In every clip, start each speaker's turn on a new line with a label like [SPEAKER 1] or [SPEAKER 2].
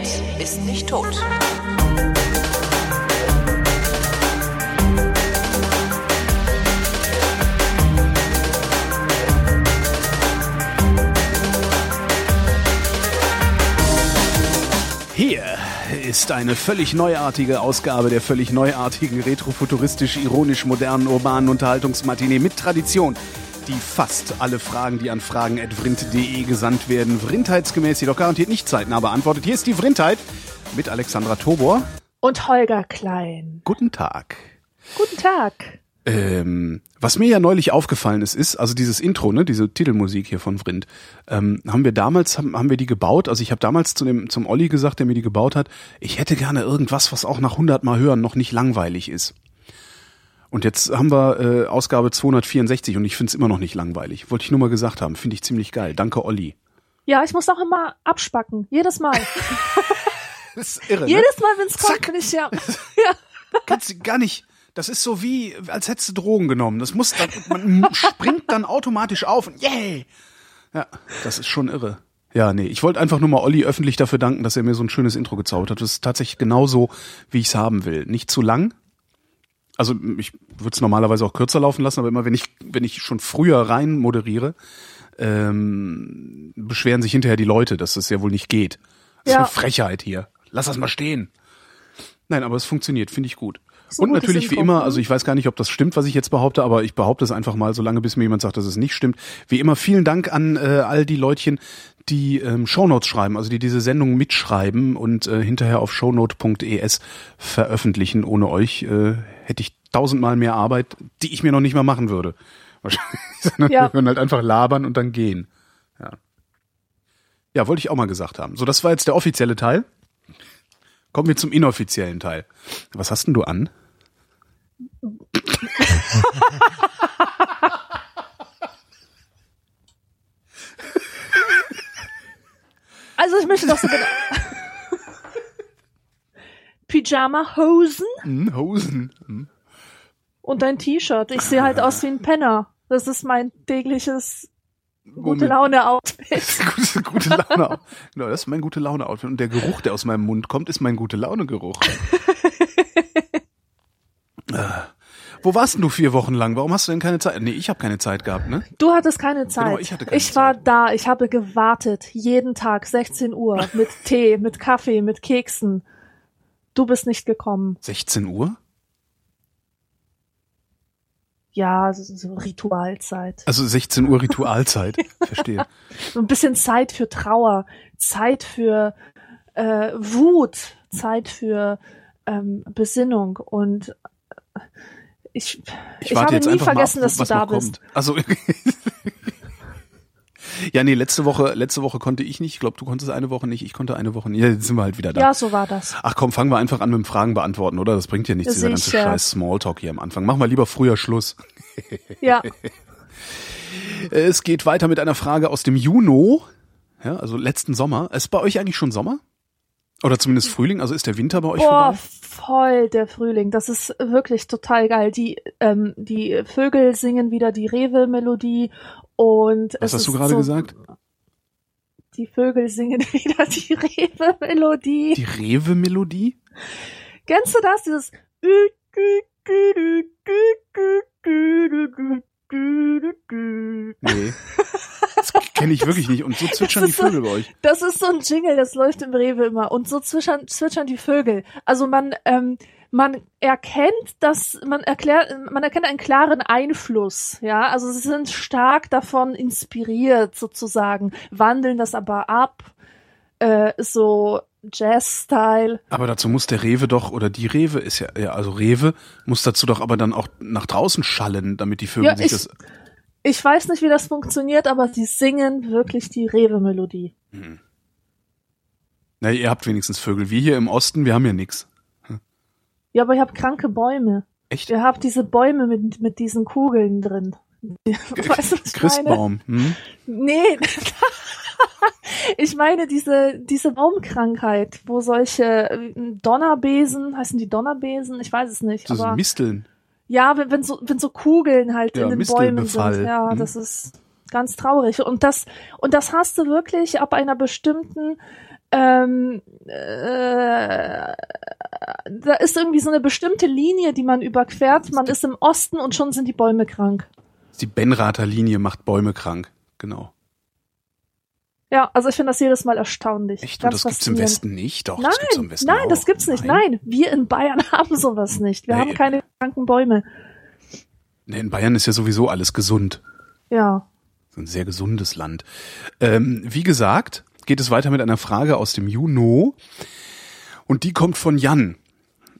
[SPEAKER 1] Internet ist nicht tot.
[SPEAKER 2] Hier ist eine völlig neuartige Ausgabe der völlig neuartigen, retrofuturistisch, ironisch modernen, urbanen Unterhaltungsmatinee mit Tradition, die fast alle Fragen, die an fragen.vrind.de gesandt werden, vrindheitsgemäß jedoch garantiert nicht zeitnah beantwortet. Hier ist die Vrindheit mit Alexandra Tobor.
[SPEAKER 3] Und Holger Klein.
[SPEAKER 2] Guten Tag.
[SPEAKER 3] Guten Tag.
[SPEAKER 2] Ähm, was mir ja neulich aufgefallen ist, ist, also dieses Intro, ne, diese Titelmusik hier von Vrind, ähm, haben wir damals, haben, haben wir die gebaut, also ich habe damals zu dem, zum Olli gesagt, der mir die gebaut hat, ich hätte gerne irgendwas, was auch nach 100 Mal hören noch nicht langweilig ist. Und jetzt haben wir äh, Ausgabe 264 und ich finde es immer noch nicht langweilig. Wollte ich nur mal gesagt haben, finde ich ziemlich geil. Danke, Olli.
[SPEAKER 3] Ja, ich muss auch immer abspacken. Jedes Mal.
[SPEAKER 2] Das ist irre, ne?
[SPEAKER 3] Jedes Mal, wenn es kommt, bin ich ja. ja.
[SPEAKER 2] Kannst du gar nicht. Das ist so wie, als hättest du Drogen genommen. Das muss, dann, man springt dann automatisch auf und yay! Ja, das ist schon irre. Ja, nee, ich wollte einfach nur mal Olli öffentlich dafür danken, dass er mir so ein schönes Intro gezaubert hat. Das ist tatsächlich genauso, wie ich es haben will. Nicht zu lang. Also ich würde es normalerweise auch kürzer laufen lassen, aber immer wenn ich, wenn ich schon früher rein moderiere, ähm, beschweren sich hinterher die Leute, dass das ja wohl nicht geht. Das ist
[SPEAKER 3] Ja.
[SPEAKER 2] eine Frechheit hier. Lass das mal stehen. Nein, aber es funktioniert, finde ich gut.
[SPEAKER 3] Ist
[SPEAKER 2] Und natürlich wie immer, also ich weiß gar nicht, ob das stimmt, was ich jetzt behaupte, aber ich behaupte es einfach mal, solange bis mir jemand sagt, dass es nicht stimmt. Wie immer vielen Dank an äh, all die Leutchen, die ähm, Shownotes schreiben, also die diese Sendung mitschreiben und äh, hinterher auf shownote.es veröffentlichen. Ohne euch äh, hätte ich tausendmal mehr Arbeit, die ich mir noch nicht mal machen würde. Wahrscheinlich. Sondern
[SPEAKER 3] Ja.
[SPEAKER 2] Wir können halt einfach labern und dann gehen. Ja. Ja, wollte ich auch mal gesagt haben. So, das war jetzt der offizielle Teil. Kommen wir zum inoffiziellen Teil. Was hast denn du an?
[SPEAKER 3] Also ich möchte das so genau. Pyjama-Hosen
[SPEAKER 2] Hm, Hosen. Hm.
[SPEAKER 3] und ein T-Shirt. Ich sehe halt aus wie ein Penner. Das ist mein tägliches gute
[SPEAKER 2] Moment.
[SPEAKER 3] Laune-Outfit.
[SPEAKER 2] gute, gute Laune. Genau, das ist mein gute Laune Outfit. Und der Geruch, der aus meinem Mund kommt, ist mein gute Laune Geruch. äh, wo warst denn du vier Wochen lang? Warum hast du denn keine Zeit? Nee, ich habe keine Zeit gehabt, ne?
[SPEAKER 3] Du hattest keine Zeit.
[SPEAKER 2] Genau, ich hatte keine
[SPEAKER 3] war
[SPEAKER 2] Zeit.
[SPEAKER 3] da. Ich habe gewartet. Jeden Tag, 16 Uhr. Mit Tee, mit Kaffee, mit Keksen. Du bist nicht gekommen.
[SPEAKER 2] 16 Uhr?
[SPEAKER 3] Ja, so, so Ritualzeit.
[SPEAKER 2] Also 16 Uhr Ritualzeit. Verstehe.
[SPEAKER 3] So ein bisschen Zeit für Trauer. Zeit für äh, Wut. Zeit für ähm, Besinnung. Und äh, ich, ich,
[SPEAKER 2] warte
[SPEAKER 3] habe
[SPEAKER 2] jetzt
[SPEAKER 3] nie vergessen,
[SPEAKER 2] ab,
[SPEAKER 3] dass du da bist.
[SPEAKER 2] kommt. Also Ja, nee, letzte Woche, letzte Woche konnte ich nicht. Ich glaube, du konntest eine Woche nicht. Ich konnte eine Woche nicht. Ja, jetzt sind wir halt wieder da.
[SPEAKER 3] Ja, so war das.
[SPEAKER 2] Ach komm, fangen wir einfach an mit dem Fragen beantworten, oder? Das bringt ja nichts, dieser ganze scheiß Smalltalk hier am Anfang. Mach mal lieber früher Schluss.
[SPEAKER 3] Ja,
[SPEAKER 2] Es geht weiter mit einer Frage aus dem Juni, ja, also letzten Sommer. Ist bei euch eigentlich schon Sommer? Oder zumindest Frühling? Also ist der Winter bei euch
[SPEAKER 3] boah,
[SPEAKER 2] vorbei?
[SPEAKER 3] voll der Frühling. Das ist wirklich total geil. Die, ähm, die Vögel singen wieder die Rewe-Melodie und
[SPEAKER 2] Was hast du gerade
[SPEAKER 3] so,
[SPEAKER 2] gesagt?
[SPEAKER 3] Die Vögel singen wieder die Rewe-Melodie.
[SPEAKER 2] Die Rewe-Melodie?
[SPEAKER 3] Kennst du das? Dieses
[SPEAKER 2] Nee. Das kenne ich wirklich nicht. Und so zwitschern die
[SPEAKER 3] ist so-
[SPEAKER 2] Vögel bei euch.
[SPEAKER 3] Das ist so ein Jingle, das läuft im Rewe immer. Und so zwitschern, zwitschern die Vögel. Also man, ähm, man erkennt, dass man erklärt, man erkennt einen klaren Einfluss, ja. Also sie sind stark davon inspiriert sozusagen, wandeln das aber ab, äh, so Jazz-Style.
[SPEAKER 2] Aber dazu muss der Rewe doch, oder die Rewe ist ja, ja, also Rewe muss dazu doch aber dann auch nach draußen schallen, damit die Vögel
[SPEAKER 3] Ja,
[SPEAKER 2] sich
[SPEAKER 3] ich-
[SPEAKER 2] das.
[SPEAKER 3] Ich weiß nicht, wie das funktioniert, aber sie singen wirklich die Rewe-Melodie.
[SPEAKER 2] Na, ihr habt wenigstens Vögel. Wir hier im Osten, wir haben ja nix.
[SPEAKER 3] Ja, aber ich habe kranke Bäume.
[SPEAKER 2] Echt?
[SPEAKER 3] Ihr habt diese Bäume mit, mit diesen Kugeln drin. Weißt du, was ich meine?
[SPEAKER 2] Christbaum. Hm?
[SPEAKER 3] Nee. ich meine diese, diese Baumkrankheit, wo solche äh, Donnerbesen, heißen die Donnerbesen? Ich weiß es nicht.
[SPEAKER 2] Das
[SPEAKER 3] aber
[SPEAKER 2] Misteln.
[SPEAKER 3] ja, wenn, wenn so, wenn so Kugeln halt
[SPEAKER 2] Ja,
[SPEAKER 3] in den Bäumen sind. Ja,
[SPEAKER 2] Hm.
[SPEAKER 3] das ist ganz traurig. Und das, und das hast du wirklich ab einer bestimmten ähm, äh, da ist irgendwie so eine bestimmte Linie, die man überquert. Man ist im Osten und schon sind die Bäume krank.
[SPEAKER 2] Die Benrather Linie macht Bäume krank. Genau.
[SPEAKER 3] Ja, also ich finde das jedes Mal erstaunlich.
[SPEAKER 2] Echt? Und das gibt's im Westen nicht? Doch,
[SPEAKER 3] nein,
[SPEAKER 2] das gibt's im Westen
[SPEAKER 3] nein,
[SPEAKER 2] auch.
[SPEAKER 3] das gibt's nicht.
[SPEAKER 2] Nein.
[SPEAKER 3] Nein, wir in Bayern haben sowas nicht. Wir
[SPEAKER 2] Nee.
[SPEAKER 3] haben keine kranken Bäume.
[SPEAKER 2] Nee, in Bayern ist ja sowieso alles gesund.
[SPEAKER 3] Ja.
[SPEAKER 2] Ein sehr gesundes Land. Ähm, wie gesagt, geht es weiter mit einer Frage aus dem Juno. Und die kommt von Jan.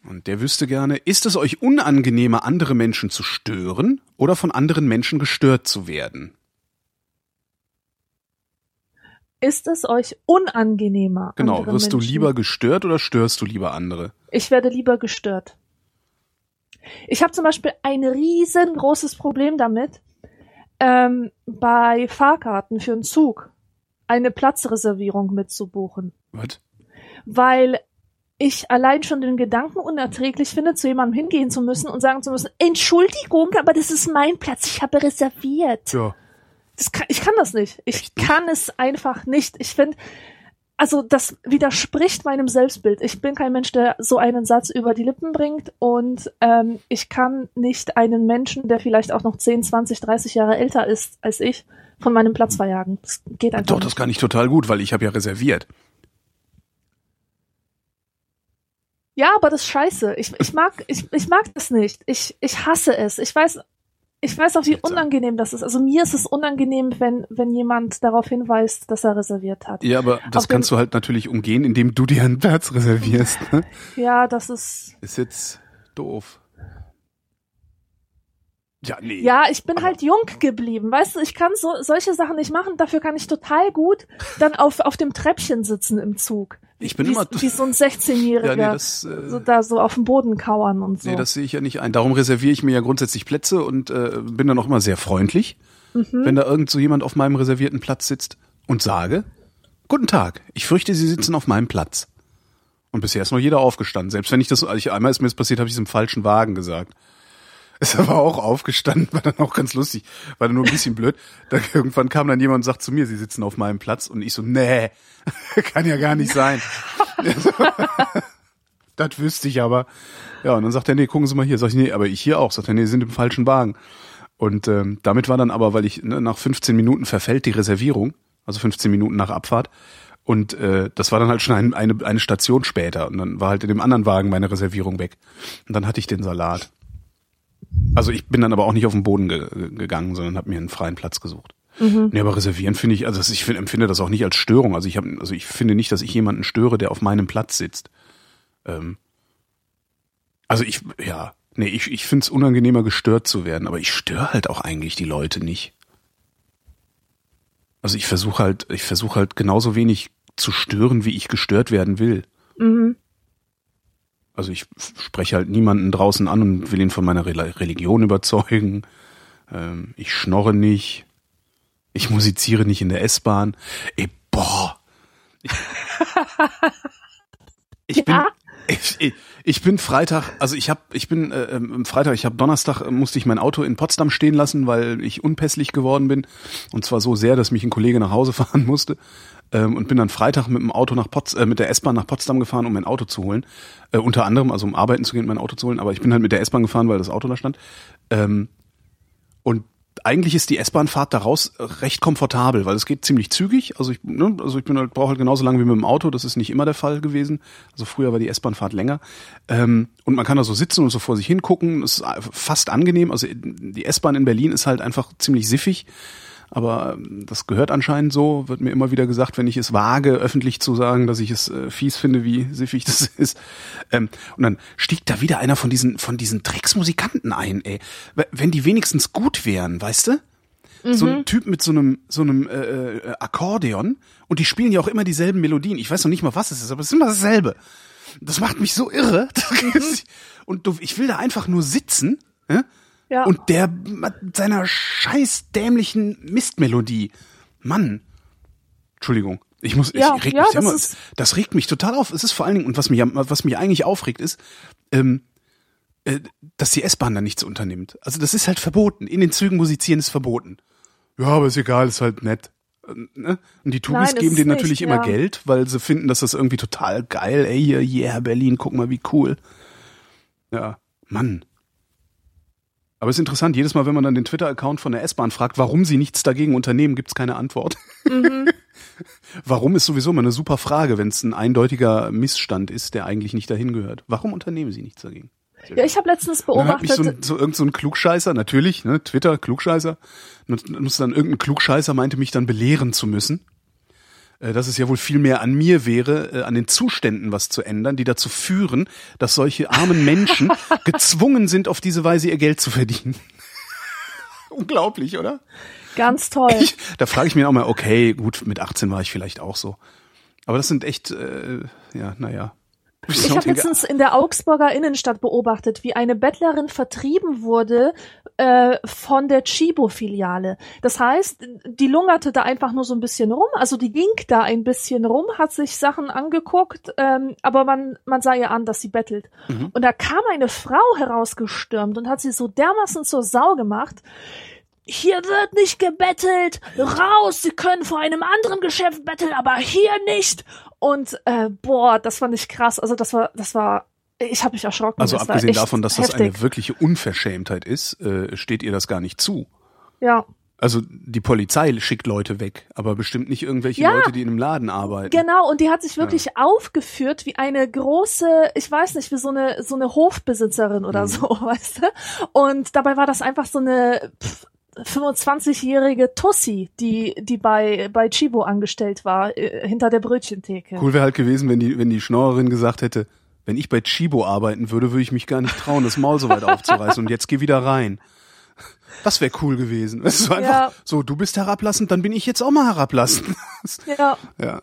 [SPEAKER 2] Und der wüsste gerne, ist es euch unangenehmer, andere Menschen zu stören oder von anderen Menschen gestört zu werden?
[SPEAKER 3] Ist es euch unangenehmer?
[SPEAKER 2] Genau, wirst du
[SPEAKER 3] Menschen-
[SPEAKER 2] lieber gestört oder störst du lieber andere?
[SPEAKER 3] Ich werde lieber gestört. Ich habe zum Beispiel ein riesengroßes Problem damit, ähm, bei Fahrkarten für einen Zug eine Platzreservierung mitzubuchen.
[SPEAKER 2] Was?
[SPEAKER 3] Weil ich allein schon den Gedanken unerträglich finde, zu jemandem hingehen zu müssen und sagen zu müssen, Entschuldigung, aber das ist mein Platz, ich habe reserviert.
[SPEAKER 2] Ja.
[SPEAKER 3] Kann, ich kann das nicht. Ich
[SPEAKER 2] Echt
[SPEAKER 3] kann es einfach nicht. Ich finde, also das widerspricht meinem Selbstbild. Ich bin kein Mensch, der so einen Satz über die Lippen bringt und ähm, ich kann nicht einen Menschen, der vielleicht auch noch 10, 20, 30 Jahre älter ist als ich, von meinem Platz verjagen. Das geht einfach
[SPEAKER 2] Doch, das kann ich total gut, weil ich habe ja reserviert.
[SPEAKER 3] Ja, aber das ist scheiße. Ich, ich mag, ich, ich mag das nicht. Ich, ich hasse es. Ich weiß, ich weiß auch, wie unangenehm das ist. Also mir ist es unangenehm, wenn, wenn jemand darauf hinweist, dass er reserviert hat.
[SPEAKER 2] Ja, aber das
[SPEAKER 3] Auf
[SPEAKER 2] kannst du halt natürlich umgehen, indem du dir einen Platz reservierst. Ne?
[SPEAKER 3] Ja, das ist,
[SPEAKER 2] Ist jetzt doof. Ja, nee.
[SPEAKER 3] Ja, ich bin halt jung geblieben. Weißt du, ich kann so, solche Sachen nicht machen. Dafür kann ich total gut dann auf, auf dem Treppchen sitzen im Zug.
[SPEAKER 2] Ich bin
[SPEAKER 3] wie,
[SPEAKER 2] immer-
[SPEAKER 3] wie so ein 16-Jähriger.
[SPEAKER 2] Ja, nee, das, äh,
[SPEAKER 3] so da so auf dem Boden kauern und so.
[SPEAKER 2] Nee, das sehe ich ja nicht ein. Darum reserviere ich mir ja grundsätzlich Plätze und äh, bin dann auch immer sehr freundlich,
[SPEAKER 3] Mhm.
[SPEAKER 2] wenn da irgend so jemand auf meinem reservierten Platz sitzt und sage, guten Tag, ich fürchte, Sie sitzen auf meinem Platz. Und bisher ist noch jeder aufgestanden. Selbst wenn ich das, also einmal ist mir das passiert, habe ich es im falschen Wagen gesagt. Ist aber auch aufgestanden, war dann auch ganz lustig, war dann nur ein bisschen blöd. Dann irgendwann kam dann jemand und sagt zu mir, Sie sitzen auf meinem Platz und ich so, nee, kann ja gar nicht sein. das wüsste ich aber. Ja, und dann sagt er, nee, gucken Sie mal hier. Sag ich, nee, aber ich hier auch. Sagt er, nee, Sie sind im falschen Wagen. Und ähm, damit war dann aber, weil ich ne, nach 15 Minuten verfällt die Reservierung, also 15 Minuten nach Abfahrt. Und äh, das war dann halt schon ein, eine, eine Station später. Und dann war halt in dem anderen Wagen meine Reservierung weg. Und dann hatte ich den Salat. Also ich bin dann aber auch nicht auf den Boden ge gegangen, sondern habe mir einen freien Platz gesucht.
[SPEAKER 3] Mhm.
[SPEAKER 2] Nee, aber reservieren finde ich, also ich find, empfinde das auch nicht als Störung. Also ich habe, also ich finde nicht, dass ich jemanden störe, der auf meinem Platz sitzt. Ähm, also ich, ja, nee, ich, ich finde es unangenehmer, gestört zu werden, aber ich störe halt auch eigentlich die Leute nicht. Also ich versuche halt, ich versuche halt genauso wenig zu stören, wie ich gestört werden will.
[SPEAKER 3] Mhm.
[SPEAKER 2] Also ich spreche halt niemanden draußen an und will ihn von meiner Rel Religion überzeugen. Ähm, ich schnorre nicht. Ich musiziere nicht in der S-Bahn. Ey, boah. Ich, bin,
[SPEAKER 3] Ja?
[SPEAKER 2] ich, ich, ich bin Freitag, also ich habe, ich bin äh, ähm, Freitag, ich habe Donnerstag äh, musste ich mein Auto in Potsdam stehen lassen, weil ich unpässlich geworden bin und zwar so sehr, dass mich ein Kollege nach Hause fahren musste ähm, und bin dann Freitag mit dem Auto nach Pots äh, mit der S-Bahn nach Potsdam gefahren, um mein Auto zu holen, äh, unter anderem, also um arbeiten zu gehen, mein Auto zu holen, aber ich bin halt mit der S-Bahn gefahren, weil das Auto da stand ähm, und eigentlich ist die S-Bahn-Fahrt daraus recht komfortabel, weil es geht ziemlich zügig. Also ich, ne, also ich halt, brauche halt genauso lange wie mit dem Auto. Das ist nicht immer der Fall gewesen. Also früher war die S-Bahn-Fahrt länger. Ähm, und man kann da so sitzen und so vor sich hingucken. Das ist fast angenehm. Also die S-Bahn in Berlin ist halt einfach ziemlich siffig. Aber ähm, das gehört anscheinend so, wird mir immer wieder gesagt, wenn ich es wage, öffentlich zu sagen, dass ich es äh, fies finde, wie siffig das ist. Ähm, und dann stieg da wieder einer von diesen, von diesen Drecksmusikanten ein, ey. Wenn die wenigstens gut wären, weißt du? So ein Typ mit so einem, so einem äh, äh, Akkordeon und die spielen ja auch immer dieselben Melodien. Ich weiß noch nicht mal, was es ist, aber es ist immer dasselbe. Das macht mich so irre. Und du, ich will da einfach nur sitzen, ja?
[SPEAKER 3] Ja.
[SPEAKER 2] Und der mit seiner scheiß dämlichen Mistmelodie. Mann. Entschuldigung. Ich muss,
[SPEAKER 3] Ja,
[SPEAKER 2] ich reg
[SPEAKER 3] ja,
[SPEAKER 2] mich
[SPEAKER 3] das
[SPEAKER 2] immer,
[SPEAKER 3] ist-
[SPEAKER 2] das regt mich total auf. Es ist vor allen Dingen, und was mich, was mich eigentlich aufregt, ist, ähm, äh, dass die S-Bahn da nichts unternimmt. Also das ist halt verboten. In den Zügen musizieren ist verboten. Ja, aber ist egal, ist halt nett. ne? Und die
[SPEAKER 3] ist
[SPEAKER 2] geben denen natürlich
[SPEAKER 3] nicht,
[SPEAKER 2] immer
[SPEAKER 3] ja.
[SPEAKER 2] Geld, weil sie finden, dass das irgendwie total geil, ey, hier, yeah, Berlin, guck mal, wie cool. Ja, Mann. Aber es ist interessant, jedes Mal, wenn man dann den Twitter-Account von der S-Bahn fragt, warum sie nichts dagegen unternehmen, gibt's keine Antwort.
[SPEAKER 3] Mhm.
[SPEAKER 2] Warum ist sowieso immer eine super Frage, wenn es ein eindeutiger Missstand ist, der eigentlich nicht dahin gehört. Warum unternehmen sie nichts dagegen?
[SPEAKER 3] Ja, ich habe letztens
[SPEAKER 2] dann hat mich
[SPEAKER 3] beobachtet,
[SPEAKER 2] so, so irgend so ein Klugscheißer, natürlich, ne, Twitter, Klugscheißer, und muss dann irgendein Klugscheißer meinte mich dann belehren zu müssen, dass es ja wohl viel mehr an mir wäre, äh, an den Zuständen was zu ändern, die dazu führen, dass solche armen Menschen gezwungen sind, auf diese Weise ihr Geld zu verdienen. Unglaublich, oder?
[SPEAKER 3] ganz toll.
[SPEAKER 2] Ich, da frage ich mich auch mal, okay, gut, mit 18 war ich vielleicht auch so. Aber das sind echt, äh, ja, naja.
[SPEAKER 3] Ich habe letztens in der Augsburger Innenstadt beobachtet, wie eine Bettlerin vertrieben wurde äh, von der Chibo-Filiale. Das heißt, die lungerte da einfach nur so ein bisschen rum, also die ging da ein bisschen rum, hat sich Sachen angeguckt, ähm, aber man, man sah ihr an, dass sie bettelt.
[SPEAKER 2] Mhm.
[SPEAKER 3] Und da kam eine Frau herausgestürmt und hat sie so dermaßen zur Sau gemacht. Hier wird nicht gebettelt. Raus, Sie können vor einem anderen Geschäft betteln, aber hier nicht. Und äh, boah, das fand ich krass. Also das war, das war, ich habe mich erschrocken.
[SPEAKER 2] Also
[SPEAKER 3] das
[SPEAKER 2] abgesehen davon, dass das
[SPEAKER 3] heftig.
[SPEAKER 2] eine wirkliche Unverschämtheit ist, äh, steht ihr das gar nicht zu.
[SPEAKER 3] Ja,
[SPEAKER 2] Also die Polizei schickt Leute weg, aber bestimmt nicht irgendwelche
[SPEAKER 3] Ja.
[SPEAKER 2] Leute, die in einem Laden arbeiten.
[SPEAKER 3] genau. Und die hat sich wirklich aufgeführt wie eine große, ich weiß nicht, wie so eine so eine Hofbesitzerin oder
[SPEAKER 2] Mhm.
[SPEAKER 3] so, weißt du. Und dabei war das einfach so eine pff, 25-jährige Tussi, die die bei bei Chibo angestellt war äh, hinter der Brötchentheke.
[SPEAKER 2] Cool wäre halt gewesen, wenn die, wenn die Schnorrerin gesagt hätte, wenn ich bei Chibo arbeiten würde, würde ich mich gar nicht trauen, das Maul so weit aufzureißen und jetzt geh wieder rein. Das wäre cool gewesen. Es ist einfach
[SPEAKER 3] Ja.
[SPEAKER 2] so, du bist herablassend, dann bin ich jetzt auch mal herablassend.
[SPEAKER 3] Ja,
[SPEAKER 2] ja.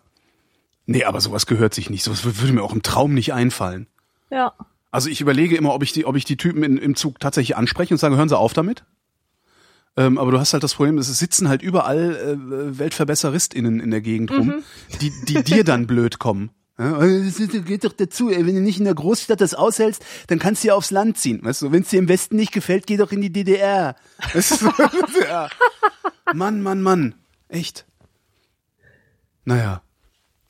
[SPEAKER 2] Nee, aber sowas gehört sich nicht. Sowas würde mir auch im Traum nicht einfallen.
[SPEAKER 3] ja.
[SPEAKER 2] Also ich überlege immer, ob ich die, ob ich die Typen in, im Zug tatsächlich anspreche und sage, hören Sie auf damit. Ähm, aber du hast halt das Problem, es sitzen halt überall äh, WeltverbesseristInnen in der Gegend rum, die, die dir dann blöd kommen. Ja, das geht doch dazu, ey. wenn du nicht in der Großstadt das aushältst, dann kannst du ja aufs Land ziehen. Weißt du, wenn es dir im Westen nicht gefällt, geh doch in die DDR. Weißt du, ja. Mann, Mann, Mann. Echt. Naja.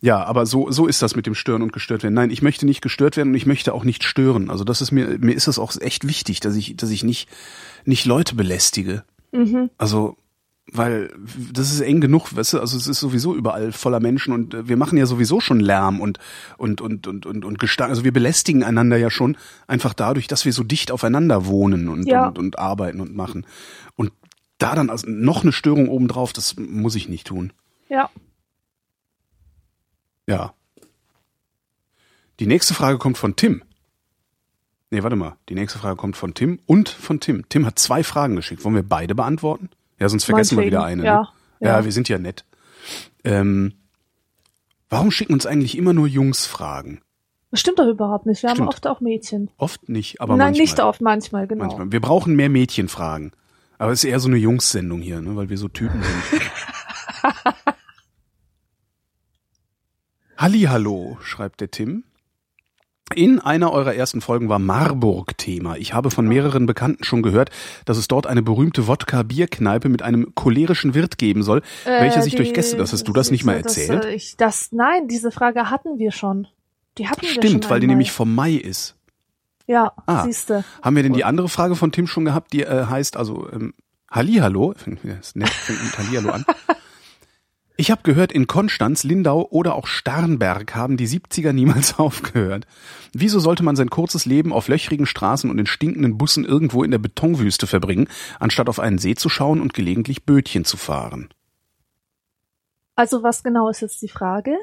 [SPEAKER 2] Ja, aber so, so ist das mit dem Stören und gestört werden. Nein, ich möchte nicht gestört werden und ich möchte auch nicht stören. Also das ist mir, mir ist es auch echt wichtig, dass ich, dass ich nicht, nicht Leute belästige. Also, weil das ist eng genug, weißt du, also es ist sowieso überall voller Menschen und äh, wir machen ja sowieso schon Lärm und, und, und, und, und, und Gestank. Also wir belästigen einander ja schon einfach dadurch, dass wir so dicht aufeinander wohnen und,
[SPEAKER 3] Ja.
[SPEAKER 2] und, und arbeiten und machen. Und da dann also noch eine Störung obendrauf, das muss ich nicht tun.
[SPEAKER 3] Ja.
[SPEAKER 2] Ja. Die nächste Frage kommt von Tim. Nee, warte mal. Die nächste Frage kommt von Tim und von Tim. Tim hat zwei Fragen geschickt. Wollen wir beide beantworten? Ja, sonst vergessen wir wieder eine.
[SPEAKER 3] Meinetwegen,
[SPEAKER 2] Ne?
[SPEAKER 3] ja,
[SPEAKER 2] ja,
[SPEAKER 3] ja.
[SPEAKER 2] wir sind ja nett. Ähm, warum schicken uns eigentlich immer nur Jungs Fragen?
[SPEAKER 3] Das stimmt doch überhaupt nicht. Wir
[SPEAKER 2] Stimmt.
[SPEAKER 3] haben oft auch Mädchen.
[SPEAKER 2] Oft nicht, aber
[SPEAKER 3] Nein,
[SPEAKER 2] manchmal.
[SPEAKER 3] nicht oft, manchmal, genau.
[SPEAKER 2] Manchmal. Wir brauchen mehr Mädchenfragen. Aber es ist eher so eine Jungs-Sendung hier, ne? weil wir so Typen sind. Hallihallo, schreibt der Tim. In einer eurer ersten Folgen war Marburg Thema. Ich habe von mehreren Bekannten schon gehört, dass es dort eine berühmte Wodka-Bierkneipe mit einem cholerischen Wirt geben soll, welcher
[SPEAKER 3] Äh,
[SPEAKER 2] sich durch
[SPEAKER 3] die-
[SPEAKER 2] Gäste, das hast du das nicht mal
[SPEAKER 3] das,
[SPEAKER 2] erzählt?
[SPEAKER 3] äh, ich, das, nein, diese Frage hatten wir schon. Die hatten wir schon
[SPEAKER 2] Stimmt, weil die nämlich vom Mai ist.
[SPEAKER 3] Ja,
[SPEAKER 2] Ah.
[SPEAKER 3] siehste.
[SPEAKER 2] Haben wir denn die andere Frage von Tim schon gehabt, die äh, heißt also ähm, Hallihallo, nett, fängt mit Hallihallo an. Ich habe gehört, in Konstanz, Lindau oder auch Starnberg haben die 70er niemals aufgehört. Wieso sollte man sein kurzes Leben auf löchrigen Straßen und in stinkenden Bussen irgendwo in der Betonwüste verbringen, anstatt auf einen See zu schauen und gelegentlich Bötchen zu fahren?
[SPEAKER 3] Also was genau ist jetzt die Frage?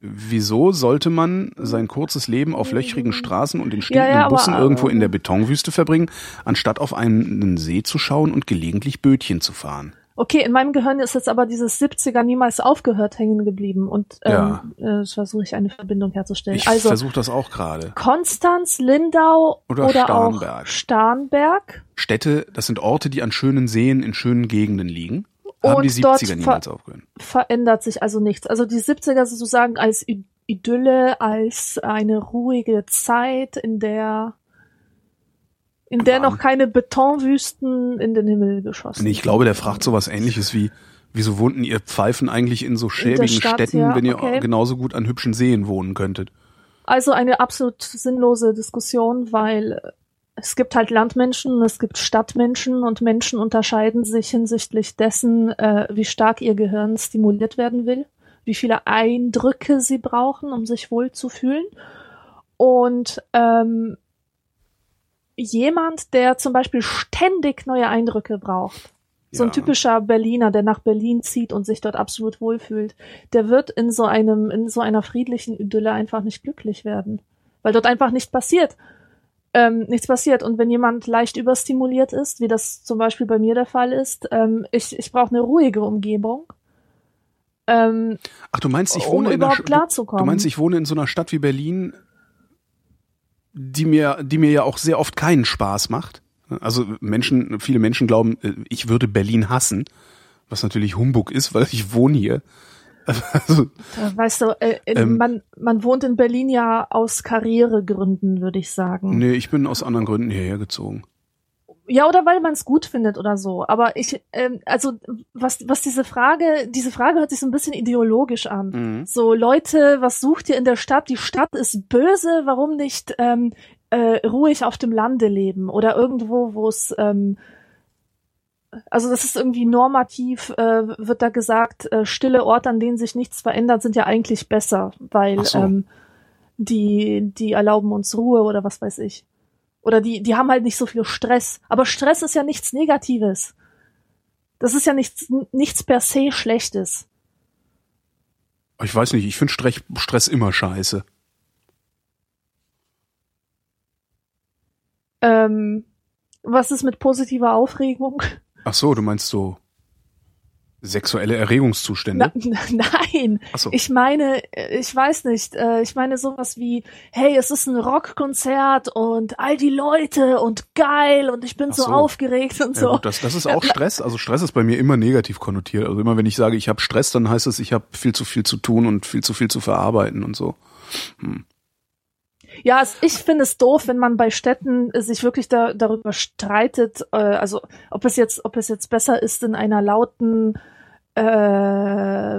[SPEAKER 2] Wieso sollte man sein kurzes Leben auf löchrigen Straßen und in
[SPEAKER 3] Ja,
[SPEAKER 2] stinkenden
[SPEAKER 3] ja, aber,
[SPEAKER 2] Bussen irgendwo in
[SPEAKER 3] ähm,
[SPEAKER 2] der Betonwüste verbringen, anstatt auf einen See zu schauen und gelegentlich Bötchen zu fahren?
[SPEAKER 3] Okay, in meinem Gehirn ist jetzt aber dieses 70er niemals aufgehört hängen geblieben und
[SPEAKER 2] Ja.
[SPEAKER 3] ähm, äh, versuche ich eine Verbindung herzustellen.
[SPEAKER 2] Ich
[SPEAKER 3] also
[SPEAKER 2] versuche das auch gerade.
[SPEAKER 3] Konstanz, Lindau
[SPEAKER 2] Oder
[SPEAKER 3] oder,
[SPEAKER 2] Starnberg.
[SPEAKER 3] auch Starnberg.
[SPEAKER 2] Städte, das sind Orte, die an schönen Seen in schönen Gegenden liegen. Haben
[SPEAKER 3] Und
[SPEAKER 2] die
[SPEAKER 3] dort
[SPEAKER 2] 70er
[SPEAKER 3] ver-
[SPEAKER 2] niemals aufgehört.
[SPEAKER 3] verändert sich also nichts. Also die 70er sozusagen als Idylle, als eine ruhige Zeit, in der in der noch keine Betonwüsten in den Himmel geschossen
[SPEAKER 2] Nee, ich glaube, der fragt sowas ähnliches wie, Wieso wohnten ihr Pfeifen eigentlich in so schäbigen
[SPEAKER 3] Stadt,
[SPEAKER 2] Städten,
[SPEAKER 3] ja,
[SPEAKER 2] wenn ihr
[SPEAKER 3] okay.
[SPEAKER 2] genauso gut an hübschen Seen wohnen könntet?
[SPEAKER 3] Also eine absolut sinnlose Diskussion, weil es gibt halt Landmenschen, es gibt Stadtmenschen und Menschen unterscheiden sich hinsichtlich dessen, äh, wie stark ihr Gehirn stimuliert werden will, wie viele Eindrücke sie brauchen, um sich wohl zu fühlen. Und ähm, jemand, der zum Beispiel ständig neue Eindrücke braucht, so ein typischer Berliner, der nach Berlin zieht und sich dort absolut wohlfühlt, der wird in so einem, in so einer friedlichen Idylle einfach nicht glücklich werden. Weil dort einfach nicht passiert. Ähm, nichts passiert. Und wenn jemand leicht überstimuliert ist, wie das zum Beispiel bei mir der Fall ist, ähm, ich, ich brauche eine ruhige Umgebung. Ähm,
[SPEAKER 2] Ach, du meinst, ich
[SPEAKER 3] um
[SPEAKER 2] wohne in einer
[SPEAKER 3] überhaupt
[SPEAKER 2] Sch- du,
[SPEAKER 3] klarzukommen.
[SPEAKER 2] du meinst, ich wohne in so einer Stadt wie Berlin, die mir, die mir ja auch sehr oft keinen Spaß macht. Also Menschen, viele Menschen glauben, äh, ich würde Berlin hassen, was natürlich Humbug ist, weil ich wohne hier. Also,
[SPEAKER 3] Äh, Weißt du, äh,
[SPEAKER 2] Ähm,
[SPEAKER 3] man, man wohnt in Berlin ja aus Karrieregründen, würde ich sagen.
[SPEAKER 2] nee, ich bin aus anderen Gründen hierher gezogen.
[SPEAKER 3] Ja, oder weil man es gut findet oder so. Aber ich, ähm, also was, was diese Frage, diese Frage hört sich so ein bisschen ideologisch an.
[SPEAKER 2] Mhm.
[SPEAKER 3] So, Leute, was sucht ihr in der Stadt? Die Stadt ist böse, warum nicht ähm, äh, ruhig auf dem Lande leben? Oder irgendwo, wo es ähm, also das ist irgendwie normativ, äh, wird da gesagt, äh, stille Orte, an denen sich nichts verändert, sind ja eigentlich besser, weil
[SPEAKER 2] so.
[SPEAKER 3] ähm, die, die erlauben uns Ruhe oder was weiß ich. Oder die, die haben halt nicht so viel Stress. Aber Stress ist ja nichts Negatives. Das ist ja nichts, nichts per se Schlechtes.
[SPEAKER 2] Ich weiß nicht, ich finde Stress, immer scheiße.
[SPEAKER 3] Ähm, was ist mit positiver Aufregung?
[SPEAKER 2] Ach so, du meinst so sexuelle Erregungszustände?
[SPEAKER 3] Na, nein,
[SPEAKER 2] Ach so.
[SPEAKER 3] ich meine, äh, ich weiß nicht, äh, ich meine sowas wie, hey, es ist ein Rockkonzert und all die Leute und geil und ich bin so,
[SPEAKER 2] so.
[SPEAKER 3] aufgeregt und
[SPEAKER 2] Ja,
[SPEAKER 3] so.
[SPEAKER 2] gut, das, das ist auch Stress. Also Stress ist bei mir immer negativ konnotiert. Also immer wenn ich sage, ich habe Stress, dann heißt es, ich habe viel zu viel zu tun und viel zu viel zu verarbeiten und so.
[SPEAKER 3] Ja, es, ich finde es doof, wenn man bei Städten äh, sich wirklich da, darüber streitet, äh, also ob es jetzt, ob es jetzt besser ist, in einer lauten äh,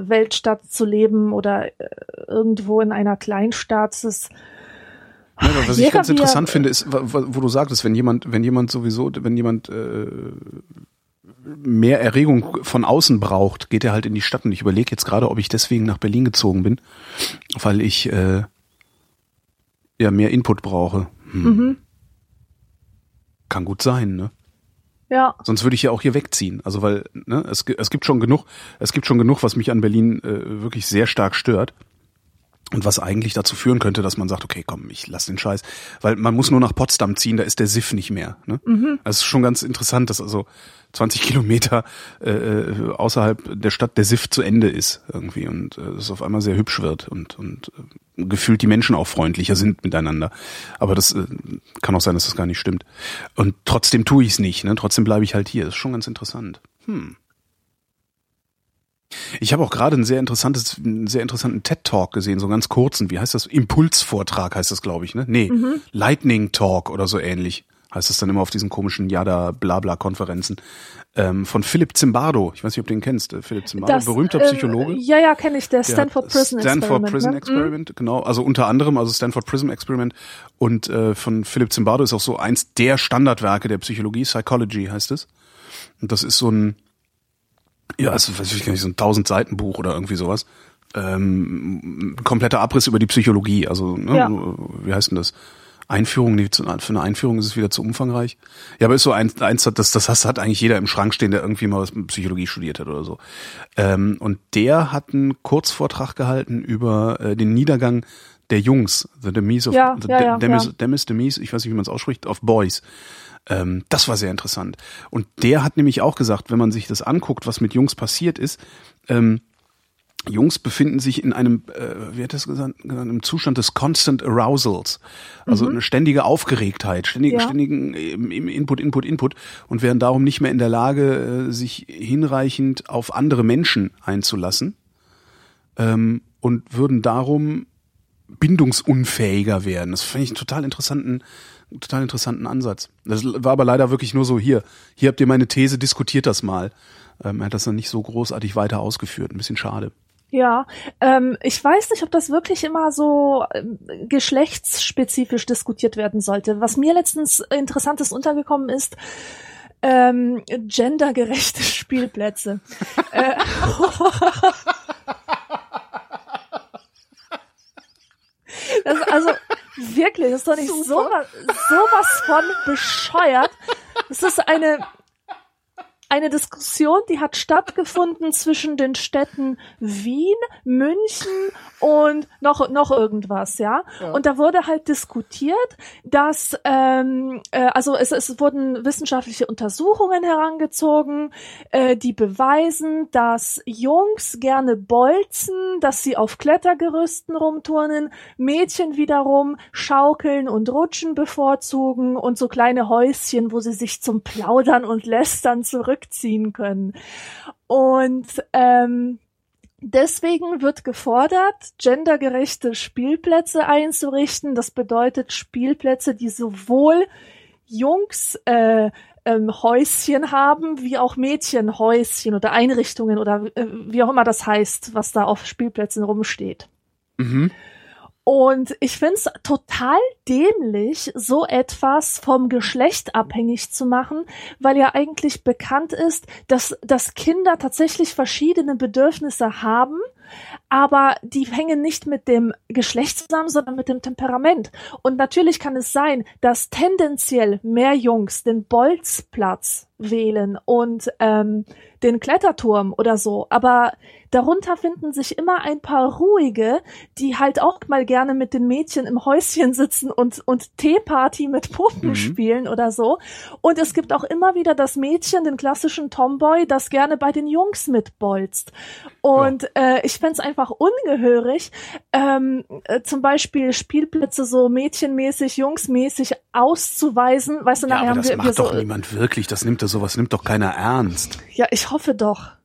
[SPEAKER 3] Weltstadt zu leben oder äh, irgendwo in einer Kleinstadt. Es ist,
[SPEAKER 2] Ja, was ich ganz
[SPEAKER 3] er-
[SPEAKER 2] interessant finde, ist, wo du sagtest, wenn jemand, wenn jemand sowieso, wenn jemand äh, mehr Erregung von außen braucht, geht er halt in die Stadt. Und ich überlege jetzt gerade, ob ich deswegen nach Berlin gezogen bin, weil ich äh, ja mehr Input brauche. Hm.
[SPEAKER 3] mhm,
[SPEAKER 2] Kann gut sein, ne?
[SPEAKER 3] Ja,
[SPEAKER 2] Sonst würde ich ja auch hier wegziehen. Also weil ne, es, es gibt schon genug, es gibt schon genug, was mich an Berlin äh, wirklich sehr stark stört. Und was eigentlich dazu führen könnte, dass man sagt, okay, komm, ich lass den Scheiß. Weil man muss nur nach Potsdam ziehen, da ist der Siff nicht mehr. Ne?
[SPEAKER 3] mhm,
[SPEAKER 2] Das ist schon ganz interessant, dass also 20 Kilometer äh, äh, außerhalb der Stadt der Siff zu Ende ist irgendwie und äh, es auf einmal sehr hübsch wird und, und äh, gefühlt die Menschen auch freundlicher sind miteinander. Aber das äh, kann auch sein, dass das gar nicht stimmt. Und trotzdem tue ich es nicht, ne? Trotzdem bleibe ich halt hier. Das ist schon ganz interessant. Hm. Ich habe auch gerade ein sehr interessantes, einen sehr interessanten TED-Talk gesehen, so einen ganz kurzen. Wie heißt das? Impulsvortrag heißt das, glaube ich, ne? Nee,
[SPEAKER 3] Mhm.
[SPEAKER 2] Lightning Talk oder so ähnlich heißt es dann immer auf diesen komischen Yada-Blabla-Konferenzen. Ähm, von Philipp Zimbardo. Ich weiß nicht, ob du den kennst. äh, Philipp Zimbardo,
[SPEAKER 3] Das,
[SPEAKER 2] berühmter
[SPEAKER 3] äh,
[SPEAKER 2] Psychologe.
[SPEAKER 3] Ja, ja, kenne ich, der
[SPEAKER 2] Der
[SPEAKER 3] Stanford
[SPEAKER 2] hat
[SPEAKER 3] Prison
[SPEAKER 2] Stanford
[SPEAKER 3] Experiment.
[SPEAKER 2] Prison
[SPEAKER 3] ne?
[SPEAKER 2] Experiment, genau. Also unter anderem, also Stanford Prison Experiment. Und äh, von Philipp Zimbardo ist auch so eins der Standardwerke der Psychologie, Psychology heißt es. Und das ist so ein, ja, also weiß ich gar nicht, so ein 1000 Seiten Buch oder irgendwie sowas. Ähm, kompletter Abriss über die Psychologie. Also, ne,
[SPEAKER 3] Ja.
[SPEAKER 2] wie heißt denn das? Einführung, nee, für eine Einführung ist es wieder zu umfangreich. Ja, aber ist so eins, eins das, das hat eigentlich jeder im Schrank stehen, der irgendwie mal was mit Psychologie studiert hat oder so. Ähm, und der hat einen Kurzvortrag gehalten über äh, den Niedergang der Jungs, The Demise of
[SPEAKER 3] Ja,
[SPEAKER 2] the
[SPEAKER 3] ja, ja,
[SPEAKER 2] Demise,
[SPEAKER 3] ja.
[SPEAKER 2] Demise, Demise, ich weiß nicht, wie man es ausspricht, of Boys. Ähm, das war sehr interessant. Und der hat nämlich auch gesagt, wenn man sich das anguckt, was mit Jungs passiert ist, ähm, Jungs befinden sich in einem, äh, wie hat das gesagt, im Zustand des Constant Arousals. Also eine ständige Aufgeregtheit, ständigen,
[SPEAKER 3] Ja.
[SPEAKER 2] ständigen ähm, Input, Input, Input und wären darum nicht mehr in der Lage, äh, sich hinreichend auf andere Menschen einzulassen ähm, und würden darum bindungsunfähiger werden. Das finde ich einen total interessanten, total interessanten Ansatz. Das war aber leider wirklich nur so hier. Hier habt ihr meine These, diskutiert das mal. Ähm, er hat das dann nicht so großartig weiter ausgeführt. Ein bisschen schade.
[SPEAKER 3] Ja, ähm, ich weiß nicht, ob das wirklich immer so ähm, geschlechtsspezifisch diskutiert werden sollte. Was mir letztens interessantes untergekommen ist, ähm, gendergerechte Spielplätze. äh, das, also wirklich, das ist doch nicht sowas, sowas von bescheuert. Das ist eine eine Diskussion, die hat stattgefunden zwischen den Städten Wien, München und noch noch irgendwas, ja. ja. Und da wurde halt diskutiert, dass ähm, äh, also es, es wurden wissenschaftliche Untersuchungen herangezogen, äh, die beweisen, dass Jungs gerne bolzen, dass sie auf Klettergerüsten rumturnen, Mädchen wiederum schaukeln und rutschen bevorzugen und so kleine Häuschen, wo sie sich zum Plaudern und Lästern zurück zurückziehen können. Und ähm, deswegen wird gefordert, gendergerechte Spielplätze einzurichten. Das bedeutet Spielplätze, die sowohl Jungs äh, ähm, Häuschen haben, wie auch Mädchenhäuschen oder Einrichtungen oder äh, wie auch immer das heißt, was da auf Spielplätzen rumsteht. Mhm. Und ich find's total dämlich, so etwas vom Geschlecht abhängig zu machen, weil ja eigentlich bekannt ist, dass, dass Kinder tatsächlich verschiedene Bedürfnisse haben, aber die hängen nicht mit dem Geschlecht zusammen, sondern mit dem Temperament. Und natürlich kann es sein, dass tendenziell mehr Jungs den Bolzplatz wählen und ähm, den Kletterturm oder so, aber Darunter finden sich immer ein paar ruhige, die halt auch mal gerne mit den Mädchen im Häuschen sitzen und, und Teeparty mit Puppen mhm. spielen oder so. Und es gibt auch immer wieder das Mädchen, den klassischen Tomboy, das gerne bei den Jungs mitbolzt. Und ja. äh, ich fände einfach ungehörig, ähm, äh, zum Beispiel Spielplätze so mädchenmäßig, jungsmäßig auszuweisen. Weißt du,
[SPEAKER 2] ja,
[SPEAKER 3] nachher
[SPEAKER 2] aber das
[SPEAKER 3] haben wir,
[SPEAKER 2] macht
[SPEAKER 3] wir
[SPEAKER 2] doch
[SPEAKER 3] so,
[SPEAKER 2] niemand wirklich. Das nimmt doch sowas nimmt doch keiner ernst.
[SPEAKER 3] Ja, ich hoffe doch.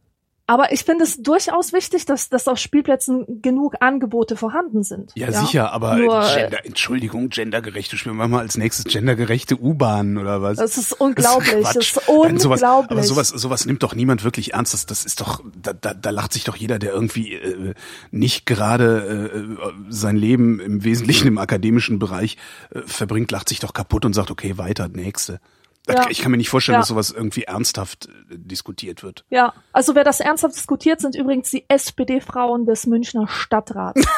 [SPEAKER 3] Aber ich finde es durchaus wichtig, dass, dass auf Spielplätzen genug Angebote vorhanden sind.
[SPEAKER 2] Ja, ja? sicher, aber Nur, Gender, Entschuldigung, gendergerechte Spiele. Machen wir mal als nächstes gendergerechte U-Bahnen oder was?
[SPEAKER 3] Das ist unglaublich. Das ist,
[SPEAKER 2] das ist
[SPEAKER 3] unglaublich.
[SPEAKER 2] Sowas, aber sowas, sowas nimmt doch niemand wirklich ernst. Das, das ist doch, da, da, da lacht sich doch jeder, der irgendwie äh, nicht gerade äh, sein Leben im Wesentlichen im akademischen Bereich äh, verbringt, lacht sich doch kaputt und sagt, okay, weiter, nächste. Ja. Ich kann mir nicht vorstellen, ja. dass sowas irgendwie ernsthaft äh, diskutiert wird.
[SPEAKER 3] Ja, also wer das ernsthaft diskutiert, sind übrigens die SPD-Frauen des Münchner Stadtrats.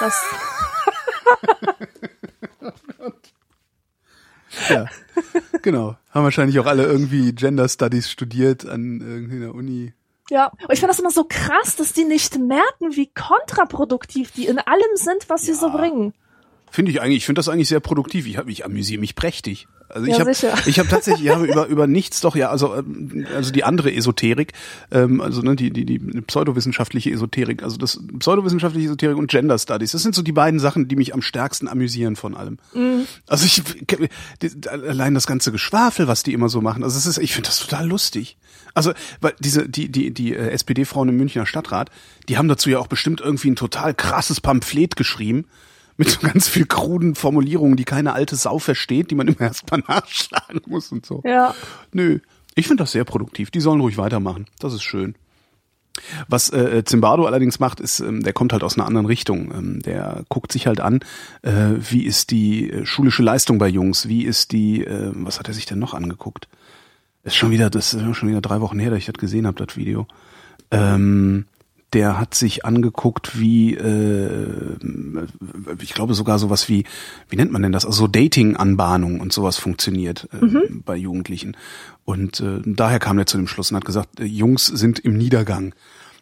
[SPEAKER 2] Ja, genau. Haben wahrscheinlich auch alle irgendwie Gender Studies studiert an irgendwie der Uni.
[SPEAKER 3] Ja, und ich finde das immer so krass, dass die nicht merken, wie kontraproduktiv die in allem sind, was ja. sie so bringen.
[SPEAKER 2] Finde ich eigentlich, ich finde das eigentlich sehr produktiv. Ich, hab, ich amüsiere mich prächtig. Also ich ja, habe ich habe tatsächlich ich habe über über nichts doch ja also ähm, also die andere Esoterik ähm, also ne, die die die pseudowissenschaftliche Esoterik also das pseudowissenschaftliche Esoterik und Gender Studies das sind so die beiden Sachen die mich am stärksten amüsieren von allem mhm. also ich die, allein das ganze Geschwafel was die immer so machen also es ist ich finde das total lustig also weil diese die die die äh, SPD Frauen im Münchner Stadtrat die haben dazu ja auch bestimmt irgendwie ein total krasses Pamphlet geschrieben mit so ganz viel kruden Formulierungen, die keine alte Sau versteht, die man immer erstmal nachschlagen muss und so.
[SPEAKER 3] Ja.
[SPEAKER 2] Nö, ich finde das sehr produktiv. Die sollen ruhig weitermachen. Das ist schön. Was äh, Zimbardo allerdings macht, ist, ähm, der kommt halt aus einer anderen Richtung. Ähm, der guckt sich halt an, äh, wie ist die äh, schulische Leistung bei Jungs, wie ist die, äh, was hat er sich denn noch angeguckt? Ist schon wieder, das ist schon wieder drei Wochen her, dass ich das gesehen habe, das Video. Ähm, der hat sich angeguckt, wie, äh, ich glaube sogar sowas wie, wie nennt man denn das? Also so Dating-Anbahnung und sowas funktioniert äh, mhm. bei Jugendlichen. Und äh, daher kam er zu dem Schluss und hat gesagt, äh, Jungs sind im Niedergang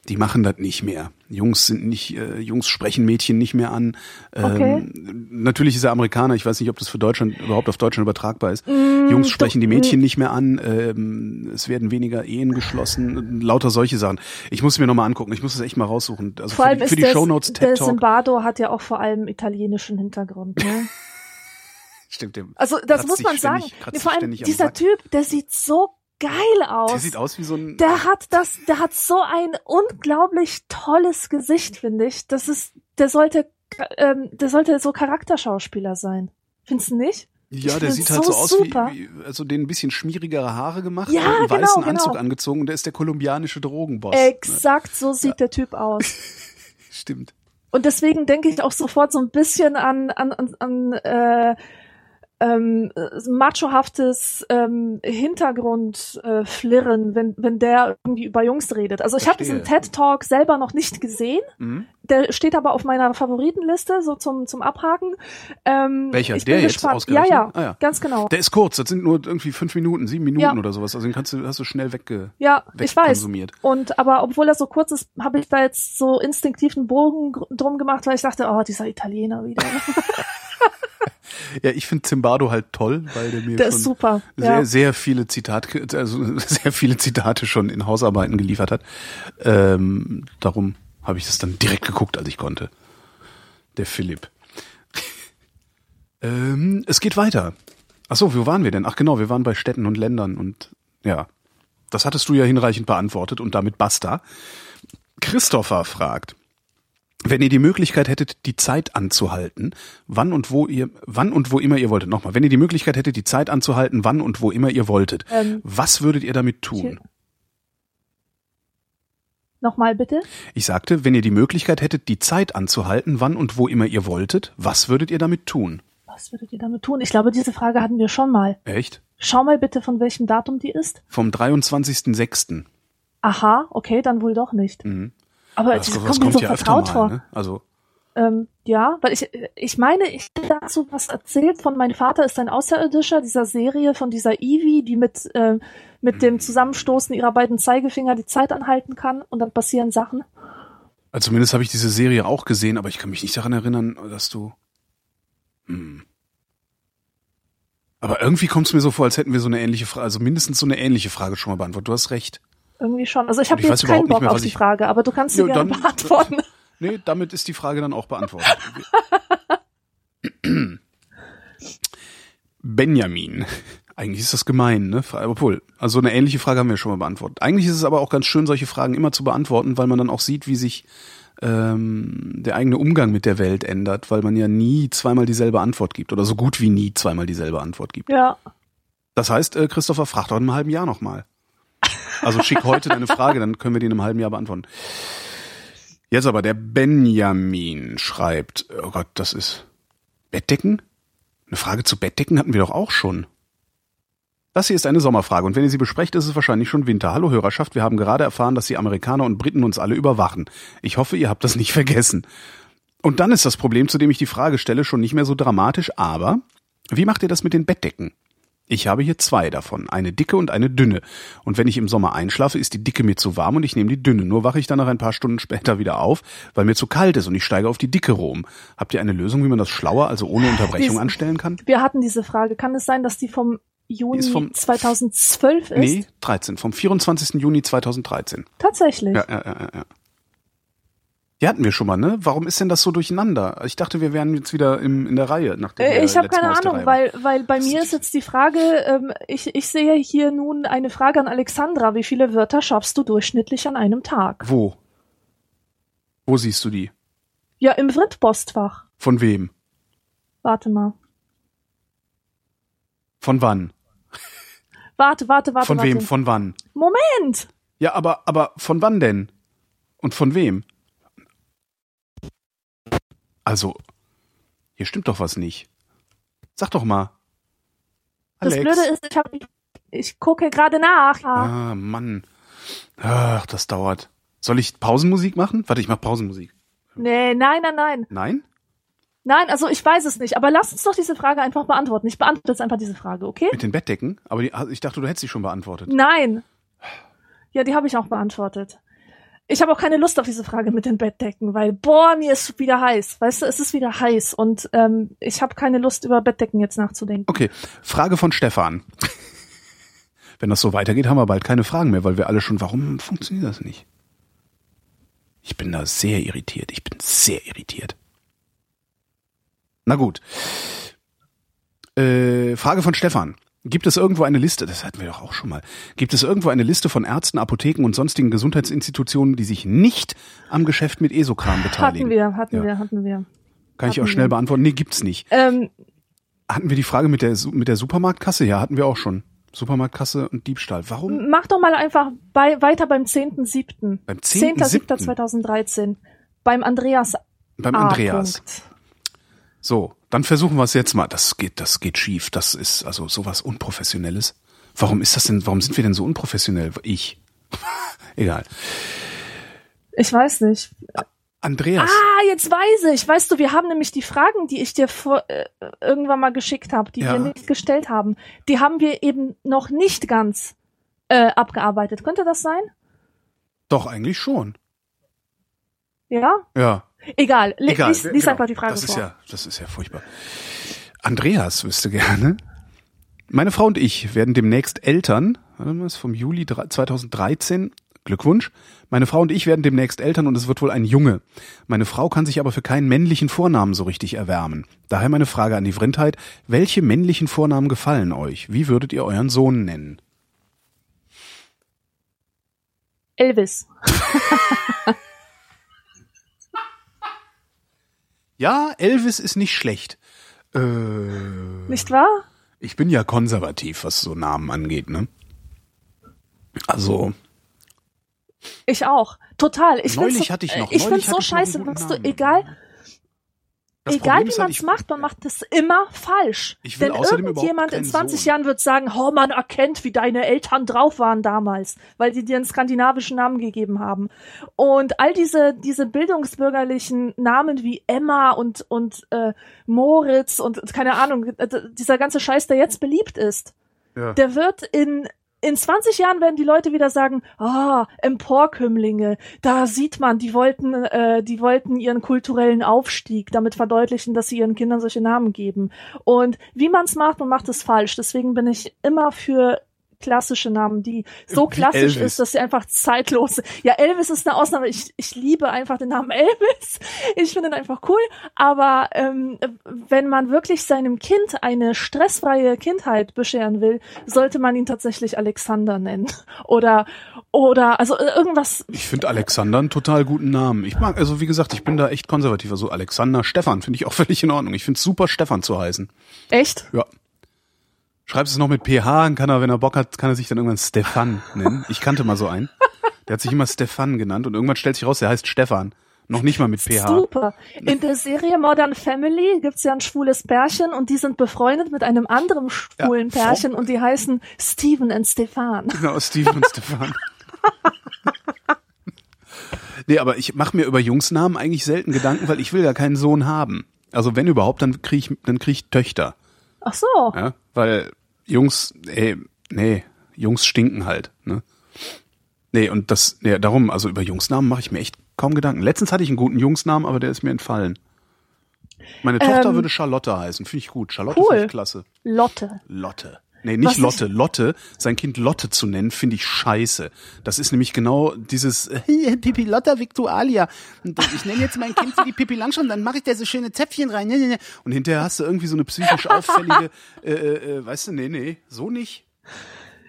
[SPEAKER 2] die machen das nicht mehr. Jungs sind nicht, äh, Jungs sprechen Mädchen nicht mehr an. Ähm, okay. Natürlich ist er Amerikaner, ich weiß nicht, ob das für Deutschland überhaupt auf Deutschland übertragbar ist. Mm, Jungs sprechen die Mädchen mm. nicht mehr an, ähm, es werden weniger Ehen geschlossen, lauter solche Sachen. Ich muss mir nochmal angucken, ich muss das echt mal raussuchen. Also
[SPEAKER 3] vor
[SPEAKER 2] für
[SPEAKER 3] allem
[SPEAKER 2] die, für die Shownotes
[SPEAKER 3] TED Talk. Zimbardo hat ja auch vor allem italienischen Hintergrund, ne?
[SPEAKER 2] Stimmt dem.
[SPEAKER 3] Also das muss man sagen. Nee, vor allem dieser Typ, der sieht so geil aus.
[SPEAKER 2] Der sieht aus wie so ein.
[SPEAKER 3] Der hat das, der hat so ein unglaublich tolles Gesicht, finde ich. Das ist, der sollte, ähm, der sollte so Charakterschauspieler sein. Findest du nicht?
[SPEAKER 2] Ja,
[SPEAKER 3] Ich
[SPEAKER 2] der sieht halt
[SPEAKER 3] so
[SPEAKER 2] so aus
[SPEAKER 3] super.
[SPEAKER 2] wie, also den ein bisschen schmierigere Haare gemacht
[SPEAKER 3] Ja,
[SPEAKER 2] einen
[SPEAKER 3] genau,
[SPEAKER 2] weißen
[SPEAKER 3] genau.
[SPEAKER 2] Anzug angezogen und der ist der kolumbianische Drogenboss.
[SPEAKER 3] Exakt so sieht der Typ aus.
[SPEAKER 2] Stimmt.
[SPEAKER 3] Und deswegen denke ich auch sofort so ein bisschen an, an, an, an äh, ähm, machohaftes ähm, Hintergrundflirren, äh, wenn, wenn der irgendwie über Jungs redet. Also ich habe diesen
[SPEAKER 2] Verstehe.
[SPEAKER 3] TED-Talk selber noch nicht gesehen.
[SPEAKER 2] Mhm.
[SPEAKER 3] Der steht aber auf meiner Favoritenliste, so zum, zum Abhaken. Ähm,
[SPEAKER 2] Welcher? Der jetzt
[SPEAKER 3] gespannt. Ja,
[SPEAKER 2] ausgerechnet?
[SPEAKER 3] ja,
[SPEAKER 2] Ah, ja.
[SPEAKER 3] ganz genau.
[SPEAKER 2] Der ist kurz, das sind nur irgendwie fünf Minuten, sieben Minuten
[SPEAKER 3] Ja.
[SPEAKER 2] oder sowas. Also den kannst du, hast du schnell wegge
[SPEAKER 3] Ja, ich weiß. Und aber obwohl er so kurz ist, habe ich da jetzt so instinktiv einen Bogen drum gemacht, weil ich dachte, oh, dieser Italiener wieder.
[SPEAKER 2] Ja, ich finde Zimbardo halt toll, weil der mir
[SPEAKER 3] Der
[SPEAKER 2] schon
[SPEAKER 3] super.
[SPEAKER 2] sehr,
[SPEAKER 3] ja.
[SPEAKER 2] sehr viele Zitate, also sehr viele Zitate schon in Hausarbeiten geliefert hat. Ähm, darum habe ich das dann direkt geguckt, als ich konnte. Der Philipp. ähm, es geht weiter. Ach so, wo waren wir denn? Ach genau, wir waren bei Städten und Ländern und ja, das hattest du ja hinreichend beantwortet und damit basta. Christopher fragt, wenn ihr die Möglichkeit hättet, die Zeit anzuhalten, wann und wo ihr, wann und wo immer ihr wolltet, nochmal, wenn ihr die Möglichkeit hättet, die Zeit anzuhalten, wann und wo immer ihr wolltet,
[SPEAKER 3] Ähm,
[SPEAKER 2] was würdet ihr damit tun?
[SPEAKER 3] Nochmal bitte.
[SPEAKER 2] Ich sagte, wenn ihr die Möglichkeit hättet, die Zeit anzuhalten, wann und wo immer ihr wolltet, was würdet ihr damit tun?
[SPEAKER 3] Was würdet ihr damit tun? Ich glaube, diese Frage hatten wir schon mal.
[SPEAKER 2] Echt?
[SPEAKER 3] Schau mal bitte, von welchem Datum die ist.
[SPEAKER 2] Vom 23.06.
[SPEAKER 3] Aha, okay, dann wohl doch nicht.
[SPEAKER 2] Mhm.
[SPEAKER 3] Aber
[SPEAKER 2] Das,
[SPEAKER 3] das
[SPEAKER 2] das
[SPEAKER 3] kommt mir
[SPEAKER 2] kommt
[SPEAKER 3] so vertraut vor.
[SPEAKER 2] ne? Also,
[SPEAKER 3] Ähm, ja, weil ich, ich meine, ich hätte dazu was erzählt von Mein Vater ist ein Außerirdischer, dieser Serie von dieser Ivy, die mit, ähm, mit dem Zusammenstoßen ihrer beiden Zeigefinger die Zeit anhalten kann und dann passieren Sachen.
[SPEAKER 2] also zumindest habe ich diese Serie auch gesehen, aber ich kann mich nicht daran erinnern, dass du. Hm. Aber irgendwie kommt es mir so vor, als hätten wir so eine ähnliche Frage, also mindestens so eine ähnliche Frage schon mal beantwortet. Du hast recht.
[SPEAKER 3] Irgendwie schon. Also ich habe jetzt keinen Bock
[SPEAKER 2] mehr,
[SPEAKER 3] auf die
[SPEAKER 2] ich-
[SPEAKER 3] Frage, aber du kannst sie
[SPEAKER 2] Ja,
[SPEAKER 3] gerne
[SPEAKER 2] dann-
[SPEAKER 3] beantworten.
[SPEAKER 2] Nee, damit ist die Frage dann auch beantwortet. Benjamin. Eigentlich ist das gemein, ne? Obwohl, also eine ähnliche Frage haben wir schon mal beantwortet. Eigentlich ist es aber auch ganz schön, solche Fragen immer zu beantworten, weil man dann auch sieht, wie sich ähm, der eigene Umgang mit der Welt ändert, weil man ja nie zweimal dieselbe Antwort gibt oder so gut wie nie zweimal dieselbe Antwort gibt.
[SPEAKER 3] Ja.
[SPEAKER 2] Das heißt, äh, Christopher, frag doch in einem halben Jahr nochmal. Also schick heute deine Frage, dann können wir die in einem halben Jahr beantworten. Jetzt aber der Benjamin schreibt, oh Gott, das ist Bettdecken? Eine Frage zu Bettdecken hatten wir doch auch schon. Das hier ist eine Sommerfrage und wenn ihr sie besprecht, ist es wahrscheinlich schon Winter. Hallo Hörerschaft, wir haben gerade erfahren, dass die Amerikaner und Briten uns alle überwachen. Ich hoffe, ihr habt das nicht vergessen. Und dann ist das Problem, zu dem ich die Frage stelle, schon nicht mehr so dramatisch, aber wie macht ihr das mit den Bettdecken? Ich habe hier zwei davon, eine dicke und eine dünne. Und wenn ich im Sommer einschlafe, ist die dicke mir zu warm und ich nehme die dünne. Nur wache ich dann nach ein paar Stunden später wieder auf, weil mir zu kalt ist und ich steige auf die dicke rum. Habt ihr eine Lösung, wie man das schlauer, also ohne Unterbrechung
[SPEAKER 3] Dies-
[SPEAKER 2] anstellen kann?
[SPEAKER 3] Wir hatten diese Frage. Kann es sein, dass die vom Juni
[SPEAKER 2] Ist vom-
[SPEAKER 3] 2012 ist?
[SPEAKER 2] Nee, 13, vom 24. Juni 2013.
[SPEAKER 3] Tatsächlich.
[SPEAKER 2] Ja, ja, ja, ja, ja. Die hatten wir schon mal, ne? Warum ist denn das so durcheinander? Ich dachte, wir wären jetzt wieder im, in der Reihe. Nachdem
[SPEAKER 3] Äh, Ich habe keine Ahnung, weil, weil bei mir ist jetzt die Frage, ähm, ich, ich sehe hier nun eine Frage an Alexandra. Wie viele Wörter schaffst du durchschnittlich an einem Tag?
[SPEAKER 2] Wo? Wo siehst du die?
[SPEAKER 3] Ja, im Writ-Postfach.
[SPEAKER 2] Von wem?
[SPEAKER 3] Warte mal.
[SPEAKER 2] Von wann?
[SPEAKER 3] Warte, warte, warte.
[SPEAKER 2] Von
[SPEAKER 3] warte.
[SPEAKER 2] wem? Von wann?
[SPEAKER 3] Moment!
[SPEAKER 2] Ja, aber, aber von wann denn? Und von wem? Also, hier stimmt doch was nicht. Sag doch mal.
[SPEAKER 3] Das
[SPEAKER 2] Alex.
[SPEAKER 3] Blöde ist, ich, hab, ich gucke gerade nach.
[SPEAKER 2] Ah, Mann. Ach, das dauert. Soll ich Pausenmusik machen? Warte, ich mach Pausenmusik.
[SPEAKER 3] Nee, nein, nein, nein.
[SPEAKER 2] Nein?
[SPEAKER 3] Nein, also ich weiß es nicht. Aber lass uns doch diese Frage einfach beantworten. Ich beantworte jetzt einfach diese Frage, okay?
[SPEAKER 2] Mit den Bettdecken? Aber die, ich dachte, du hättest sie schon beantwortet.
[SPEAKER 3] Nein. Ja, die habe ich auch beantwortet. Ich habe auch keine Lust auf diese Frage mit den Bettdecken, weil, boah, mir ist wieder heiß. Weißt du, es ist wieder heiß und ähm, ich habe keine Lust, über Bettdecken jetzt nachzudenken.
[SPEAKER 2] Okay, Frage von Stefan. Wenn das so weitergeht, haben wir bald keine Fragen mehr, weil wir alle schon, warum funktioniert das nicht? Ich bin da sehr irritiert. Ich bin sehr irritiert. Na gut. Äh, Frage von Stefan. Gibt es irgendwo eine Liste, das hatten wir doch auch schon mal, gibt es irgendwo eine Liste von Ärzten, Apotheken und sonstigen Gesundheitsinstitutionen, die sich nicht am Geschäft mit Esokram beteiligen?
[SPEAKER 3] Hatten wir, hatten
[SPEAKER 2] Ja.
[SPEAKER 3] wir, hatten wir.
[SPEAKER 2] Kann ich auch
[SPEAKER 3] hatten
[SPEAKER 2] schnell
[SPEAKER 3] wir.
[SPEAKER 2] beantworten? Nee, gibt's nicht.
[SPEAKER 3] Ähm,
[SPEAKER 2] Hatten wir die Frage mit der, mit der Supermarktkasse? Ja, hatten wir auch schon. Supermarktkasse und Diebstahl. Warum?
[SPEAKER 3] Mach doch mal einfach bei, weiter beim 10.7.
[SPEAKER 2] Beim 10.7.?
[SPEAKER 3] 10.7.2013. Beim Andreas
[SPEAKER 2] Beim
[SPEAKER 3] A.
[SPEAKER 2] Andreas.
[SPEAKER 3] Punkt.
[SPEAKER 2] So, dann versuchen wir es jetzt mal. Das geht, das geht schief. Das ist also sowas Unprofessionelles. Warum ist das denn, warum sind wir denn so unprofessionell? Ich. Egal.
[SPEAKER 3] Ich weiß nicht.
[SPEAKER 2] Andreas.
[SPEAKER 3] Ah, jetzt weiß ich. Weißt du, wir haben nämlich die Fragen, die ich dir vor, äh, irgendwann mal geschickt habe, die
[SPEAKER 2] Ja.
[SPEAKER 3] wir nicht gestellt haben, die haben wir eben noch nicht ganz äh, abgearbeitet. Könnte das sein?
[SPEAKER 2] Doch, eigentlich schon.
[SPEAKER 3] Ja?
[SPEAKER 2] Ja.
[SPEAKER 3] Egal. Li-
[SPEAKER 2] Egal.
[SPEAKER 3] Lies, lies
[SPEAKER 2] Genau.
[SPEAKER 3] einfach die Frage
[SPEAKER 2] das
[SPEAKER 3] vor.
[SPEAKER 2] ist ja, das ist ja furchtbar. Andreas wüsste gerne. Meine Frau und ich werden demnächst Eltern. Warte mal, ist vom Juli dre- 2013. Glückwunsch. Meine Frau und ich werden demnächst Eltern und es wird wohl ein Junge. Meine Frau kann sich aber für keinen männlichen Vornamen so richtig erwärmen. Daher meine Frage an die Vrindheit. Welche männlichen Vornamen gefallen euch? Wie würdet ihr euren Sohn nennen?
[SPEAKER 3] Elvis.
[SPEAKER 2] Ja, Elvis ist nicht schlecht. Äh,
[SPEAKER 3] Nicht wahr?
[SPEAKER 2] Ich bin ja konservativ, was so Namen angeht, ne? Also,
[SPEAKER 3] Ich auch. Total. Ich
[SPEAKER 2] Neulich
[SPEAKER 3] find's so,
[SPEAKER 2] hatte ich noch-
[SPEAKER 3] Ich find's so scheiße. Weißt du, egal,
[SPEAKER 2] das
[SPEAKER 3] egal wie
[SPEAKER 2] ist
[SPEAKER 3] man
[SPEAKER 2] halt,
[SPEAKER 3] es macht, man macht es immer falsch.
[SPEAKER 2] Ich will
[SPEAKER 3] Denn
[SPEAKER 2] außerdem
[SPEAKER 3] irgendjemand in
[SPEAKER 2] keinen
[SPEAKER 3] 20
[SPEAKER 2] Sohn.
[SPEAKER 3] Jahren wird sagen, oh, man erkennt, wie deine Eltern drauf waren damals, weil die dir einen skandinavischen Namen gegeben haben. Und all diese, diese bildungsbürgerlichen Namen wie Emma und, und äh, Moritz und keine Ahnung, dieser ganze Scheiß, der jetzt beliebt ist,
[SPEAKER 2] Ja.
[SPEAKER 3] der wird in in 20 Jahren werden die Leute wieder sagen, ah, Emporkömmlinge, da sieht man, die wollten, äh, die wollten ihren kulturellen Aufstieg damit verdeutlichen, dass sie ihren Kindern solche Namen geben. Und wie man es macht, man macht es falsch. Deswegen bin ich immer für klassische Namen, die so klassisch ist, dass sie einfach zeitlos sind. Ja, Elvis ist eine Ausnahme. Ich, ich liebe einfach den Namen Elvis. Ich finde ihn einfach cool. Aber ähm, wenn man wirklich seinem Kind eine stressfreie Kindheit bescheren will, sollte man ihn tatsächlich Alexander nennen. Oder, oder, also äh, irgendwas.
[SPEAKER 2] Ich finde Alexander einen total guten Namen. Ich mag, also wie gesagt, ich bin da echt konservativ. Also Alexander, Stefan finde ich auch völlig in Ordnung. Ich finde es super, Stefan zu heißen.
[SPEAKER 3] Echt?
[SPEAKER 2] Ja. Schreibst es noch mit PH und kann er, wenn er Bock hat, kann er sich dann irgendwann Stefan nennen. Ich kannte mal so einen. Der hat sich immer Stefan genannt und irgendwann stellt sich raus, der heißt Stefan. Noch nicht mal mit PH.
[SPEAKER 3] Super. In der Serie Modern Family gibt's ja ein schwules Pärchen und die sind befreundet mit einem anderen schwulen
[SPEAKER 2] Ja,
[SPEAKER 3] Pärchen und die heißen Steven und Stefan.
[SPEAKER 2] Genau, Steven und Stefan. nee, aber ich mache mir über Jungsnamen eigentlich selten Gedanken, weil ich will ja keinen Sohn haben. Also wenn überhaupt, dann krieg ich, dann krieg ich Töchter.
[SPEAKER 3] Ach so.
[SPEAKER 2] Ja, weil Jungs, ey, nee, Jungs stinken halt, ne? Nee, und das, nee, darum, also über Jungsnamen mache ich mir echt kaum Gedanken. Letztens hatte ich einen guten Jungsnamen, aber der ist mir entfallen. Meine Tochter
[SPEAKER 3] Ähm,
[SPEAKER 2] würde Charlotte heißen, finde ich gut. Charlotte
[SPEAKER 3] cool.
[SPEAKER 2] finde ich klasse.
[SPEAKER 3] Lotte.
[SPEAKER 2] Lotte. Nee, nicht
[SPEAKER 3] Was ich-
[SPEAKER 2] Lotte. Lotte, sein Kind Lotte zu nennen, finde ich scheiße. Das ist nämlich genau dieses äh, Pipi Lotta Victualia. Und ich nenne jetzt mein Kind die Pipi Langstrumpf, dann mache ich da so schöne Zäpfchen rein. Nee, nee, nee. Und hinterher hast du irgendwie so eine psychisch auffällige, äh, äh, äh, weißt du, nee, nee, so nicht.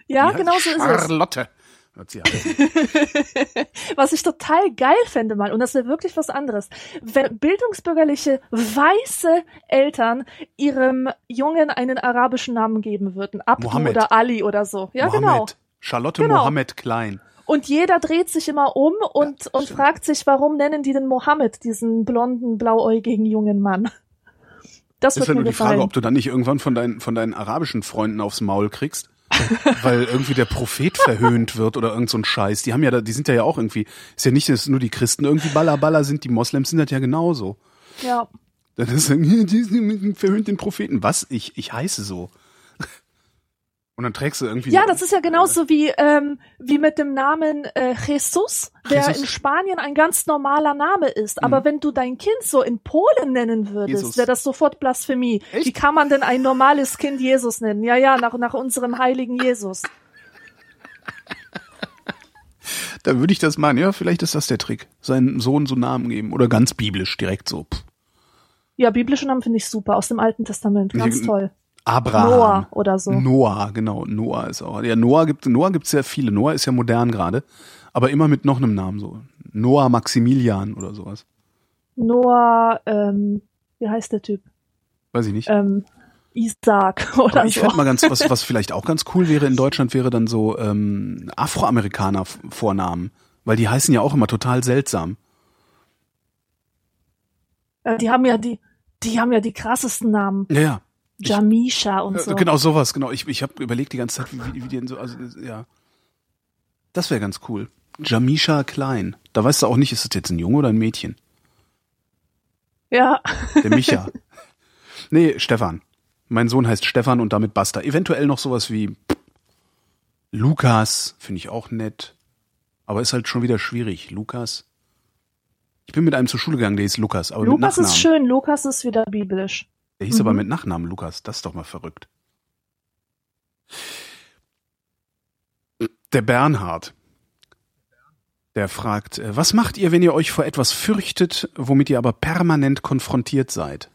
[SPEAKER 3] Ja,
[SPEAKER 2] Die
[SPEAKER 3] genau so ist es.
[SPEAKER 2] Charlotte.
[SPEAKER 3] Was ich total geil fände mal, und das wäre wirklich was anderes, wenn bildungsbürgerliche weiße Eltern ihrem Jungen einen arabischen Namen geben würden. Abdu
[SPEAKER 2] Mohammed.
[SPEAKER 3] oder Ali oder so. Ja, genau.
[SPEAKER 2] Mohammed. Charlotte
[SPEAKER 3] Genau.
[SPEAKER 2] Mohammed Klein.
[SPEAKER 3] Und jeder dreht sich immer um und, und
[SPEAKER 2] stimmt.
[SPEAKER 3] fragt sich, warum nennen die den Mohammed, diesen blonden, blauäugigen jungen Mann? Das
[SPEAKER 2] Ist
[SPEAKER 3] wird
[SPEAKER 2] halt
[SPEAKER 3] mir
[SPEAKER 2] nur die
[SPEAKER 3] gefallen.
[SPEAKER 2] Frage, ob du dann nicht irgendwann von deinen, von deinen arabischen Freunden aufs Maul kriegst. Weil irgendwie der Prophet verhöhnt wird oder irgend so ein Scheiß. Die haben ja da, die sind ja auch irgendwie, ist ja nicht, dass nur die Christen irgendwie Baller Baller sind, die Moslems sind das ja genauso.
[SPEAKER 3] ja.
[SPEAKER 2] Dann ist verhöhnt den Propheten. Was? Ich, ich heiße so. Und dann trägst du irgendwie.
[SPEAKER 3] Ja, das ist ja genauso wie, ähm, wie mit dem Namen äh, Jesus, der
[SPEAKER 2] Jesus.
[SPEAKER 3] in Spanien ein ganz normaler Name ist. Aber wenn du dein Kind so in Polen nennen würdest, wäre das sofort Blasphemie.
[SPEAKER 2] Echt?
[SPEAKER 3] Wie kann man denn ein normales Kind Jesus nennen? Ja, ja, nach, nach unserem heiligen Jesus.
[SPEAKER 2] Da würde ich das machen. Ja, vielleicht ist das der Trick. Seinen Sohn so Namen geben. Oder ganz biblisch direkt so. Pff.
[SPEAKER 3] Ja, biblische Namen finde ich super, aus dem Alten Testament. Ganz toll.
[SPEAKER 2] Abraham.
[SPEAKER 3] Noah oder so.
[SPEAKER 2] Noah, genau. Noah ist auch. Ja, Noah gibt Noah gibt's sehr viele. Noah ist ja modern gerade, aber immer mit noch einem Namen so. Noah Maximilian oder sowas.
[SPEAKER 3] Noah, ähm, wie heißt der Typ?
[SPEAKER 2] Weiß ich nicht.
[SPEAKER 3] Ähm, Isaac oder
[SPEAKER 2] Aber ich
[SPEAKER 3] so.
[SPEAKER 2] fände mal ganz, was, was vielleicht auch ganz cool wäre in Deutschland, wäre dann so ähm, Afroamerikaner-Vornamen. Weil die heißen ja auch immer total seltsam.
[SPEAKER 3] Äh, die haben ja die, die haben ja die krassesten Namen.
[SPEAKER 2] Ja, ja.
[SPEAKER 3] Jamisha und
[SPEAKER 2] Äh,
[SPEAKER 3] so.
[SPEAKER 2] Genau sowas, genau. Ich, ich habe überlegt die ganze Zeit, wie, wie, die denn so, also äh, ja. Das wäre ganz cool. Jamisha Klein. Da weißt du auch nicht, ist das jetzt ein Junge oder ein Mädchen?
[SPEAKER 3] Ja,
[SPEAKER 2] Der Micha. nee, Stefan. Mein Sohn heißt Stefan und damit basta. Eventuell noch sowas wie Lukas, finde ich auch nett. Aber ist halt schon wieder schwierig. Lukas. Ich bin mit einem zur Schule gegangen, der hieß Lukas, aber
[SPEAKER 3] Lukas ist schön, Lukas ist wieder biblisch.
[SPEAKER 2] Der hieß aber
[SPEAKER 3] Mhm.
[SPEAKER 2] mit Nachnamen Lukas. Das ist doch mal verrückt. Der Bernhard. Der fragt, äh, was macht ihr, wenn ihr euch vor etwas fürchtet, womit ihr aber permanent konfrontiert seid?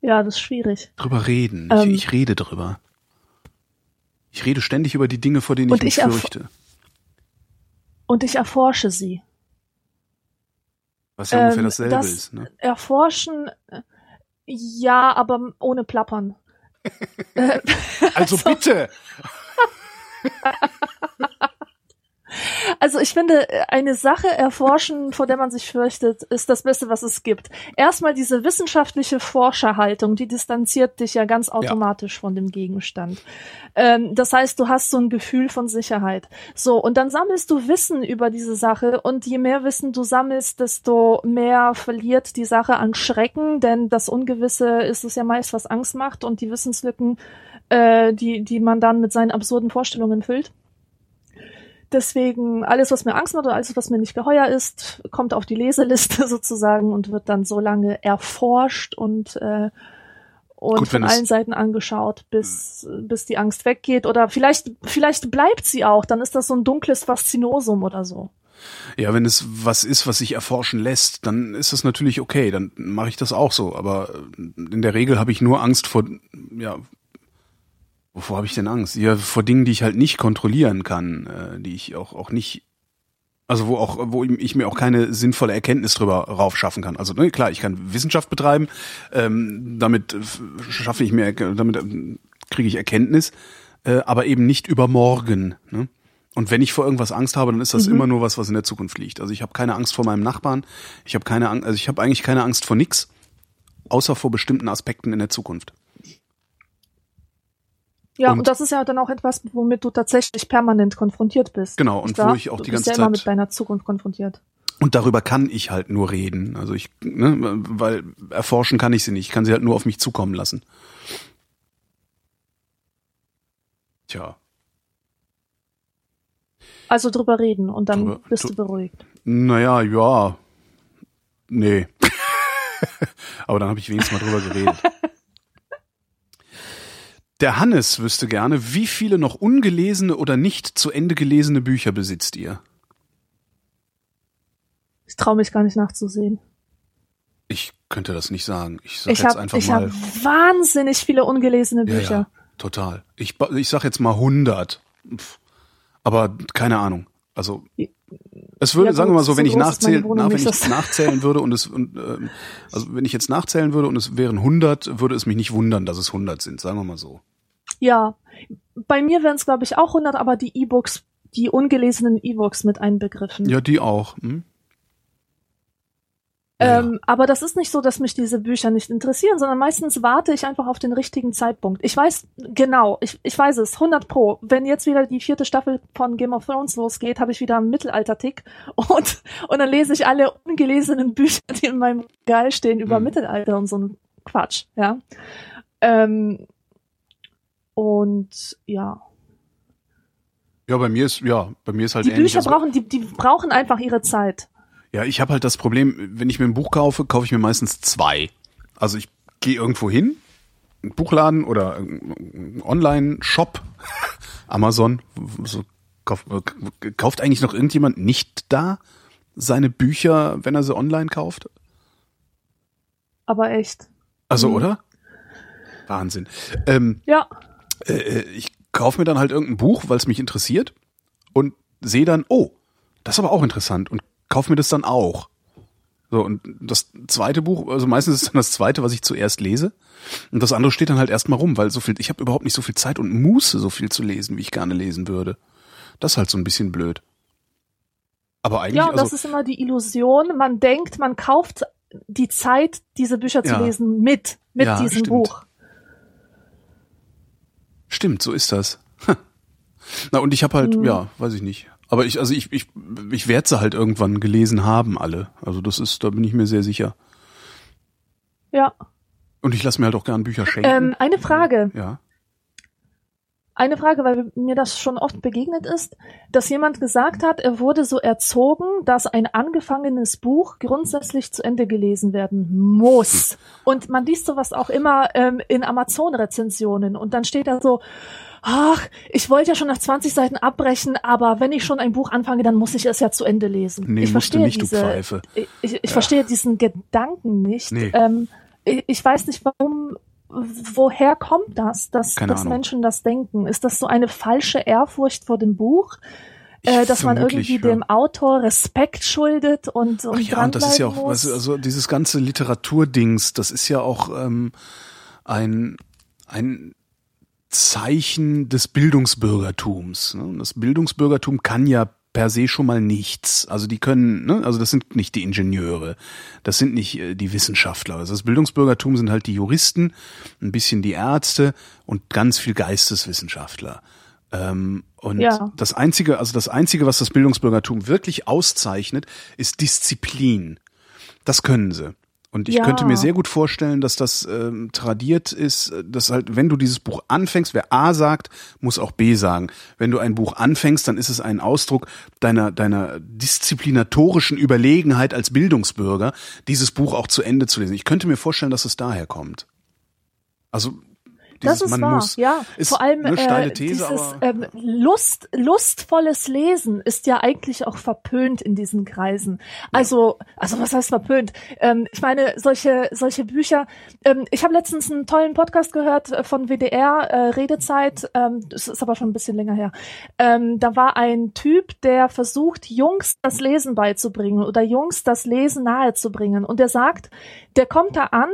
[SPEAKER 3] Ja, das ist schwierig.
[SPEAKER 2] Drüber reden.
[SPEAKER 3] Ähm.
[SPEAKER 2] ich, ich rede drüber. Ich rede ständig über die Dinge, vor denen ich mich
[SPEAKER 3] ich
[SPEAKER 2] fürchte.
[SPEAKER 3] Und ich erforsche sie.
[SPEAKER 2] Was ja ungefähr
[SPEAKER 3] Ähm,
[SPEAKER 2] dasselbe
[SPEAKER 3] das-
[SPEAKER 2] ist. Ne?
[SPEAKER 3] Erforschen, äh, ja, aber ohne Plappern. Äh,
[SPEAKER 2] Also bitte!
[SPEAKER 3] Also ich finde, eine Sache erforschen, vor der man sich fürchtet, ist das Beste, was es gibt. Erstmal diese wissenschaftliche Forscherhaltung, die distanziert dich ja ganz automatisch von dem Gegenstand. Ähm, das heißt, du hast so ein Gefühl von Sicherheit. So, und dann sammelst du Wissen über diese Sache und je mehr Wissen du sammelst, desto mehr verliert die Sache an Schrecken, denn das Ungewisse ist es ja meist, was Angst macht und die Wissenslücken, äh, die, die man dann mit seinen absurden Vorstellungen füllt. Deswegen alles, was mir Angst macht oder alles, was mir nicht geheuer ist, kommt auf die Leseliste sozusagen und wird dann so lange erforscht und, äh, und
[SPEAKER 2] Gut,
[SPEAKER 3] von allen Seiten angeschaut, bis, bis die Angst weggeht. Oder vielleicht, vielleicht bleibt sie auch, dann ist das so ein dunkles Faszinosum oder so.
[SPEAKER 2] Ja, wenn es was ist, was sich erforschen lässt, dann ist das natürlich okay, dann mache ich das auch so. Aber in der Regel habe ich nur Angst vor, ja, wovor habe ich denn Angst? Ja, vor Dingen, die ich halt nicht kontrollieren kann, äh, die ich auch auch nicht, also wo auch, wo ich mir auch keine sinnvolle Erkenntnis drüber raufschaffen kann. Also ne, klar, ich kann Wissenschaft betreiben, ähm, damit schaffe ich mir, damit äh, kriege ich Erkenntnis, äh, aber eben nicht über morgen. Ne? Und wenn ich vor irgendwas Angst habe, dann ist das
[SPEAKER 3] Mhm.
[SPEAKER 2] immer nur was, was in der Zukunft liegt. Also ich habe keine Angst vor meinem Nachbarn. Ich habe keine Angst, also ich habe eigentlich keine Angst vor nix, außer vor bestimmten Aspekten in der Zukunft.
[SPEAKER 3] Ja,
[SPEAKER 2] Und-
[SPEAKER 3] und, das ist ja dann auch etwas, womit du tatsächlich permanent konfrontiert bist.
[SPEAKER 2] Genau, und
[SPEAKER 3] wahr?
[SPEAKER 2] wo ich auch
[SPEAKER 3] du
[SPEAKER 2] die
[SPEAKER 3] bist
[SPEAKER 2] ganze
[SPEAKER 3] ja immer
[SPEAKER 2] Zeit-
[SPEAKER 3] mit deiner Zukunft konfrontiert.
[SPEAKER 2] Und darüber kann ich halt nur reden. Also ich, ne, weil erforschen kann ich sie nicht. Ich kann sie halt nur auf mich zukommen lassen. Tja,
[SPEAKER 3] Also drüber reden und dann
[SPEAKER 2] Drüber-
[SPEAKER 3] bist du beruhigt.
[SPEAKER 2] naja, ja, nee. Aber dann habe ich wenigstens mal drüber geredet. Der Hannes wüsste gerne, wie viele noch ungelesene oder nicht zu Ende gelesene Bücher besitzt ihr?
[SPEAKER 3] Ich traue mich gar nicht nachzusehen.
[SPEAKER 2] Ich könnte das nicht sagen. Ich sag
[SPEAKER 3] Ich
[SPEAKER 2] jetzt
[SPEAKER 3] habe
[SPEAKER 2] einfach
[SPEAKER 3] ich
[SPEAKER 2] mal.
[SPEAKER 3] hab wahnsinnig viele ungelesene
[SPEAKER 2] Ja,
[SPEAKER 3] Bücher.
[SPEAKER 2] ja, total. Ich, ich sag jetzt mal 100. Pff. Aber keine Ahnung. Also es würde,
[SPEAKER 3] Ja,
[SPEAKER 2] sagen wir mal so, wenn ich
[SPEAKER 3] groß ist meine
[SPEAKER 2] nachzählen,
[SPEAKER 3] Wohnung
[SPEAKER 2] nach, wenn ich nachzählen würde und es, und, ähm, also wenn ich jetzt nachzählen würde und es wären 100, würde es mich nicht wundern, dass es 100 sind, sagen wir mal so.
[SPEAKER 3] Ja, bei mir wären es glaube ich auch 100, aber die E-Books, die ungelesenen E-Books mit einbegriffen.
[SPEAKER 2] Ja, die auch. Hm? Ja.
[SPEAKER 3] Ähm, aber das ist nicht so, dass mich diese Bücher nicht interessieren, sondern meistens warte ich einfach auf den richtigen Zeitpunkt. Ich weiß genau, ich, ich weiß es, 100 pro. Wenn jetzt wieder die vierte Staffel von Game of Thrones losgeht, habe ich wieder einen Mittelalter-Tick und, und dann lese ich alle ungelesenen Bücher, die in meinem Regal stehen, über
[SPEAKER 2] Mhm.
[SPEAKER 3] Mittelalter und so ein Quatsch, ja. Ähm, und ja,
[SPEAKER 2] Ja, bei mir ist, ja, bei mir ist halt
[SPEAKER 3] die
[SPEAKER 2] ähnlich.
[SPEAKER 3] Bücher
[SPEAKER 2] Also,
[SPEAKER 3] brauchen, die, die brauchen einfach ihre Zeit.
[SPEAKER 2] Ja, ich habe halt das Problem, wenn ich mir ein Buch kaufe, kaufe ich mir meistens zwei. Also ich gehe irgendwo hin, Buchladen oder Online-Shop, Amazon, so, kauf, äh, kauft eigentlich noch irgendjemand nicht da seine Bücher, wenn er sie online kauft?
[SPEAKER 3] Aber echt.
[SPEAKER 2] Also,
[SPEAKER 3] Mhm.
[SPEAKER 2] oder? Wahnsinn. Ähm,
[SPEAKER 3] Ja,
[SPEAKER 2] äh, ich kaufe mir dann halt irgendein Buch, weil es mich interessiert und sehe dann, oh, das ist aber auch interessant und kaufe mir das dann auch. So, und das zweite Buch, also meistens ist dann das zweite, was ich zuerst lese. Und das andere steht dann halt erstmal rum, weil so viel, ich habe überhaupt nicht so viel Zeit und Muße, so viel zu lesen, wie ich gerne lesen würde. Das ist halt so ein bisschen blöd. Aber eigentlich.
[SPEAKER 3] Ja, und das
[SPEAKER 2] also,
[SPEAKER 3] ist immer die Illusion. Man denkt, man kauft die Zeit, diese Bücher zu
[SPEAKER 2] Ja.
[SPEAKER 3] lesen, mit, mit
[SPEAKER 2] Ja,
[SPEAKER 3] diesem
[SPEAKER 2] stimmt.
[SPEAKER 3] Buch.
[SPEAKER 2] Stimmt, so ist das. Na, und ich habe halt,
[SPEAKER 3] Mhm.
[SPEAKER 2] ja, weiß ich nicht. Aber ich, also ich, ich, ich werde sie halt irgendwann gelesen haben, alle. Also das ist, da bin ich mir sehr sicher.
[SPEAKER 3] Ja.
[SPEAKER 2] Und ich lasse mir halt auch gern Bücher schenken.
[SPEAKER 3] Ähm, eine Frage.
[SPEAKER 2] ja.
[SPEAKER 3] Eine Frage, weil mir das schon oft begegnet ist, dass jemand gesagt hat, er wurde so erzogen, dass ein angefangenes Buch grundsätzlich zu Ende gelesen werden muss. Und man liest sowas auch immer ähm, in Amazon-Rezensionen und dann steht da so, ach, ich wollte ja schon nach 20 Seiten abbrechen, aber wenn ich schon ein Buch anfange, dann muss ich es ja zu Ende lesen.
[SPEAKER 2] Nee,
[SPEAKER 3] ich
[SPEAKER 2] du
[SPEAKER 3] verstehe
[SPEAKER 2] nicht, du
[SPEAKER 3] diese,
[SPEAKER 2] Pfeife.
[SPEAKER 3] ich, ich, ich verstehe diesen Gedanken nicht.
[SPEAKER 2] Nee.
[SPEAKER 3] Ähm, ich, ich weiß nicht, warum, woher kommt das, dass, dass. Menschen das denken? Ist das so eine falsche Ehrfurcht vor dem Buch? Äh, dass man irgendwie
[SPEAKER 2] ja.
[SPEAKER 3] dem Autor Respekt schuldet und, und
[SPEAKER 2] Ach ja, und das ist ja auch, du,
[SPEAKER 3] muss?
[SPEAKER 2] also dieses ganze Literaturdings, das ist ja auch ähm, ein, ein Zeichen des Bildungsbürgertums. Ne? Das Bildungsbürgertum kann ja per se schon mal nichts. Also die können, ne? also das sind nicht die Ingenieure, das sind nicht äh, die Wissenschaftler. Also das Bildungsbürgertum sind halt die Juristen, ein bisschen die Ärzte und ganz viel Geisteswissenschaftler. Ähm, und
[SPEAKER 3] Ja.
[SPEAKER 2] das einzige, also das einzige, was das Bildungsbürgertum wirklich auszeichnet, ist Disziplin. Das können sie. Und ich
[SPEAKER 3] Ja.
[SPEAKER 2] könnte mir sehr gut vorstellen, dass das ähm, tradiert ist, äh, dass halt, wenn du dieses Buch anfängst, wer A sagt, muss auch B sagen. Wenn du ein Buch anfängst, dann ist es ein Ausdruck deiner, deiner disziplinatorischen Überlegenheit als Bildungsbürger, dieses Buch auch zu Ende zu lesen. Ich könnte mir vorstellen, dass es daher kommt. Also, dieses,
[SPEAKER 3] Das ist wahr,
[SPEAKER 2] muss,
[SPEAKER 3] ja.
[SPEAKER 2] ist
[SPEAKER 3] Vor allem
[SPEAKER 2] eine steile
[SPEAKER 3] äh,
[SPEAKER 2] These,
[SPEAKER 3] dieses
[SPEAKER 2] aber
[SPEAKER 3] ähm, Lust, lustvolles Lesen ist ja eigentlich auch verpönt in diesen Kreisen. Also, also was heißt verpönt? Ähm, ich meine, solche solche Bücher. Ähm, ich habe letztens einen tollen Podcast gehört äh, von WDR äh, Redezeit. Ähm, das ist aber schon ein bisschen länger her. Ähm, da war ein Typ, der versucht, Jungs das Lesen beizubringen oder Jungs das Lesen nahezubringen. Und der sagt, der kommt da an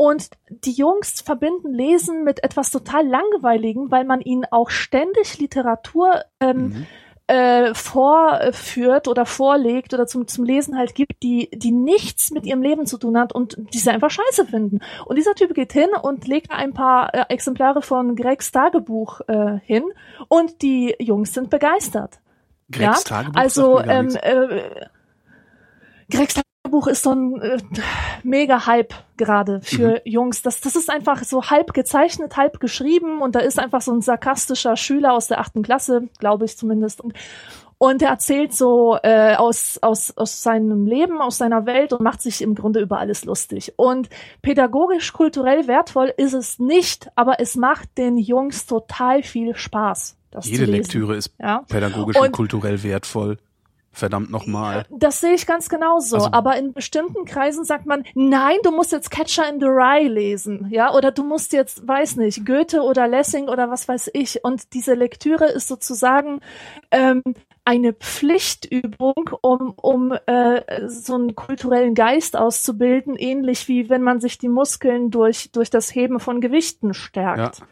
[SPEAKER 3] und die Jungs verbinden Lesen mit etwas total Langweiligem, weil man ihnen auch ständig Literatur ähm,
[SPEAKER 2] Mhm.
[SPEAKER 3] äh, vorführt oder vorlegt oder zum, zum Lesen halt gibt, die, die nichts mit ihrem Leben zu tun hat und die sie einfach scheiße finden. Und dieser Typ geht hin und legt ein paar äh, Exemplare von Gregs Tagebuch äh, hin und die Jungs sind begeistert.
[SPEAKER 2] Gregs
[SPEAKER 3] ja?
[SPEAKER 2] Tagebuch
[SPEAKER 3] Also ähm, äh, Gregs Tagebuch ist so ein äh, mega Hype gerade für
[SPEAKER 2] Mhm.
[SPEAKER 3] Jungs. Das, das ist einfach so halb gezeichnet, halb geschrieben und da ist einfach so ein sarkastischer Schüler aus der achten Klasse, glaube ich zumindest. Und, und er erzählt so äh, aus, aus, aus seinem Leben, aus seiner Welt und macht sich im Grunde über alles lustig. Und pädagogisch, kulturell wertvoll ist es nicht, aber es macht den Jungs total viel Spaß.
[SPEAKER 2] Jede. Lektüre ist
[SPEAKER 3] Ja.
[SPEAKER 2] pädagogisch und,
[SPEAKER 3] Und-
[SPEAKER 2] kulturell wertvoll. Verdammt nochmal.
[SPEAKER 3] Das sehe ich ganz genauso.
[SPEAKER 2] Also-
[SPEAKER 3] aber in bestimmten Kreisen sagt man, nein, du musst jetzt Catcher in the Rye lesen, ja, oder du musst jetzt, weiß nicht, Goethe oder Lessing oder was weiß ich. Und diese Lektüre ist sozusagen ähm, eine Pflichtübung, um, um äh, so einen kulturellen Geist auszubilden, ähnlich wie wenn man sich die Muskeln durch, durch das Heben von Gewichten stärkt.
[SPEAKER 2] Ja.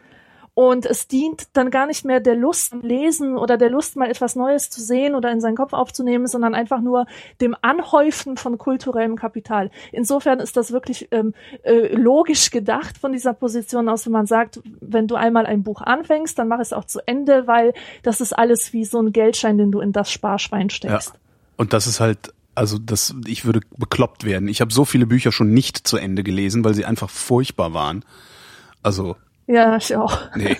[SPEAKER 3] Und es dient dann gar nicht mehr der Lust am Lesen oder der Lust, mal etwas Neues zu sehen oder in seinen Kopf aufzunehmen, sondern einfach nur dem Anhäufen von kulturellem Kapital. Insofern ist das wirklich ähm, äh, logisch gedacht von dieser Position aus, wenn man sagt, wenn du einmal ein Buch anfängst, dann mach es auch zu Ende, weil das ist alles wie so ein Geldschein, den du in das Sparschwein steckst.
[SPEAKER 2] Und das ist halt, also das, ich würde bekloppt werden. Ich habe so viele Bücher schon nicht zu Ende gelesen, weil sie einfach furchtbar waren. Also,
[SPEAKER 3] Ja, ich auch.
[SPEAKER 2] nee.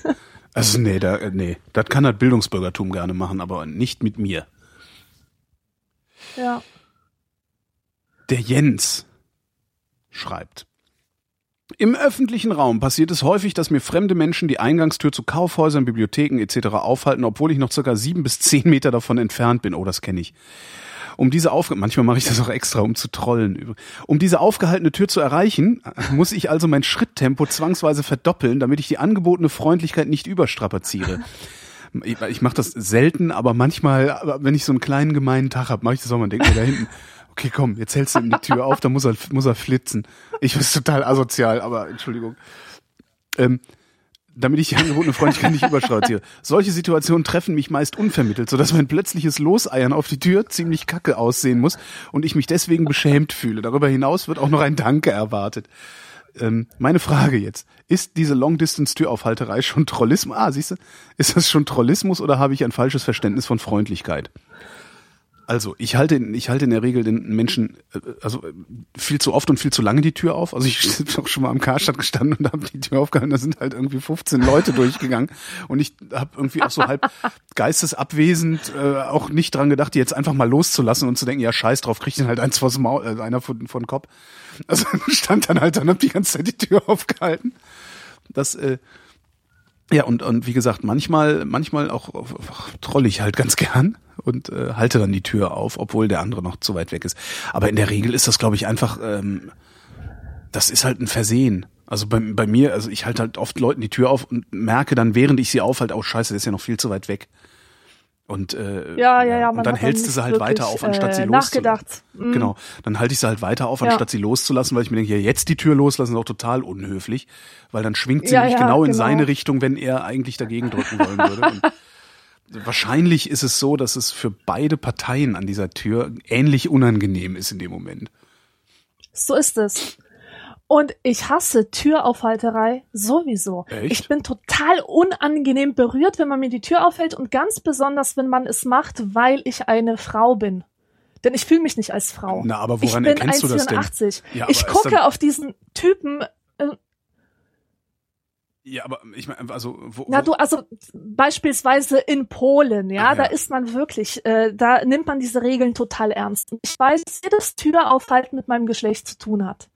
[SPEAKER 2] Also nee, da, äh, nee, das kann das Bildungsbürgertum gerne machen, aber nicht mit mir.
[SPEAKER 3] Ja.
[SPEAKER 2] Der Jens schreibt. Im öffentlichen Raum passiert es häufig, dass mir fremde Menschen die Eingangstür zu Kaufhäusern, Bibliotheken etc. aufhalten, obwohl ich noch circa sieben bis zehn Meter davon entfernt bin. Oh, das kenne ich. Um diese Aufge manchmal mache ich das auch extra, um zu trollen. Um diese aufgehaltene Tür zu erreichen, muss ich also mein Schritttempo zwangsweise verdoppeln, damit ich die angebotene Freundlichkeit nicht überstrapaziere. Ich, ich mache das selten, aber manchmal, wenn ich so einen kleinen gemeinen Tag habe, mache ich das auch mal denke mir da hinten, okay, komm, jetzt hältst du ihm die Tür auf, dann muss er, muss er flitzen. Ich bin total asozial, aber Entschuldigung. Ähm, damit ich die angebotene Freundlichkeit nicht überstrapaziere. Solche Situationen treffen mich meist unvermittelt, sodass mein plötzliches Loseiern auf die Tür ziemlich kacke aussehen muss und ich mich deswegen beschämt fühle. Darüber hinaus wird auch noch ein Danke erwartet. Ähm, meine Frage jetzt, ist diese Long-Distance-Türaufhalterei schon Trollismus? Ah, siehst du, ist das schon Trollismus oder habe ich ein falsches Verständnis von Freundlichkeit? Also, ich halte, ich halte in der Regel den Menschen, äh, also viel zu oft und viel zu lange die Tür auf. Also ich bin auch schon mal am Karstadt gestanden und habe die Tür aufgehalten, da sind halt irgendwie 15 Leute durchgegangen und ich habe irgendwie auch so halb geistesabwesend äh, auch nicht dran gedacht, die jetzt einfach mal loszulassen und zu denken, ja scheiß drauf, kriegt den halt eins vors Maul, äh, einer von, von Kopf. Also stand dann halt dann hab die ganze Zeit die Tür aufgehalten. Das, äh, ja, und, und wie gesagt, manchmal, manchmal auch, auch troll ich halt ganz gern und äh, halte dann die Tür auf, obwohl der andere noch zu weit weg ist. Aber in der Regel ist das, glaube ich, einfach, ähm, das ist halt ein Versehen. Also bei, bei mir, also ich halte halt oft Leuten die Tür auf und merke dann, während ich sie aufhalte, oh scheiße, der ist ja noch viel zu weit weg. Und, äh,
[SPEAKER 3] ja, ja, ja,
[SPEAKER 2] und dann hältst du sie halt weiter auf, anstatt sie äh, loszulassen.
[SPEAKER 3] Mhm.
[SPEAKER 2] Genau. Dann halte ich sie halt weiter auf, anstatt sie loszulassen, weil ich mir denke, ja, jetzt die Tür loslassen ist auch total unhöflich, weil dann schwingt sie nämlich
[SPEAKER 3] ja,
[SPEAKER 2] genau in
[SPEAKER 3] genau.
[SPEAKER 2] seine Richtung, wenn er eigentlich dagegen drücken wollen würde. Und wahrscheinlich ist es so, dass es für beide Parteien an dieser Tür ähnlich unangenehm ist in dem Moment.
[SPEAKER 3] So ist es. Und ich hasse Türaufhalterei sowieso.
[SPEAKER 2] Echt?
[SPEAKER 3] Ich bin total unangenehm berührt, wenn man mir die Tür aufhält und ganz besonders, wenn man es macht, weil ich eine Frau bin. Denn ich fühle mich nicht als Frau.
[SPEAKER 2] Na, aber woran
[SPEAKER 3] ich bin
[SPEAKER 2] erkennst du das denn?
[SPEAKER 3] 1,84.
[SPEAKER 2] Ja,
[SPEAKER 3] ich gucke auf diesen Typen. Äh,
[SPEAKER 2] Ja, aber ich meine, also wo,
[SPEAKER 3] na
[SPEAKER 2] wo,
[SPEAKER 3] du, also beispielsweise in Polen, ja, da
[SPEAKER 2] ja.
[SPEAKER 3] ist man wirklich, äh, da nimmt man diese Regeln total ernst. Und ich weiß, dass jedes Türaufhalten mit meinem Geschlecht zu tun hat.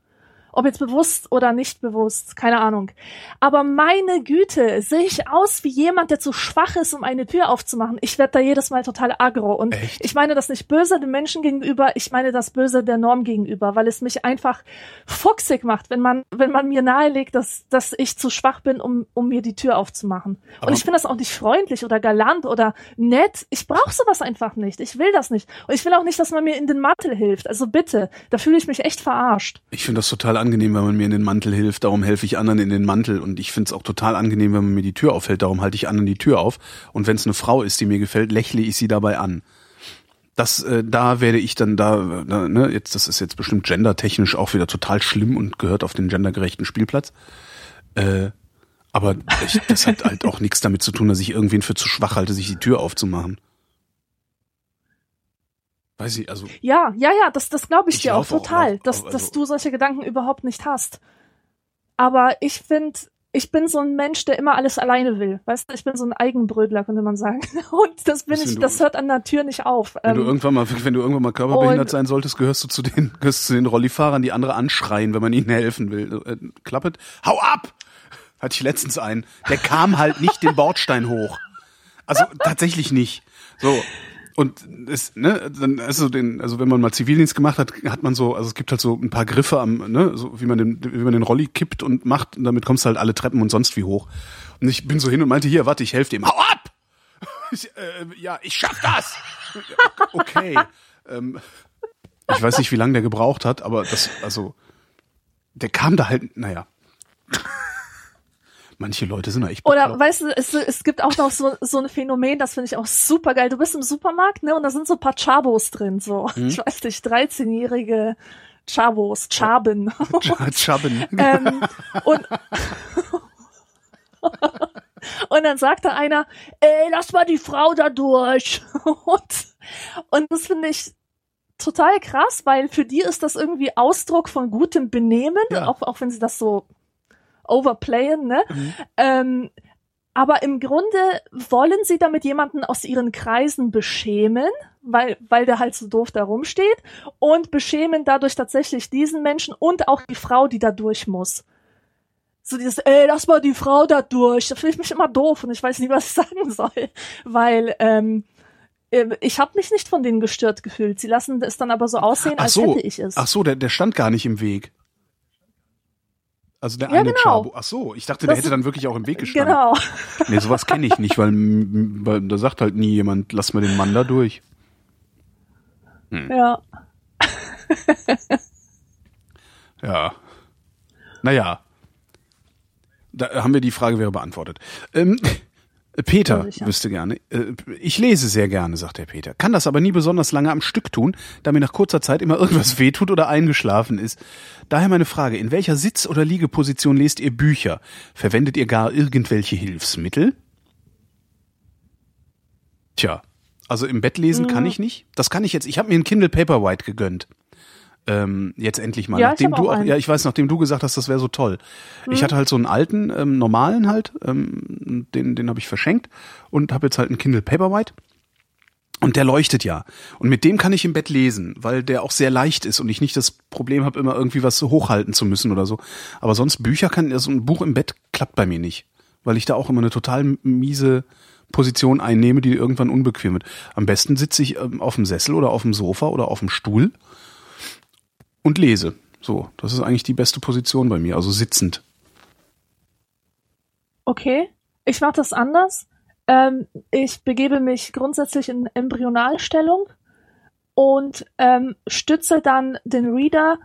[SPEAKER 3] Ob jetzt bewusst oder nicht bewusst, keine Ahnung. Aber meine Güte, sehe ich aus wie jemand, der zu schwach ist, um eine Tür aufzumachen. Ich werde da jedes Mal total aggro. Und
[SPEAKER 2] Echt?
[SPEAKER 3] ich meine das nicht böse dem Menschen gegenüber, ich meine das böse der Norm gegenüber, weil es mich einfach fuchsig macht, wenn man, wenn man mir nahelegt, dass, dass ich zu schwach bin, um, um mir die Tür aufzumachen.
[SPEAKER 2] Aber-
[SPEAKER 3] und ich finde das auch nicht freundlich oder galant oder nett. Ich brauche sowas einfach nicht. Ich will das nicht. Und ich will auch nicht, dass man mir in den Mantel hilft. Also bitte, da fühle ich mich echt verarscht.
[SPEAKER 2] Ich finde das total angenehm, wenn man mir in den Mantel hilft, darum helfe ich anderen in den Mantel. Und ich finde es auch total angenehm, wenn man mir die Tür aufhält, darum halte ich anderen die Tür auf. Und wenn es eine Frau ist, die mir gefällt, lächle ich sie dabei an. Das, äh, da werde ich dann da, da ne, jetzt, das ist jetzt bestimmt gendertechnisch auch wieder total schlimm und gehört auf den gendergerechten Spielplatz. Äh, aber ich, das hat halt auch nichts damit zu tun, dass ich irgendwen für zu schwach halte, sich die Tür aufzumachen. Weiß ich, also
[SPEAKER 3] Ja, ja, ja, das, das glaube ich,
[SPEAKER 2] Ich
[SPEAKER 3] dir auch
[SPEAKER 2] auch
[SPEAKER 3] total,
[SPEAKER 2] noch,
[SPEAKER 3] dass,
[SPEAKER 2] also-
[SPEAKER 3] dass du solche Gedanken überhaupt nicht hast. Aber ich finde, ich bin so ein Mensch, der immer alles alleine will. Weißt du, ich bin so ein Eigenbrödler, könnte man sagen. Und das bin
[SPEAKER 2] Was,
[SPEAKER 3] ich,
[SPEAKER 2] du-
[SPEAKER 3] das hört an der Tür nicht auf.
[SPEAKER 2] Wenn du
[SPEAKER 3] Ähm,
[SPEAKER 2] irgendwann mal, wenn du irgendwann mal körperbehindert sein solltest, gehörst du zu den, gehörst zu den Rollifahrern, die andere anschreien, wenn man ihnen helfen will. Äh, klappet, hau ab! Hatte ich letztens einen. Der kam halt nicht den Bordstein hoch. Also tatsächlich nicht. So. Und es, ne, dann, also den, also wenn man mal Zivildienst gemacht hat, hat man so, also es gibt halt so ein paar Griffe am, ne, so wie man den, wie man den Rolli kippt und macht, und damit kommst du halt alle Treppen und sonst wie hoch. Und ich bin so hin und meinte, hier, warte, ich helfe dem. Hau ab! Ich, äh, ja, ich schaff das! Okay. ähm, ich weiß nicht, wie lange der gebraucht hat, aber das, also, der kam da halt, naja. Manche Leute sind da echt
[SPEAKER 3] Oder
[SPEAKER 2] bekloppt.
[SPEAKER 3] weißt du, es, es gibt auch noch so, so ein Phänomen, das finde ich auch super geil. Du bist im Supermarkt, ne, und da sind so ein paar Chabos drin, so,
[SPEAKER 2] Hm?
[SPEAKER 3] ich weiß nicht, 13-jährige Chabos, Chaben.
[SPEAKER 2] Chubben.
[SPEAKER 3] ähm, und, und dann sagt da einer, ey, lass mal die Frau da durch. und, und das finde ich total krass, weil für die ist das irgendwie Ausdruck von gutem Benehmen,
[SPEAKER 2] Ja.
[SPEAKER 3] auch, auch wenn sie das so overplayen, ne?
[SPEAKER 2] Mhm.
[SPEAKER 3] Ähm, aber im Grunde wollen sie damit jemanden aus ihren Kreisen beschämen, weil, weil der halt so doof da rumsteht und beschämen dadurch tatsächlich diesen Menschen und auch die Frau, die da durch muss. So dieses, ey, lass mal die Frau da durch. Da fühle ich mich immer doof und ich weiß nicht, was ich sagen soll. Weil, ähm, äh, ich habe mich nicht von denen gestört gefühlt. Sie lassen es dann aber so aussehen, als
[SPEAKER 2] so,
[SPEAKER 3] hätte ich es.
[SPEAKER 2] ach so, der, der stand gar nicht im Weg. Also der
[SPEAKER 3] Ja,
[SPEAKER 2] eine
[SPEAKER 3] genau.
[SPEAKER 2] Chabo. Ach so, ich dachte, der
[SPEAKER 3] Das-
[SPEAKER 2] hätte dann wirklich auch im Weg gestanden.
[SPEAKER 3] Genau.
[SPEAKER 2] Nee, sowas kenne ich nicht, weil, weil da sagt halt nie jemand, lass mal den Mann da durch.
[SPEAKER 3] Ja.
[SPEAKER 2] ja. Naja. Da haben wir die Frage wäre beantwortet. Ähm, Peter
[SPEAKER 3] Ja,
[SPEAKER 2] wüsste gerne. Äh, Ich lese sehr gerne, sagt der Peter. Kann das aber nie besonders lange am Stück tun, da mir nach kurzer Zeit immer irgendwas wehtut oder eingeschlafen ist. Daher meine Frage, in welcher Sitz- oder Liegeposition lest ihr Bücher? Verwendet ihr gar irgendwelche Hilfsmittel? Tja, also im Bett lesen kann ich nicht. Das kann ich jetzt. Ich habe mir ein Kindle Paperwhite gegönnt. Ähm, jetzt endlich mal.
[SPEAKER 3] Ja, ich
[SPEAKER 2] nachdem du
[SPEAKER 3] auch einen.
[SPEAKER 2] ja, ich weiß, nachdem du gesagt hast, das wäre so toll. Ich hatte halt so einen alten, ähm, normalen halt, ähm, den, den habe ich verschenkt und habe jetzt halt einen Kindle Paperwhite. Und der leuchtet ja. Und mit dem kann ich im Bett lesen, weil der auch sehr leicht ist und ich nicht das Problem habe, immer irgendwie was so hochhalten zu müssen oder so. Aber sonst Bücher kann, also ein Buch im Bett klappt bei mir nicht, weil ich da auch immer eine total miese Position einnehme, die irgendwann unbequem wird. Am besten sitze ich ähm, auf dem Sessel oder auf dem Sofa oder auf dem Stuhl und lese. So, das ist eigentlich die beste Position bei mir, also sitzend.
[SPEAKER 3] Okay, ich mache das anders. Ähm, ich begebe mich grundsätzlich in Embryonalstellung und ähm, stütze dann den Reader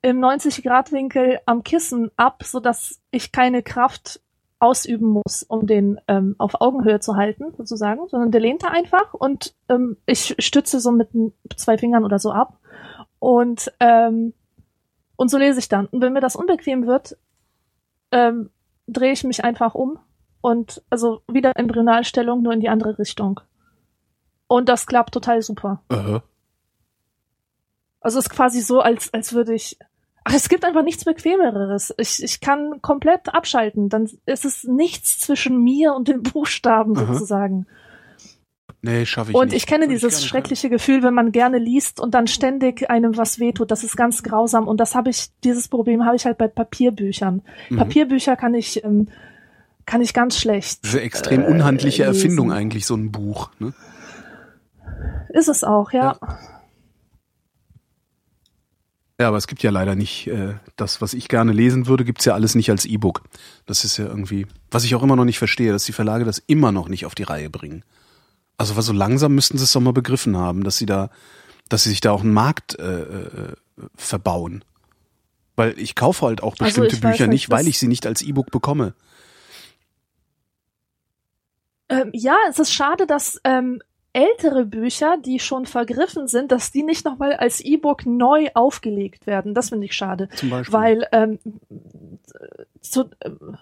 [SPEAKER 3] im 90-Grad-Winkel am Kissen ab, sodass ich keine Kraft ausüben muss, um den ähm, auf Augenhöhe zu halten, sozusagen, sondern der lehnt da einfach und ähm, ich stütze so mit zwei Fingern oder so ab und ähm, und so lese ich dann. Und wenn mir das unbequem wird, ähm, drehe ich mich einfach um und also wieder Embryonalstellung, nur in die andere Richtung. Und das klappt total super.
[SPEAKER 2] Äh,
[SPEAKER 3] Also es ist quasi so, als, als würde ich. Ach, es gibt einfach nichts Bequemeres. Ich, ich kann komplett abschalten. Dann ist es nichts zwischen mir und den Buchstaben
[SPEAKER 2] Aha.
[SPEAKER 3] sozusagen.
[SPEAKER 2] Nee, schaffe ich
[SPEAKER 3] Und
[SPEAKER 2] nicht.
[SPEAKER 3] ich kenne
[SPEAKER 2] Würde
[SPEAKER 3] dieses
[SPEAKER 2] gerne
[SPEAKER 3] schreckliche Gefühl, wenn man gerne liest und dann ständig einem was wehtut. Das ist ganz grausam. Und das habe ich, dieses Problem habe ich halt bei Papierbüchern.
[SPEAKER 2] Mhm.
[SPEAKER 3] Papierbücher kann ich, ähm, kann ich ganz schlecht.
[SPEAKER 2] Das ist eine extrem
[SPEAKER 3] äh,
[SPEAKER 2] unhandliche
[SPEAKER 3] lesen.
[SPEAKER 2] Erfindung eigentlich, so ein Buch. Ne?
[SPEAKER 3] Ist es auch, ja.
[SPEAKER 2] Ja, aber es gibt ja leider nicht äh, das, was ich gerne lesen würde, gibt's ja alles nicht als E-Book. Das ist ja irgendwie, was ich auch immer noch nicht verstehe, dass die Verlage das immer noch nicht auf die Reihe bringen. Also so langsam müssten sie es doch mal begriffen haben, dass sie da, dass sie sich da auch einen Markt äh, äh, verbauen. Weil ich kaufe halt auch
[SPEAKER 3] Also
[SPEAKER 2] bestimmte
[SPEAKER 3] weiß
[SPEAKER 2] Bücher
[SPEAKER 3] nicht,
[SPEAKER 2] weil ich sie nicht als E-Book bekomme.
[SPEAKER 3] Ähm, ja, es ist schade, dass ähm, ältere Bücher, die schon vergriffen sind, dass die nicht nochmal als E-Book neu aufgelegt werden. Das finde ich schade.
[SPEAKER 2] Zum Beispiel.
[SPEAKER 3] Weil, ähm, zu, ähm,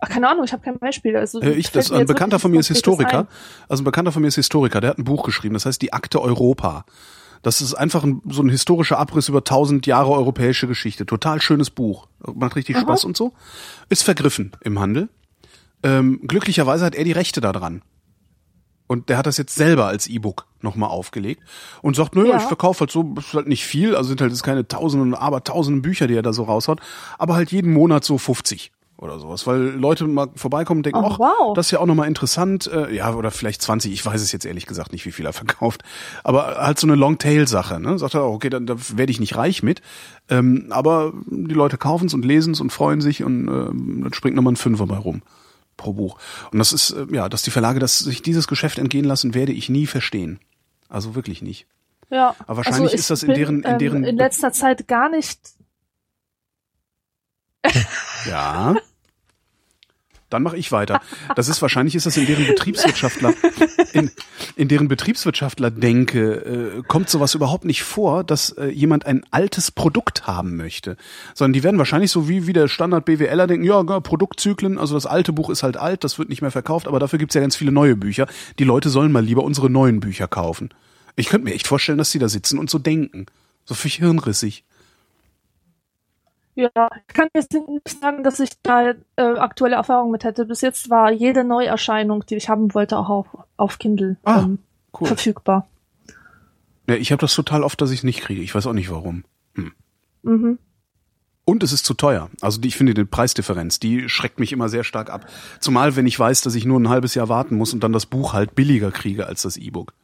[SPEAKER 3] ach, keine Ahnung, ich habe kein Beispiel. Also,
[SPEAKER 2] Äh, ich, das, ein Bekannter von mir ist Historiker. Also ein Bekannter von mir ist Historiker, der hat ein Buch geschrieben, das heißt die Akte Europa. Das ist einfach ein, so ein historischer Abriss über tausend Jahre europäische Geschichte. Total schönes Buch. Macht richtig
[SPEAKER 3] Aha.
[SPEAKER 2] Spaß und so. Ist vergriffen im Handel. Ähm, glücklicherweise hat er die Rechte da dran. Und der hat das jetzt selber als E-Book nochmal aufgelegt und sagt, nö,
[SPEAKER 3] Ja.
[SPEAKER 2] ich verkaufe halt so, ist halt nicht viel, also sind halt jetzt keine tausenden, aber tausenden Bücher, die er da so raushaut, aber halt jeden Monat so 50 oder sowas, weil Leute mal vorbeikommen und denken,
[SPEAKER 3] Oh,
[SPEAKER 2] ach,
[SPEAKER 3] wow.
[SPEAKER 2] das ist ja auch nochmal interessant, äh, ja, oder vielleicht 20, ich weiß es jetzt ehrlich gesagt nicht, wie viel er verkauft, aber halt so eine Longtail-Sache, ne, sagt er, okay, dann da werde ich nicht reich mit, ähm, aber die Leute kaufen es und lesen es und freuen sich und ähm, dann springt nochmal ein Fünfer bei rum pro Buch. Und das ist, äh, ja, dass die Verlage das, sich dieses Geschäft entgehen lassen, werde ich nie verstehen. Also wirklich nicht.
[SPEAKER 3] Ja.
[SPEAKER 2] Aber wahrscheinlich
[SPEAKER 3] also
[SPEAKER 2] ist das in deren- in deren-
[SPEAKER 3] ähm, in letzter Zeit gar nicht.
[SPEAKER 2] Ja. Dann mache ich weiter. Das ist wahrscheinlich ist das in deren Betriebswirtschaftler in, in deren Betriebswirtschaftler denke äh, kommt sowas überhaupt nicht vor, dass äh, jemand ein altes Produkt haben möchte, sondern die werden wahrscheinlich so wie wie der Standard BWLer denken, ja, ja, Produktzyklen, also das alte Buch ist halt alt, das wird nicht mehr verkauft, aber dafür gibt's ja ganz viele neue Bücher. Die Leute sollen mal lieber unsere neuen Bücher kaufen. Ich könnte mir echt vorstellen, dass die da sitzen und so denken, so völlig hirnrissig.
[SPEAKER 3] Ja, ich kann jetzt nicht sagen, dass ich da äh, aktuelle Erfahrungen mit hätte. Bis jetzt war jede Neuerscheinung, die ich haben wollte, auch auf, auf Kindle
[SPEAKER 2] Ah,
[SPEAKER 3] ähm,
[SPEAKER 2] Cool.
[SPEAKER 3] verfügbar.
[SPEAKER 2] Ja, ich habe das total oft, dass ich es nicht kriege. Ich weiß auch nicht warum.
[SPEAKER 3] Mhm.
[SPEAKER 2] Und es ist zu teuer. Also die, ich finde die Preisdifferenz, die schreckt mich immer sehr stark ab. Zumal wenn ich weiß, dass ich nur ein halbes Jahr warten muss und dann das Buch halt billiger kriege als das E-Book.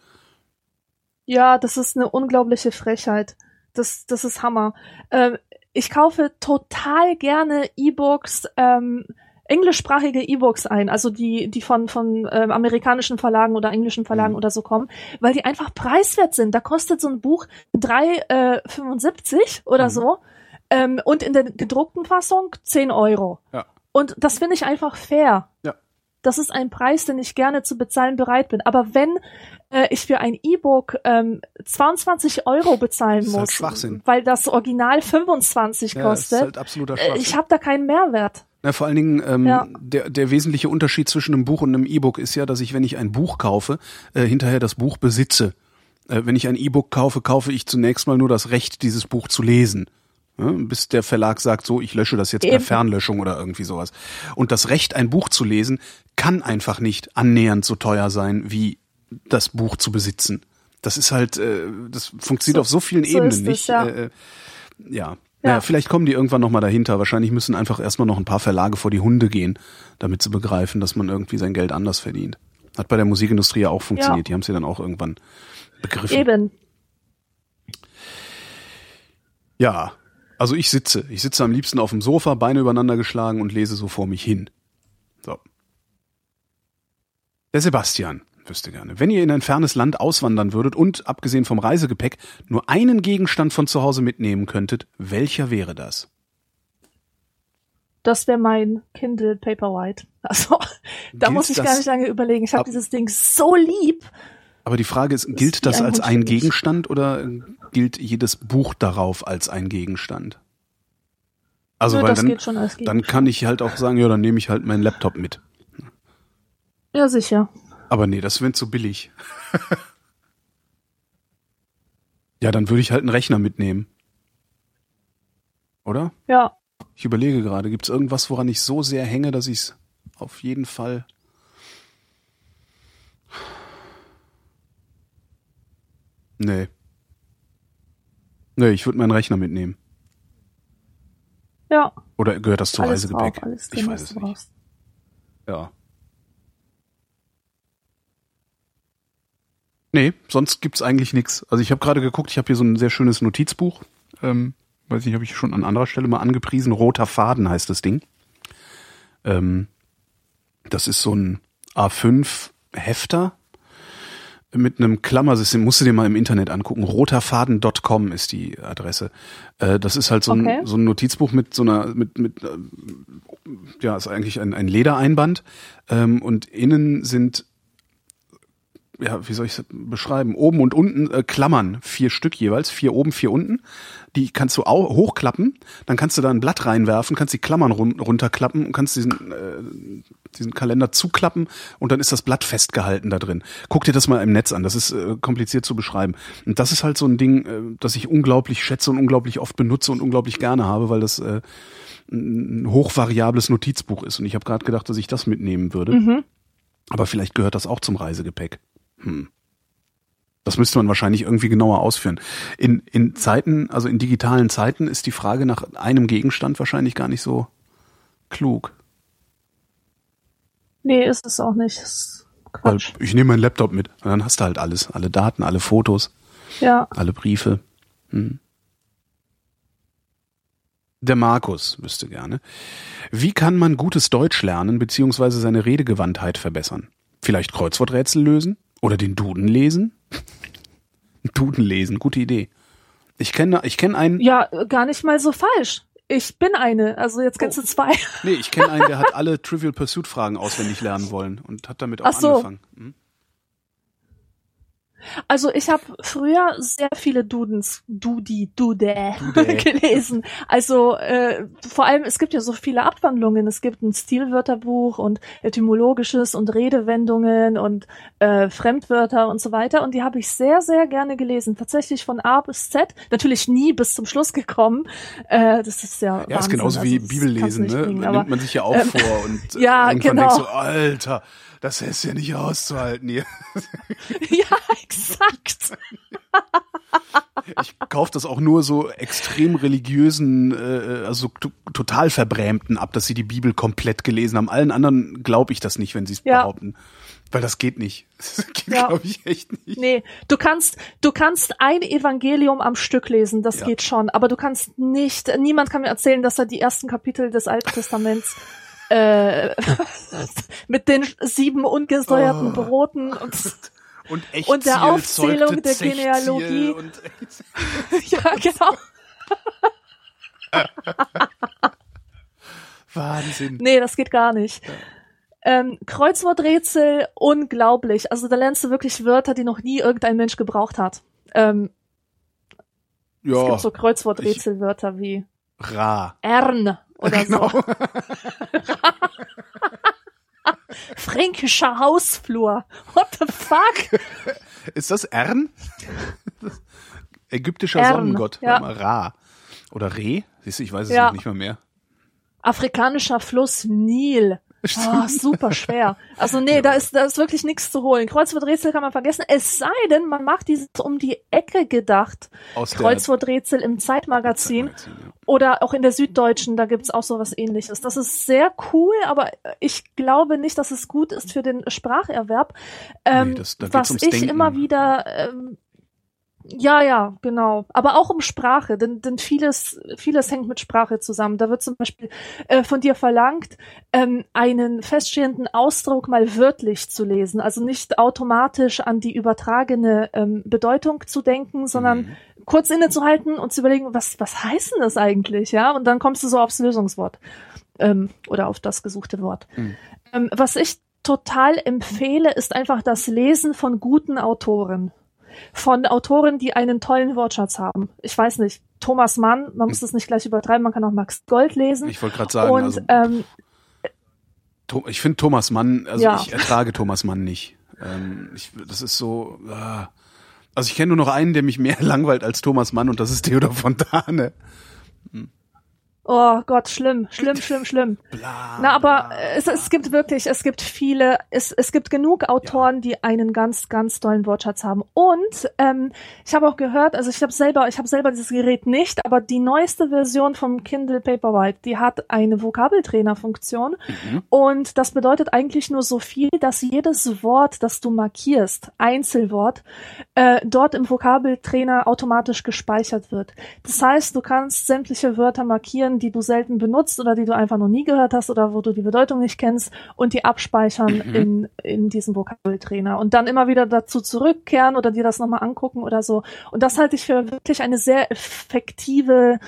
[SPEAKER 3] Ja, das ist eine unglaubliche Frechheit. Das, das ist Hammer. Ähm, ich kaufe total gerne E-Books, ähm, englischsprachige E-Books ein, also die, die von, von ähm, amerikanischen Verlagen oder englischen Verlagen
[SPEAKER 2] Mhm.
[SPEAKER 3] oder so kommen, weil die einfach preiswert sind. Da kostet so ein Buch 3,75 oder
[SPEAKER 2] Mhm.
[SPEAKER 3] so ähm, und in der gedruckten Fassung 10 Euro.
[SPEAKER 2] Ja.
[SPEAKER 3] Und das finde ich einfach fair.
[SPEAKER 2] Ja.
[SPEAKER 3] Das ist ein Preis, den ich gerne zu bezahlen bereit bin. Aber wenn äh, ich für ein E-Book ähm, 22 Euro bezahlen
[SPEAKER 2] Das ist halt
[SPEAKER 3] muss,
[SPEAKER 2] Schwachsinn.
[SPEAKER 3] weil das Original 25
[SPEAKER 2] Ja, das ist
[SPEAKER 3] kostet,
[SPEAKER 2] halt absoluter
[SPEAKER 3] äh,
[SPEAKER 2] Schwachsinn.
[SPEAKER 3] ich habe da keinen Mehrwert.
[SPEAKER 2] Na, vor allen Dingen, ähm,
[SPEAKER 3] Ja.
[SPEAKER 2] der, der wesentliche Unterschied zwischen einem Buch und einem E-Book ist ja, dass ich, wenn ich ein Buch kaufe, äh, hinterher das Buch besitze. Äh, wenn ich ein E-Book kaufe, kaufe ich zunächst mal nur das Recht, dieses Buch zu lesen. Ja, bis der Verlag sagt, so, ich lösche das jetzt per
[SPEAKER 3] Eben.
[SPEAKER 2] Fernlöschung oder irgendwie sowas. Und das Recht, ein Buch zu lesen, kann einfach nicht annähernd so teuer sein, wie das Buch zu besitzen. Das ist halt, äh, das funktioniert
[SPEAKER 3] So-
[SPEAKER 2] auf so vielen
[SPEAKER 3] so
[SPEAKER 2] Ebenen
[SPEAKER 3] ist es,
[SPEAKER 2] nicht.
[SPEAKER 3] ja.
[SPEAKER 2] Äh, äh, ja.
[SPEAKER 3] Ja.
[SPEAKER 2] Naja, vielleicht kommen die irgendwann nochmal dahinter. Wahrscheinlich müssen einfach erstmal noch ein paar Verlage vor die Hunde gehen, damit sie begreifen, dass man irgendwie sein Geld anders verdient. Hat bei der Musikindustrie ja auch funktioniert. Die haben sie dann auch irgendwann begriffen.
[SPEAKER 3] Eben.
[SPEAKER 2] Ja, also ich sitze. Ich sitze am liebsten auf dem Sofa, Beine übereinander geschlagen und lese so vor mich hin. So. Der Sebastian wüsste gerne. Wenn ihr in ein fernes Land auswandern würdet und, abgesehen vom Reisegepäck, nur einen Gegenstand von zu Hause mitnehmen könntet, welcher wäre das?
[SPEAKER 3] Das wäre mein Kindle Paperwhite. Also, da
[SPEAKER 2] Gilt
[SPEAKER 3] muss ich gar nicht lange überlegen. Ich habe
[SPEAKER 2] Ab-
[SPEAKER 3] dieses Ding so lieb.
[SPEAKER 2] Aber die Frage ist, gilt
[SPEAKER 3] wie
[SPEAKER 2] das
[SPEAKER 3] ein
[SPEAKER 2] als ein. Gegenstand oder gilt jedes Buch darauf als ein Gegenstand? Also,
[SPEAKER 3] Nö,
[SPEAKER 2] weil
[SPEAKER 3] das
[SPEAKER 2] dann,
[SPEAKER 3] als
[SPEAKER 2] dann
[SPEAKER 3] Gegenstand.
[SPEAKER 2] kann ich halt auch sagen, ja, dann nehme ich halt meinen Laptop mit.
[SPEAKER 3] Ja, sicher.
[SPEAKER 2] Aber nee, das wäre zu billig. ja, dann würde ich halt einen Rechner mitnehmen. Oder?
[SPEAKER 3] Ja.
[SPEAKER 2] Ich überlege gerade, gibt es irgendwas, woran ich so sehr hänge, dass ich es auf jeden Fall. Nee. Nee, ich würde meinen Rechner mitnehmen.
[SPEAKER 3] Ja.
[SPEAKER 2] Oder gehört das zu
[SPEAKER 3] alles
[SPEAKER 2] Reisegepäck?
[SPEAKER 3] drauf, alles
[SPEAKER 2] ich weiß es nicht.
[SPEAKER 3] brauchst.
[SPEAKER 2] Ja. Nee, sonst gibt's eigentlich nichts. Also ich habe gerade geguckt, ich habe hier so ein sehr schönes Notizbuch. Ähm, weiß nicht, habe ich schon an anderer Stelle mal angepriesen. Roter Faden heißt das Ding. Ähm, das ist so ein A5 Hefter mit einem Klammersystem. Musst du dir mal im Internet angucken. Roterfaden.com ist die Adresse. Äh, das ist halt so ein,
[SPEAKER 3] Okay.
[SPEAKER 2] so ein Notizbuch mit so einer, mit, mit äh, ja, ist eigentlich ein, ein Ledereinband ähm, und innen sind ja, wie soll ich es beschreiben? Oben und unten äh, Klammern, vier Stück jeweils, vier oben, vier unten. Die kannst du auch hochklappen, dann kannst du da ein Blatt reinwerfen, kannst die Klammern run runterklappen und kannst diesen, äh, diesen Kalender zuklappen und dann ist das Blatt festgehalten da drin. Guck dir das mal im Netz an, das ist äh, kompliziert zu beschreiben. Und das ist halt so ein Ding, äh, das ich unglaublich schätze und unglaublich oft benutze und unglaublich gerne habe, weil das äh, ein hochvariables Notizbuch ist. Und ich habe gerade gedacht, dass ich das mitnehmen würde.
[SPEAKER 3] Mhm.
[SPEAKER 2] Aber vielleicht gehört das auch zum Reisegepäck. Hm. Das müsste man wahrscheinlich irgendwie genauer ausführen. In, in Zeiten, also in digitalen Zeiten, ist die Frage nach einem Gegenstand wahrscheinlich gar nicht so klug.
[SPEAKER 3] Nee, ist es auch nicht. Ist
[SPEAKER 2] Weil
[SPEAKER 3] Quatsch.
[SPEAKER 2] ich nehme meinen Laptop mit und dann hast du halt alles. Alle Daten, alle Fotos,
[SPEAKER 3] Ja.
[SPEAKER 2] alle Briefe. Hm. Der Markus wüsste gerne. Wie kann man gutes Deutsch lernen beziehungsweise seine Redegewandtheit verbessern? Vielleicht Kreuzworträtsel lösen? Oder den Duden lesen? Duden lesen, gute Idee. Ich kenne, ich kenne einen,
[SPEAKER 3] Ja, gar nicht mal so falsch. Ich bin eine, also jetzt kennst du zwei.
[SPEAKER 2] nee, ich kenne einen, der hat alle Trivial Pursuit Fragen auswendig lernen wollen und hat damit auch
[SPEAKER 3] Ach so.
[SPEAKER 2] angefangen. Hm?
[SPEAKER 3] Also ich habe früher sehr viele Dudens, Dudi, Dude,
[SPEAKER 2] Dude.
[SPEAKER 3] gelesen. Also äh, vor allem, es gibt ja so viele Abwandlungen. Es gibt ein Stilwörterbuch und etymologisches und Redewendungen und äh, Fremdwörter und so weiter. Und die habe ich sehr, sehr gerne gelesen. Tatsächlich von A bis Z. Natürlich nie bis zum Schluss gekommen. Äh, das ist ja
[SPEAKER 2] Ja, ist
[SPEAKER 3] Wahnsinn.
[SPEAKER 2] genauso
[SPEAKER 3] Also
[SPEAKER 2] wie
[SPEAKER 3] das
[SPEAKER 2] Bibel
[SPEAKER 3] kannst du
[SPEAKER 2] lesen,
[SPEAKER 3] nicht
[SPEAKER 2] ne?
[SPEAKER 3] bringen,
[SPEAKER 2] nimmt man sich ja auch
[SPEAKER 3] ähm,
[SPEAKER 2] vor und
[SPEAKER 3] ja,
[SPEAKER 2] irgendwann
[SPEAKER 3] genau.
[SPEAKER 2] denkst du, Alter, das ist ja nicht auszuhalten hier.
[SPEAKER 3] ja, exakt.
[SPEAKER 2] Ich kaufe das auch nur so extrem religiösen, äh, also t- total Verbrämten ab, dass sie die Bibel komplett gelesen haben. Allen anderen glaube ich das nicht, wenn sie es
[SPEAKER 3] Ja.
[SPEAKER 2] behaupten. Weil das geht nicht. Das geht,
[SPEAKER 3] Ja.
[SPEAKER 2] glaube ich, echt nicht.
[SPEAKER 3] Nee, du kannst, du kannst ein Evangelium am Stück lesen, das
[SPEAKER 2] Ja.
[SPEAKER 3] geht schon, aber du kannst nicht, niemand kann mir erzählen, dass er die ersten Kapitel des Alten Testaments äh, mit den sieben ungesteuerten
[SPEAKER 2] Oh.
[SPEAKER 3] Broten und
[SPEAKER 2] Und,
[SPEAKER 3] Und der Aufzählung der
[SPEAKER 2] Zechziel
[SPEAKER 3] Genealogie. Ja, genau.
[SPEAKER 2] Wahnsinn.
[SPEAKER 3] Nee, das geht gar nicht. Ähm, Kreuzworträtsel, unglaublich. Also da lernst du wirklich Wörter, die noch nie irgendein Mensch gebraucht hat. Ähm, Es
[SPEAKER 2] Ja,
[SPEAKER 3] gibt so Kreuzworträtselwörter wie
[SPEAKER 2] Ra.
[SPEAKER 3] Ern oder
[SPEAKER 2] Genau.
[SPEAKER 3] so. Fränkischer Hausflur. What the fuck?
[SPEAKER 2] Ist das Ern? Ägyptischer
[SPEAKER 3] Ern,
[SPEAKER 2] Sonnengott.
[SPEAKER 3] ja.
[SPEAKER 2] Ra. Oder Re? Siehst du, ich weiß es
[SPEAKER 3] Ja.
[SPEAKER 2] noch nicht mal mehr.
[SPEAKER 3] Afrikanischer Fluss Nil. Oh, super schwer. Also nee, da ist da ist wirklich nichts zu holen. Kreuzworträtsel kann man vergessen. Es sei denn, man macht dieses um die Ecke gedacht.
[SPEAKER 2] Aus
[SPEAKER 3] Kreuzworträtsel im Zeitmagazin
[SPEAKER 2] Magazin, ja.
[SPEAKER 3] oder auch in der Süddeutschen, da gibt's auch sowas ähnliches. Das ist sehr cool, aber ich glaube nicht, dass es gut ist für den Spracherwerb. Ähm,
[SPEAKER 2] Nee, das- da
[SPEAKER 3] was
[SPEAKER 2] ums
[SPEAKER 3] ich
[SPEAKER 2] Denken.
[SPEAKER 3] immer wieder ähm, ja, ja, genau. Aber auch um Sprache, denn, denn vieles, vieles hängt mit Sprache zusammen. Da wird zum Beispiel äh, von dir verlangt, ähm, einen feststehenden Ausdruck mal wörtlich zu lesen. Also nicht automatisch an die übertragene ähm, Bedeutung zu denken, sondern
[SPEAKER 2] Mhm.
[SPEAKER 3] kurz innezuhalten und zu überlegen, was, was heißt denn das eigentlich? Ja, und dann kommst du so aufs Lösungswort ähm, oder auf das gesuchte Wort.
[SPEAKER 2] Mhm.
[SPEAKER 3] Ähm, was ich total empfehle, ist einfach das Lesen von guten Autoren. Von Autoren, die einen tollen Wortschatz haben. Ich weiß nicht, Thomas Mann, man muss das nicht gleich übertreiben, man kann auch Max Gold lesen.
[SPEAKER 2] Ich wollte gerade sagen,
[SPEAKER 3] und
[SPEAKER 2] also,
[SPEAKER 3] ähm,
[SPEAKER 2] ich finde Thomas Mann, also
[SPEAKER 3] Ja.
[SPEAKER 2] ich ertrage Thomas Mann nicht. Ähm, ich, das ist so, ah. also ich kenne nur noch einen, der mich mehr langweilt als Thomas Mann und das ist Theodor Fontane.
[SPEAKER 3] Oh Gott, schlimm, schlimm, schlimm, schlimm.
[SPEAKER 2] Bla,
[SPEAKER 3] Na, aber
[SPEAKER 2] bla.
[SPEAKER 3] es, es gibt wirklich, es gibt viele, es, es gibt genug Autoren, die einen ganz, ganz tollen Wortschatz haben. Und ähm, ich habe auch gehört, also ich habe selber, ich habe selber dieses Gerät nicht, aber die neueste Version vom Kindle Paperwhite, die hat eine Vokabeltrainer-Funktion
[SPEAKER 2] Mhm.
[SPEAKER 3] und das bedeutet eigentlich nur so viel, dass jedes Wort, das du markierst, Einzelwort, äh, dort im Vokabeltrainer automatisch gespeichert wird. Das heißt, du kannst sämtliche Wörter markieren, die du selten benutzt oder die du einfach noch nie gehört hast oder wo du die Bedeutung nicht kennst und die abspeichern
[SPEAKER 2] Mhm.
[SPEAKER 3] in, in diesem Vokabeltrainer und dann immer wieder dazu zurückkehren oder dir das nochmal angucken oder so. Und das halte ich für wirklich eine sehr effektive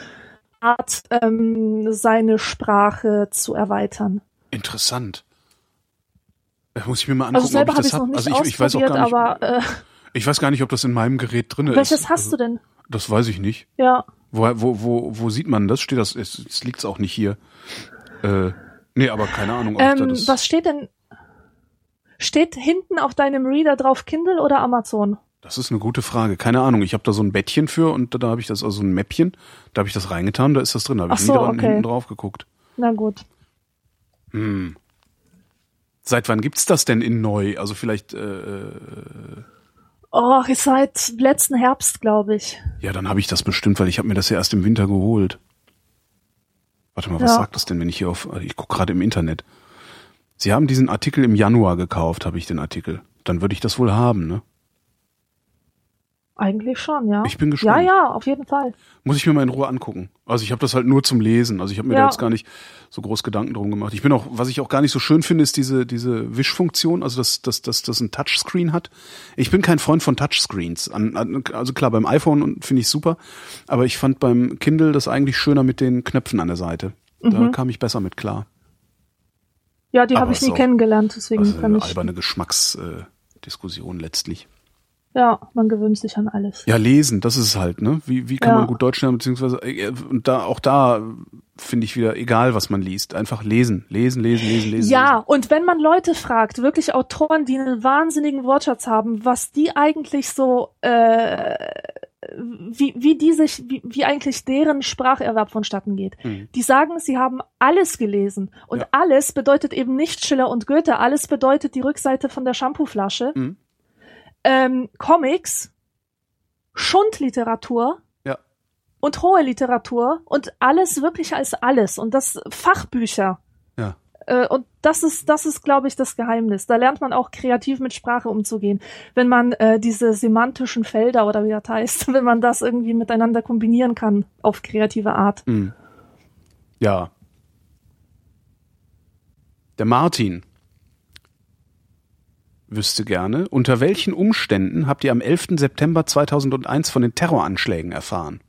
[SPEAKER 3] Art, ähm, seine Sprache zu erweitern.
[SPEAKER 2] Interessant. Das muss ich mir mal angucken,
[SPEAKER 3] Also selber
[SPEAKER 2] ob
[SPEAKER 3] habe
[SPEAKER 2] ich das
[SPEAKER 3] noch
[SPEAKER 2] hab.
[SPEAKER 3] nicht
[SPEAKER 2] Also ich, ich weiß auch gar nicht,
[SPEAKER 3] aber äh,
[SPEAKER 2] ich weiß gar nicht, ob das in meinem Gerät drin ist.
[SPEAKER 3] welches hast
[SPEAKER 2] also,
[SPEAKER 3] du denn?
[SPEAKER 2] Das weiß ich nicht.
[SPEAKER 3] Ja.
[SPEAKER 2] Wo, wo, wo, wo sieht man das? Steht das? Es, es liegt's auch nicht hier. Äh, nee, aber keine Ahnung, da
[SPEAKER 3] Ähm, was steht denn? Steht hinten auf deinem Reader drauf Kindle oder Amazon?
[SPEAKER 2] Das ist eine gute Frage. Keine Ahnung. Ich habe da so ein Bettchen für und da, da habe ich das, also ein Mäppchen, da habe ich das reingetan, da ist das drin. Da habe ich
[SPEAKER 3] so,
[SPEAKER 2] nie dran,
[SPEAKER 3] okay.
[SPEAKER 2] hinten drauf geguckt.
[SPEAKER 3] Na gut.
[SPEAKER 2] Hm. Seit wann gibt's das denn in neu? Also vielleicht, äh,
[SPEAKER 3] Oh, seit letzten Herbst, glaube ich.
[SPEAKER 2] ja, dann habe ich das bestimmt, weil ich habe mir das ja erst im Winter geholt. Warte mal, was
[SPEAKER 3] Ja.
[SPEAKER 2] sagt das denn, wenn ich hier auf, ich gucke gerade im Internet. Sie haben diesen Artikel im Januar gekauft, habe ich den Artikel. Dann würde ich das wohl haben, ne?
[SPEAKER 3] Eigentlich schon, ja.
[SPEAKER 2] Ich bin
[SPEAKER 3] Ja,
[SPEAKER 2] gespannt.
[SPEAKER 3] ja, auf jeden Fall.
[SPEAKER 2] Muss ich mir mal in Ruhe angucken. Also ich habe das halt nur zum Lesen. Also ich habe mir da
[SPEAKER 3] Ja.
[SPEAKER 2] jetzt gar nicht so groß Gedanken drum gemacht. Ich bin auch, was ich auch gar nicht so schön finde, ist diese diese Wischfunktion, also dass dass dass das ein Touchscreen hat. Ich bin kein Freund von Touchscreens. An, an, also klar beim iPhone und finde ich super, aber ich fand beim Kindle das eigentlich schöner mit den Knöpfen an der Seite. Da
[SPEAKER 3] Mhm.
[SPEAKER 2] kam ich besser mit klar.
[SPEAKER 3] Ja, die habe ich nie
[SPEAKER 2] auch-
[SPEAKER 3] kennengelernt, deswegen
[SPEAKER 2] Also
[SPEAKER 3] kann
[SPEAKER 2] eine
[SPEAKER 3] ich.
[SPEAKER 2] alberne Geschmacksdiskussion Diskussion letztlich.
[SPEAKER 3] Ja, man gewöhnt sich an alles.
[SPEAKER 2] Ja, lesen, das ist es halt, ne? Wie, wie kann
[SPEAKER 3] Ja.
[SPEAKER 2] man gut Deutsch lernen, beziehungsweise, äh, und da, auch da finde ich wieder, egal was man liest, einfach lesen, lesen, lesen, lesen, lesen.
[SPEAKER 3] Ja, und wenn man Leute fragt, wirklich Autoren, die einen wahnsinnigen Wortschatz haben, was die eigentlich so, äh, wie, wie die sich, wie, wie eigentlich deren Spracherwerb vonstatten geht.
[SPEAKER 2] Mhm.
[SPEAKER 3] Die sagen, sie haben alles gelesen. Und
[SPEAKER 2] Ja.
[SPEAKER 3] alles bedeutet eben nicht Schiller und Goethe, alles bedeutet die Rückseite von der Shampooflasche,
[SPEAKER 2] Mhm.
[SPEAKER 3] Ähm, Comics, Schundliteratur,
[SPEAKER 2] Ja.
[SPEAKER 3] und hohe Literatur und alles wirklich als alles und das Fachbücher.
[SPEAKER 2] Ja.
[SPEAKER 3] Äh, und das ist, das ist, glaube ich, das Geheimnis. Da lernt man auch kreativ mit Sprache umzugehen. Wenn man äh, diese semantischen Felder oder wie das heißt, wenn man das irgendwie miteinander kombinieren kann auf kreative Art.
[SPEAKER 2] Mhm. Ja. Der Martin wüsste gerne, unter welchen Umständen habt ihr am 11. September 2001 von den Terroranschlägen erfahren?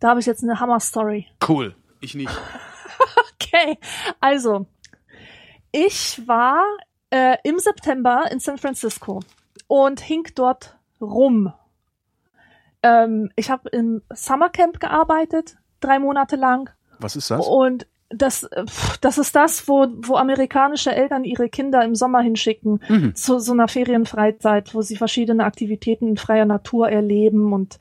[SPEAKER 3] Da habe ich jetzt eine Hammer-Story.
[SPEAKER 2] Cool. Ich nicht.
[SPEAKER 3] Okay, also ich war äh, im September in San Francisco und hink dort rum. Ähm, ich habe im Summercamp gearbeitet, drei Monate lang.
[SPEAKER 2] Was ist das?
[SPEAKER 3] Und das, das ist das, wo, wo amerikanische Eltern ihre Kinder im Sommer hinschicken,
[SPEAKER 2] Mhm.
[SPEAKER 3] zu so einer Ferienfreizeit, wo sie verschiedene Aktivitäten in freier Natur erleben und,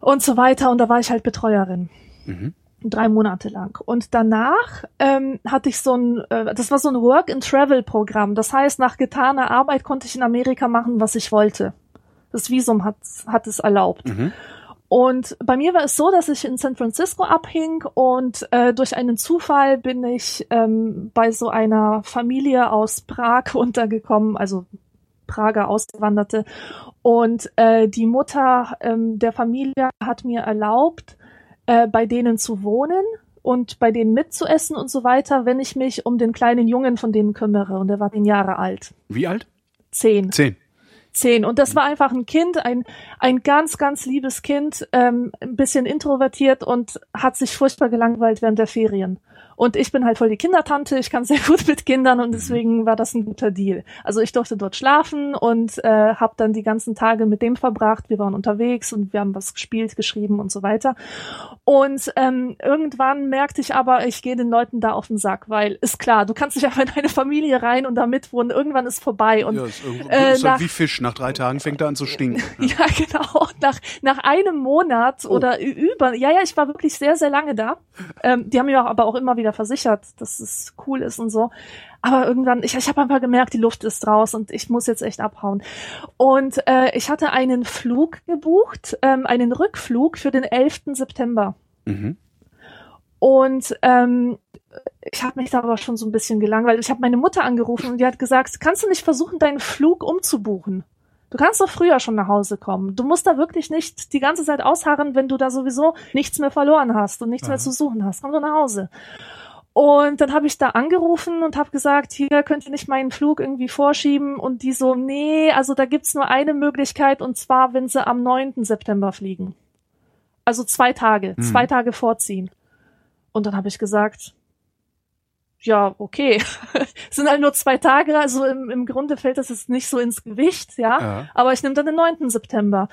[SPEAKER 3] und so weiter. Und da war ich halt Betreuerin
[SPEAKER 2] Mhm.
[SPEAKER 3] drei Monate lang. Und danach ähm, hatte ich so ein, äh, das war so ein Work-and-Travel-Programm. Das heißt, nach getaner Arbeit konnte ich in Amerika machen, was ich wollte. Das Visum hat, hat es erlaubt.
[SPEAKER 2] Mhm.
[SPEAKER 3] Und bei mir war es so, dass ich in San Francisco abhing und äh, durch einen Zufall bin ich ähm, bei so einer Familie aus Prag untergekommen, also Prager Ausgewanderte. Und äh, die Mutter ähm, der Familie hat mir erlaubt, äh, bei denen zu wohnen und bei denen mitzuessen und so weiter, wenn ich mich um den kleinen Jungen von denen kümmere. Und der war zehn Jahre alt.
[SPEAKER 2] Wie alt?
[SPEAKER 3] Zehn
[SPEAKER 2] Zehn.
[SPEAKER 3] Zehn. Und das war einfach ein Kind, ein, ein ganz, ganz liebes Kind, ähm, ein bisschen introvertiert und hat sich furchtbar gelangweilt während der Ferien. Und ich bin halt voll die Kindertante, ich kann sehr gut mit Kindern und deswegen war das ein guter Deal. Also ich durfte dort schlafen und äh, habe dann die ganzen Tage mit dem verbracht. Wir waren unterwegs und wir haben was gespielt, geschrieben und so weiter. Und ähm, irgendwann merkte ich aber, ich gehe den Leuten da auf den Sack, weil ist klar, du kannst nicht einfach in eine Familie rein und da mitwohnen. Irgendwann ist vorbei. Und
[SPEAKER 2] ja, ist,
[SPEAKER 3] äh,
[SPEAKER 2] ist halt
[SPEAKER 3] nach-
[SPEAKER 2] wie Fisch. Nach drei Tagen fängt er an zu stinken.
[SPEAKER 3] Ja, genau. Nach, nach einem Monat
[SPEAKER 2] Oh.
[SPEAKER 3] oder über, ja, ja, ich war wirklich sehr, sehr lange da. Ähm, die haben mir aber auch immer wieder versichert, dass es cool ist und so. Aber irgendwann, ich, ich habe einfach gemerkt, die Luft ist raus und ich muss jetzt echt abhauen. Und äh, ich hatte einen Flug gebucht, ähm, einen Rückflug für den 11. September.
[SPEAKER 2] Mhm.
[SPEAKER 3] Und ähm, ich habe mich da aber schon so ein bisschen gelangweilt. Ich habe meine Mutter angerufen und die hat gesagt, kannst du nicht versuchen, deinen Flug umzubuchen? Du kannst doch früher schon nach Hause kommen. Du musst da wirklich nicht die ganze Zeit ausharren, wenn du da sowieso nichts mehr verloren hast und nichts mehr
[SPEAKER 2] Aha.
[SPEAKER 3] zu suchen hast. Komm doch nach Hause. Und dann habe ich da angerufen und habe gesagt, hier könnt ihr nicht meinen Flug irgendwie vorschieben. Und die so, nee, also da gibt's nur eine Möglichkeit und zwar, wenn sie am 9. September fliegen. Also zwei Tage,
[SPEAKER 2] Mhm.
[SPEAKER 3] zwei Tage vorziehen. Und dann habe ich gesagt, ja, okay. Es sind halt nur zwei Tage, also im, im Grunde fällt das jetzt nicht so ins Gewicht, ja.
[SPEAKER 2] Ja.
[SPEAKER 3] Aber ich nehme dann den 9. September.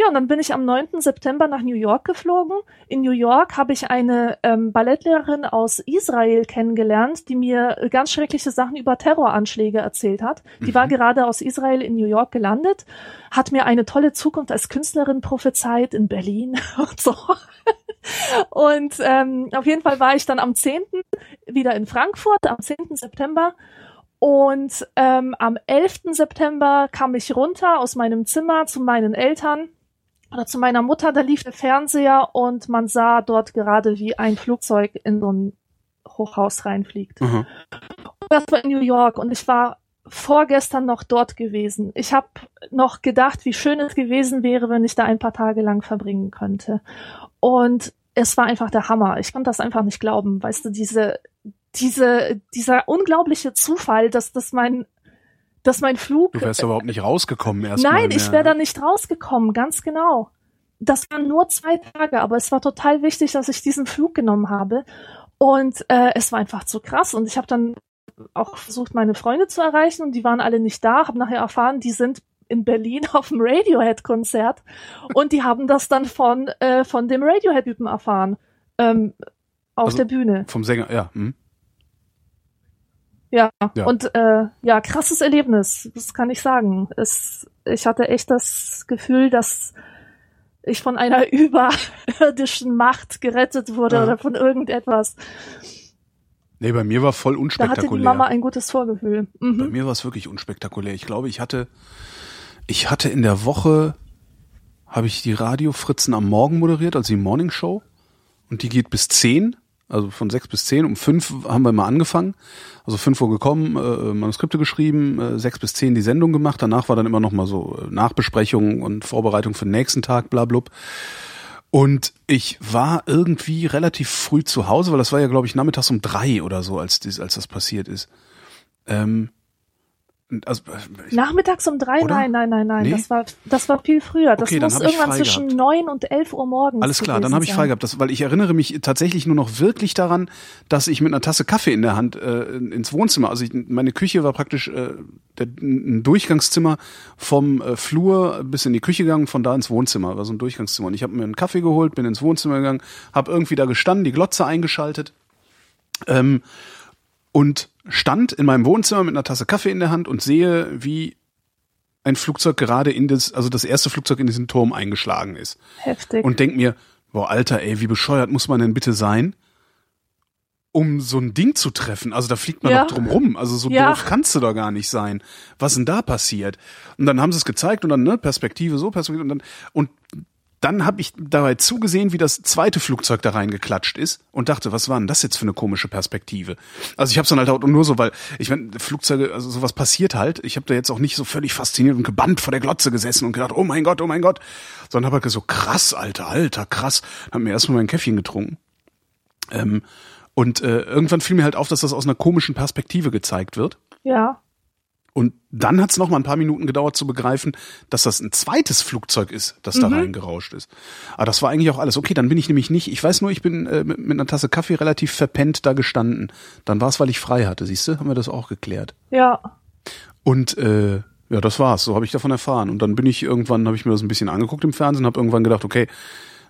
[SPEAKER 3] Ja, und dann bin ich am 9. September nach New York geflogen. In New York habe ich eine ähm, Ballettlehrerin aus Israel kennengelernt, die mir äh, ganz schreckliche Sachen über Terroranschläge erzählt hat. Die war gerade aus Israel in New York gelandet, hat mir eine tolle Zukunft als Künstlerin prophezeit in Berlin und so. Und ähm, auf jeden Fall war ich dann am 10. wieder in Frankfurt, am 10. September. Und ähm, am 11. September kam ich runter aus meinem Zimmer zu meinen Eltern oder zu meiner Mutter. Da lief der Fernseher und man sah dort gerade, wie ein Flugzeug in so ein Hochhaus reinfliegt.
[SPEAKER 2] Mhm.
[SPEAKER 3] Das war in New York und ich war vorgestern noch dort gewesen. Ich habe noch gedacht, wie schön es gewesen wäre, wenn ich da ein paar Tage lang verbringen könnte. Und es war einfach der Hammer. Ich konnte das einfach nicht glauben. Weißt du, diese, diese, dieser unglaubliche Zufall, dass, dass mein, dass mein Flug.
[SPEAKER 2] Du wärst überhaupt nicht rausgekommen erstmal.
[SPEAKER 3] Nein, ich
[SPEAKER 2] mehr.
[SPEAKER 3] wäre da nicht rausgekommen, ganz genau. Das waren nur zwei Tage, aber es war total wichtig, dass ich diesen Flug genommen habe. Und äh, es war einfach zu krass. Und ich habe dann auch versucht, meine Freunde zu erreichen und die waren alle nicht da. Habe nachher erfahren, die sind in Berlin auf dem Radiohead-Konzert und die haben das dann von, äh, von dem Radiohead-Typen erfahren. Ähm, auf
[SPEAKER 2] Also-
[SPEAKER 3] der Bühne.
[SPEAKER 2] Vom Sänger, ja. Hm.
[SPEAKER 3] Ja.
[SPEAKER 2] Ja.
[SPEAKER 3] Und äh, ja, krasses Erlebnis, das kann ich sagen. Es, ich hatte echt das Gefühl, dass ich von einer überirdischen Macht gerettet wurde
[SPEAKER 2] Ja.
[SPEAKER 3] oder von irgendetwas.
[SPEAKER 2] Nee, bei mir war voll
[SPEAKER 3] Da hatte die
[SPEAKER 2] unspektakulär.
[SPEAKER 3] Mama ein gutes Vorgefühl.
[SPEAKER 2] Bei
[SPEAKER 3] Mhm.
[SPEAKER 2] mir war es wirklich unspektakulär. Ich glaube, ich hatte, ich hatte in der Woche, habe ich die Radio Fritzen am Morgen moderiert, also die Morning Show. Und die geht bis zehn, also von sechs bis zehn. Um fünf haben wir mal angefangen. Also fünf Uhr gekommen, äh, Manuskripte geschrieben, äh, sechs bis zehn die Sendung gemacht. Danach war dann immer noch mal so äh, Nachbesprechung und Vorbereitung für den nächsten Tag, bla blub. Und ich war irgendwie relativ früh zu Hause, weil das war ja, glaube ich, nachmittags um drei oder so, als, dies, als das passiert ist. Ähm,
[SPEAKER 3] also, äh, Nachmittags um drei?
[SPEAKER 2] Oder?
[SPEAKER 3] Nein, nein, nein, nein.
[SPEAKER 2] Nee?
[SPEAKER 3] Das war, das war viel früher. Das
[SPEAKER 2] Okay,
[SPEAKER 3] muss irgendwann zwischen neun und elf Uhr morgens.
[SPEAKER 2] Alles klar, dann habe ich frei gehabt, das, weil ich erinnere mich tatsächlich nur noch wirklich daran, dass ich mit einer Tasse Kaffee in der Hand äh, ins Wohnzimmer, also ich, meine Küche war praktisch äh, der, ein Durchgangszimmer vom äh, Flur bis in die Küche gegangen, von da ins Wohnzimmer, war so ein Durchgangszimmer. Und ich habe mir einen Kaffee geholt, bin ins Wohnzimmer gegangen, habe irgendwie da gestanden, die Glotze eingeschaltet ähm, und stand in meinem Wohnzimmer mit einer Tasse Kaffee in der Hand und sehe, wie ein Flugzeug gerade in das, also das erste Flugzeug in diesen Turm eingeschlagen ist
[SPEAKER 3] Heftig.
[SPEAKER 2] und denk mir, boah, Alter, ey, wie bescheuert muss man denn bitte sein, um so ein Ding zu treffen? Also da fliegt man
[SPEAKER 3] Ja.
[SPEAKER 2] doch drum rum. Also so
[SPEAKER 3] Ja.
[SPEAKER 2] doof kannst du doch gar nicht sein. Was denn da passiert? Und dann haben sie es gezeigt und dann, ne, Perspektive so, Perspektive und dann, und dann habe ich dabei zugesehen, wie das zweite Flugzeug da reingeklatscht ist und dachte, was war denn das jetzt für eine komische Perspektive? Also ich habe es dann halt auch nur so, weil ich meine, Flugzeuge, also sowas passiert halt. Ich habe da jetzt auch nicht so völlig fasziniert und gebannt vor der Glotze gesessen und gedacht, oh mein Gott, oh mein Gott, sondern habe halt so krass, Alter, Alter, krass. Hab mir erstmal mein Käffchen getrunken. Ähm, und äh, irgendwann fiel mir halt auf, dass das aus einer komischen Perspektive gezeigt wird.
[SPEAKER 3] ja.
[SPEAKER 2] Und dann hat es noch mal ein paar Minuten gedauert zu begreifen, dass das ein zweites Flugzeug ist, das da reingerauscht ist. Aber das war eigentlich auch alles. Okay, dann bin ich nämlich nicht. Ich weiß nur, ich bin äh, mit, mit einer Tasse Kaffee relativ verpennt da gestanden. Dann war es, weil ich frei hatte. Siehst du, haben wir das auch geklärt.
[SPEAKER 3] Ja.
[SPEAKER 2] Und äh, ja, das war's. So habe ich davon erfahren. Und dann bin ich irgendwann, habe ich mir das ein bisschen angeguckt im Fernsehen, habe irgendwann gedacht, okay,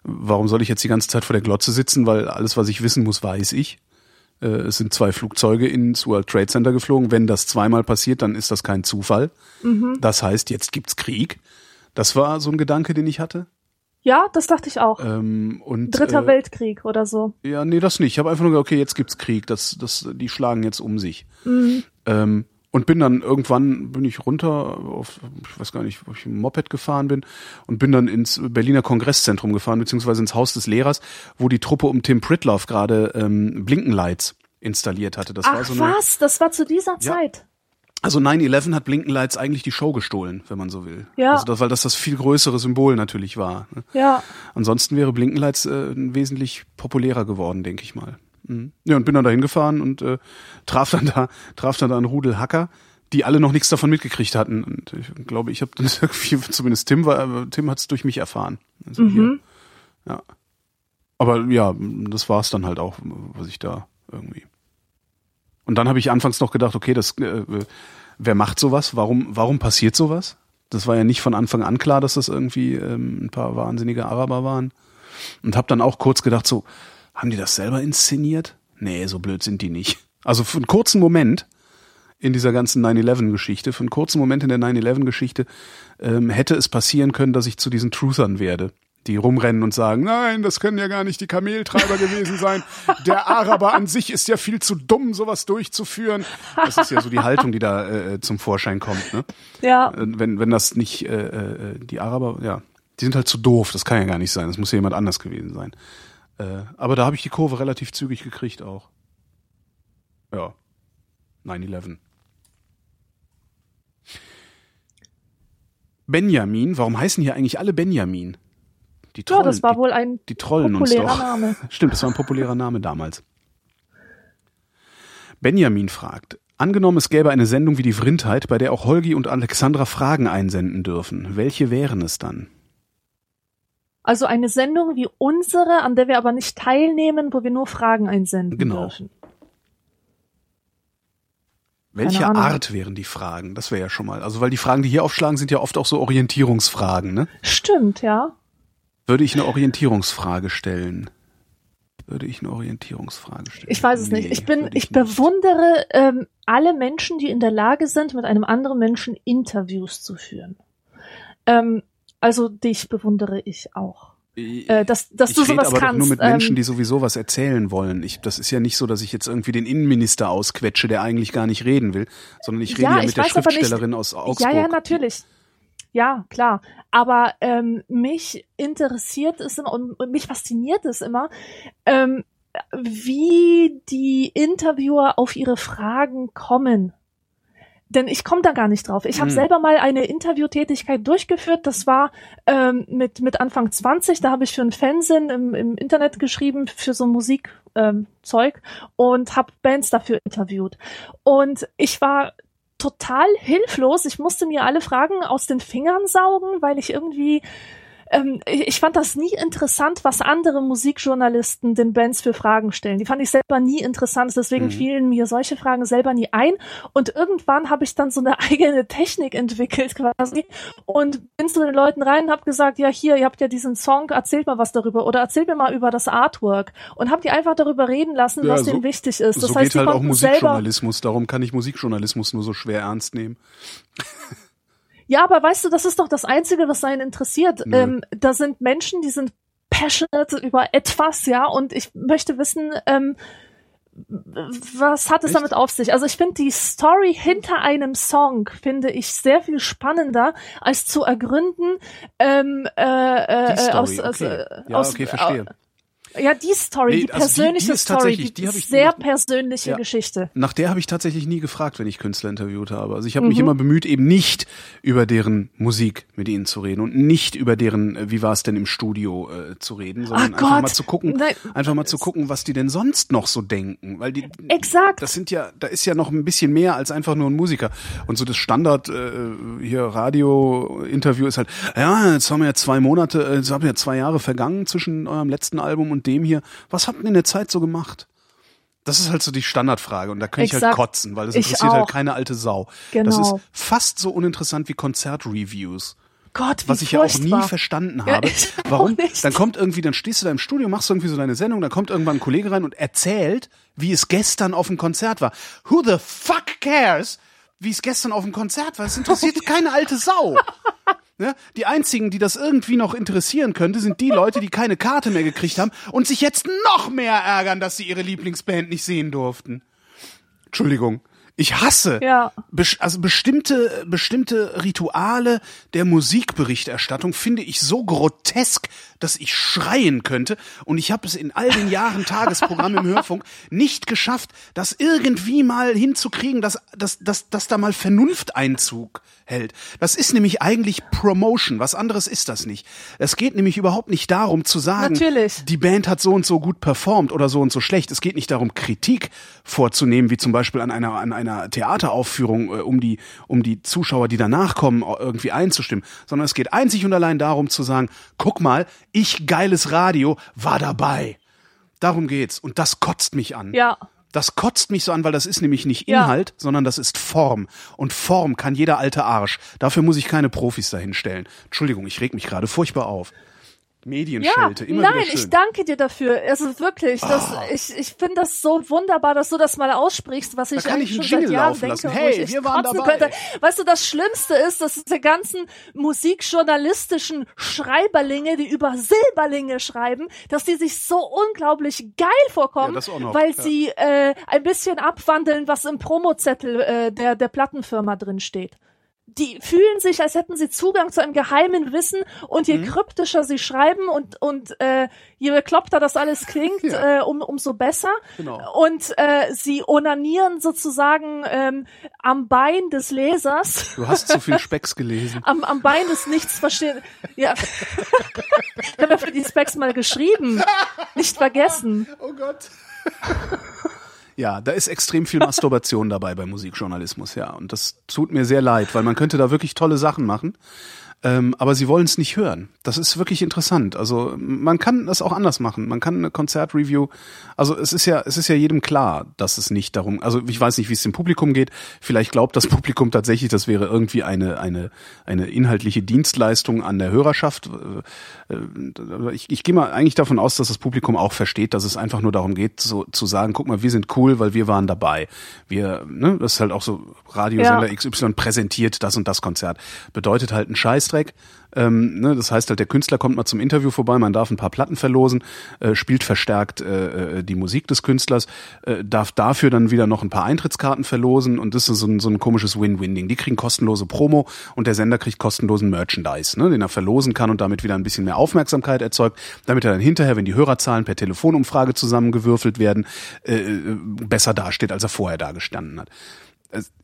[SPEAKER 2] warum soll ich jetzt die ganze Zeit vor der Glotze sitzen? Weil alles, was ich wissen muss, weiß ich. Äh, es sind zwei Flugzeuge ins World Trade Center geflogen. Wenn das zweimal passiert, dann ist das kein Zufall. Das heißt, jetzt gibt's Krieg. Das war so ein Gedanke, den ich hatte.
[SPEAKER 3] Ja, das dachte ich auch.
[SPEAKER 2] Ähm, und,
[SPEAKER 3] Dritter
[SPEAKER 2] äh,
[SPEAKER 3] Weltkrieg oder so.
[SPEAKER 2] Ja, nee, das nicht. Ich habe einfach nur gesagt, okay, jetzt gibt's Krieg. Das, das, die schlagen jetzt um sich.
[SPEAKER 3] Mhm.
[SPEAKER 2] Ähm, und bin dann irgendwann bin ich runter auf, ich weiß gar nicht, wo ich im Moped gefahren bin und bin dann ins Berliner Kongresszentrum gefahren, beziehungsweise ins Haus des Lehrers, wo die Truppe um Tim Pritloff gerade ähm, Blinkenlights installiert hatte. Das war
[SPEAKER 3] Ach
[SPEAKER 2] so eine,
[SPEAKER 3] was, das war zu dieser
[SPEAKER 2] Ja.
[SPEAKER 3] Zeit.
[SPEAKER 2] also 9-11 hat Blinkenlights eigentlich die Show gestohlen, wenn man so will.
[SPEAKER 3] Ja.
[SPEAKER 2] Also das, weil das das viel größere Symbol natürlich war. ne?
[SPEAKER 3] Ja.
[SPEAKER 2] Ansonsten wäre Blinkenlights äh, wesentlich populärer geworden, denke ich mal. Mhm. Ja, und bin dann da hingefahren und äh, traf dann da, traf dann da einen Rudel Hacker, die alle noch nichts davon mitgekriegt hatten. Und ich glaube, ich habe dann irgendwie, zumindest Tim war, Tim hat es durch mich erfahren. Also hier,
[SPEAKER 3] Mhm.
[SPEAKER 2] ja. Aber ja, das war es dann halt auch, was ich da irgendwie. Und dann habe ich anfangs noch gedacht, okay, das, äh, wer macht sowas? Warum, warum passiert sowas? Das war ja nicht von Anfang an klar, dass das irgendwie ähm, ein paar wahnsinnige Araber waren. Und habe dann auch kurz gedacht, so, haben die das selber inszeniert? Nee, so blöd sind die nicht. Also für einen kurzen Moment in dieser ganzen 9-11-Geschichte, für einen kurzen Moment in der 9-11-Geschichte ähm, hätte es passieren können, dass ich zu diesen Truthern werde, die rumrennen und sagen, nein, das können ja gar nicht die Kameltreiber gewesen sein. Der Araber an sich ist ja viel zu dumm, sowas durchzuführen. Das ist ja so die Haltung, die da äh, zum Vorschein kommt. Ne?
[SPEAKER 3] Ja.
[SPEAKER 2] Äh, wenn, wenn das nicht äh, äh, die Araber, ja, die sind halt zu doof, das kann ja gar nicht sein, das muss ja jemand anders gewesen sein. Äh, aber da habe ich die Kurve relativ zügig gekriegt auch. Ja. 9-11. Benjamin, warum heißen hier eigentlich alle Benjamin? Die
[SPEAKER 3] Ja,
[SPEAKER 2] Trollen,
[SPEAKER 3] das war
[SPEAKER 2] die,
[SPEAKER 3] wohl ein
[SPEAKER 2] die trollen uns
[SPEAKER 3] populärer
[SPEAKER 2] doch.
[SPEAKER 3] Name.
[SPEAKER 2] Stimmt, das war ein populärer Name damals. Benjamin fragt, angenommen es gäbe eine Sendung wie die Vrindheit, bei der auch Holgi und Alexandra Fragen einsenden dürfen. Welche wären es dann?
[SPEAKER 3] Also eine Sendung wie unsere, an der wir aber nicht teilnehmen, wo wir nur Fragen einsenden
[SPEAKER 2] Genau.
[SPEAKER 3] dürfen.
[SPEAKER 2] Welche. Art wären die Fragen? Das wäre ja schon mal. Also weil die Fragen, die hier aufschlagen, sind ja oft auch so Orientierungsfragen, ne?
[SPEAKER 3] Stimmt, ja.
[SPEAKER 2] Würde ich eine Orientierungsfrage stellen? Würde ich eine Orientierungsfrage stellen?
[SPEAKER 3] Ich weiß es
[SPEAKER 2] Nee,
[SPEAKER 3] nicht. Ich bin, ich,
[SPEAKER 2] nicht.
[SPEAKER 3] bewundere ähm, alle Menschen, die in der Lage sind, mit einem anderen Menschen Interviews zu führen. Ähm, also dich bewundere ich auch. Äh, dass, dass
[SPEAKER 2] ich
[SPEAKER 3] du
[SPEAKER 2] rede
[SPEAKER 3] sowas
[SPEAKER 2] aber
[SPEAKER 3] kannst.
[SPEAKER 2] nur mit Menschen,
[SPEAKER 3] ähm,
[SPEAKER 2] die sowieso was erzählen wollen. Ich, das ist ja nicht so, dass ich jetzt irgendwie den Innenminister ausquetsche, der eigentlich gar nicht reden will, sondern ich rede
[SPEAKER 3] Ja,
[SPEAKER 2] ja, mit der Schriftstellerin aus Augsburg.
[SPEAKER 3] Ja, ja, natürlich. Ja, klar. Aber ähm, mich interessiert es immer und, und mich fasziniert es immer, ähm, wie die Interviewer auf ihre Fragen kommen. Denn ich komme da gar nicht drauf. Ich habe
[SPEAKER 2] Hm.
[SPEAKER 3] selber mal eine Interviewtätigkeit durchgeführt. Das war ähm, mit, mit Anfang 20. Da habe ich für ein Fernsehen im, im Internet geschrieben, für so Musikzeug ähm, Zeug und habe Bands dafür interviewt. Und ich war total hilflos. Ich musste mir alle Fragen aus den Fingern saugen, weil ich irgendwie ähm, ich, fand das nie interessant, was andere Musikjournalisten den Bands für Fragen stellen. Die fand ich selber nie interessant, deswegen
[SPEAKER 2] Mhm.
[SPEAKER 3] fielen mir solche Fragen selber nie ein. Und irgendwann habe ich dann so eine eigene Technik entwickelt quasi und bin zu den Leuten rein und habe gesagt, ja hier, ihr habt ja diesen Song, erzählt mal was darüber oder erzählt mir mal über das Artwork und habe die einfach darüber reden lassen,
[SPEAKER 2] Ja,
[SPEAKER 3] was
[SPEAKER 2] so-
[SPEAKER 3] denen wichtig ist. Das
[SPEAKER 2] so
[SPEAKER 3] heißt,
[SPEAKER 2] geht halt auch Musikjournalismus. Darum kann ich Musikjournalismus nur so schwer ernst nehmen.
[SPEAKER 3] Ja, aber weißt du, das ist doch das Einzige, was einen interessiert. Ähm, da sind Menschen, die sind passionate über etwas, ja, und ich möchte wissen, ähm, was hat es
[SPEAKER 2] Echt?
[SPEAKER 3] damit auf sich? Also ich finde die Story hinter einem Song finde ich sehr viel spannender, als zu ergründen ähm, äh, äh,
[SPEAKER 2] Die Story,
[SPEAKER 3] aus, aus,
[SPEAKER 2] okay.
[SPEAKER 3] äh,
[SPEAKER 2] Ja,
[SPEAKER 3] aus,
[SPEAKER 2] okay, verstehe.
[SPEAKER 3] Ja, die Story,
[SPEAKER 2] Nee,
[SPEAKER 3] die
[SPEAKER 2] also die- die
[SPEAKER 3] persönliche Story, die,
[SPEAKER 2] die ich
[SPEAKER 3] sehr persönliche
[SPEAKER 2] Ja.
[SPEAKER 3] Geschichte.
[SPEAKER 2] Nach der habe ich tatsächlich nie gefragt, wenn ich Künstler interviewt habe. Also ich habe mich
[SPEAKER 3] Mhm.
[SPEAKER 2] immer bemüht, eben nicht über deren Musik mit ihnen zu reden und nicht über deren, äh, wie war es denn im Studio äh, zu reden, sondern
[SPEAKER 3] Ah,
[SPEAKER 2] einfach
[SPEAKER 3] Gott.
[SPEAKER 2] mal zu gucken,
[SPEAKER 3] Nein.
[SPEAKER 2] einfach mal zu gucken, was die denn sonst noch so denken, weil die
[SPEAKER 3] Exakt.
[SPEAKER 2] das sind ja, da ist ja noch ein bisschen mehr als einfach nur ein Musiker. Und so das Standard äh, hier Radio-Interview ist halt, ja, jetzt haben wir ja zwei Monate, äh, jetzt haben ja zwei Jahre vergangen zwischen eurem letzten Album und dem hier. Was habt ihr in der Zeit so gemacht? Das ist halt so die Standardfrage und da könnte ich halt kotzen, weil das interessiert halt keine alte Sau.
[SPEAKER 3] Genau.
[SPEAKER 2] Das ist fast so uninteressant wie Konzertreviews.
[SPEAKER 3] Gott, wie
[SPEAKER 2] Was ich ja auch
[SPEAKER 3] furchtbar.
[SPEAKER 2] nie verstanden
[SPEAKER 3] Ja,
[SPEAKER 2] habe.
[SPEAKER 3] auch
[SPEAKER 2] Warum?
[SPEAKER 3] nicht.
[SPEAKER 2] Dann kommt irgendwie, dann stehst du da im Studio, machst irgendwie so deine Sendung, dann kommt irgendwann ein Kollege rein und erzählt, wie es gestern auf dem Konzert war. Who the fuck cares, wie es gestern auf dem Konzert war? Es interessiert keine alte Sau. Ne? Die einzigen, die das irgendwie noch interessieren könnte, sind die Leute, die keine Karte mehr gekriegt haben und sich jetzt noch mehr ärgern, dass sie ihre Lieblingsband nicht sehen durften. Entschuldigung. Ich hasse
[SPEAKER 3] Ja.
[SPEAKER 2] Also bestimmte bestimmte Rituale der Musikberichterstattung finde ich so grotesk, dass ich schreien könnte und ich habe es in all den Jahren Tagesprogramm im Hörfunk nicht geschafft, das irgendwie mal hinzukriegen, dass dass dass, dass da mal Vernunft Einzug hält. Das ist nämlich eigentlich Promotion, was anderes ist das nicht. Es geht nämlich überhaupt nicht darum zu sagen,
[SPEAKER 3] Natürlich.
[SPEAKER 2] die Band hat so und so gut performt oder so und so schlecht. Es geht nicht darum, Kritik vorzunehmen, wie zum Beispiel an einer, an einer Theateraufführung, äh, um die, um die Zuschauer, die danach kommen, irgendwie einzustimmen, sondern es geht einzig und allein darum zu sagen, guck mal, ich geiles Radio war dabei. Darum geht's. Und das kotzt mich an.
[SPEAKER 3] Ja.
[SPEAKER 2] Das kotzt mich so an, weil das ist nämlich nicht
[SPEAKER 3] Ja.
[SPEAKER 2] Inhalt, sondern das ist Form. Und Form kann jeder alte Arsch. Dafür muss ich keine Profis dahinstellen. Entschuldigung, ich reg mich gerade furchtbar auf. Medienschelte, immer
[SPEAKER 3] nein, ich danke dir dafür. Also wirklich, das,
[SPEAKER 2] Ah.
[SPEAKER 3] ich, ich finde das so wunderbar, dass du das mal aussprichst, was ich
[SPEAKER 2] kann
[SPEAKER 3] eigentlich
[SPEAKER 2] ich
[SPEAKER 3] schon seit Jahren denke,
[SPEAKER 2] lassen.
[SPEAKER 3] wo
[SPEAKER 2] Hey,
[SPEAKER 3] ich
[SPEAKER 2] wir waren dabei.
[SPEAKER 3] Könnte. Weißt du, das Schlimmste ist, dass diese ganzen musikjournalistischen Schreiberlinge, die über Silberlinge schreiben, dass die sich so unglaublich geil vorkommen,
[SPEAKER 2] Ja, noch,
[SPEAKER 3] weil
[SPEAKER 2] ja.
[SPEAKER 3] sie äh, ein bisschen abwandeln, was im Promozettel äh, der, der Plattenfirma drin steht die fühlen sich, als hätten sie Zugang zu einem geheimen Wissen und
[SPEAKER 2] Mhm.
[SPEAKER 3] je kryptischer sie schreiben und, und äh, je bekloppter das alles klingt,
[SPEAKER 2] Ja.
[SPEAKER 3] äh, um, umso besser.
[SPEAKER 2] Genau.
[SPEAKER 3] Und äh, sie onanieren sozusagen ähm, am Bein des Lesers,
[SPEAKER 2] Du hast zu viel Specks gelesen.
[SPEAKER 3] am, am Bein des Nichtsverstehenden. Ja. ich habe ja für die Specs mal geschrieben. Nicht vergessen.
[SPEAKER 2] Oh Gott. Ja, da ist extrem viel Masturbation dabei beim Musikjournalismus, ja. Und das tut mir sehr leid, weil man könnte da wirklich tolle Sachen machen. Ähm, aber sie wollen es nicht hören. Das ist wirklich interessant. Also man kann das auch anders machen. Man kann eine Konzertreview. Also es ist ja, es ist ja jedem klar, dass es nicht darum. Also ich weiß nicht, wie es dem Publikum geht. Vielleicht glaubt das Publikum tatsächlich, das wäre irgendwie eine eine eine inhaltliche Dienstleistung an der Hörerschaft. Äh, äh, Ich, ich gehe mal eigentlich davon aus, dass das Publikum auch versteht, dass es einfach nur darum geht, so zu sagen, guck mal, wir sind cool, weil wir waren dabei. Wir, ne, das ist halt auch so Radiosender
[SPEAKER 3] Ja.
[SPEAKER 2] XY präsentiert das und das Konzert. Bedeutet halt ein Scheißdreck. Ähm, ne, das heißt halt, der Künstler kommt mal zum Interview vorbei, man darf ein paar Platten verlosen, äh, spielt verstärkt äh, äh, die Musik des Künstlers, äh, darf dafür dann wieder noch ein paar Eintrittskarten verlosen und das ist so ein, so ein komisches Win-Win-Ding. Die kriegen kostenlose Promo und der Sender kriegt kostenlosen Merchandise, ne, den er verlosen kann und damit wieder ein bisschen mehr Aufmerksamkeit erzeugt, damit er dann hinterher, wenn die Hörerzahlen per Telefonumfrage zusammengewürfelt werden, äh, äh, besser dasteht, als er vorher dagestanden hat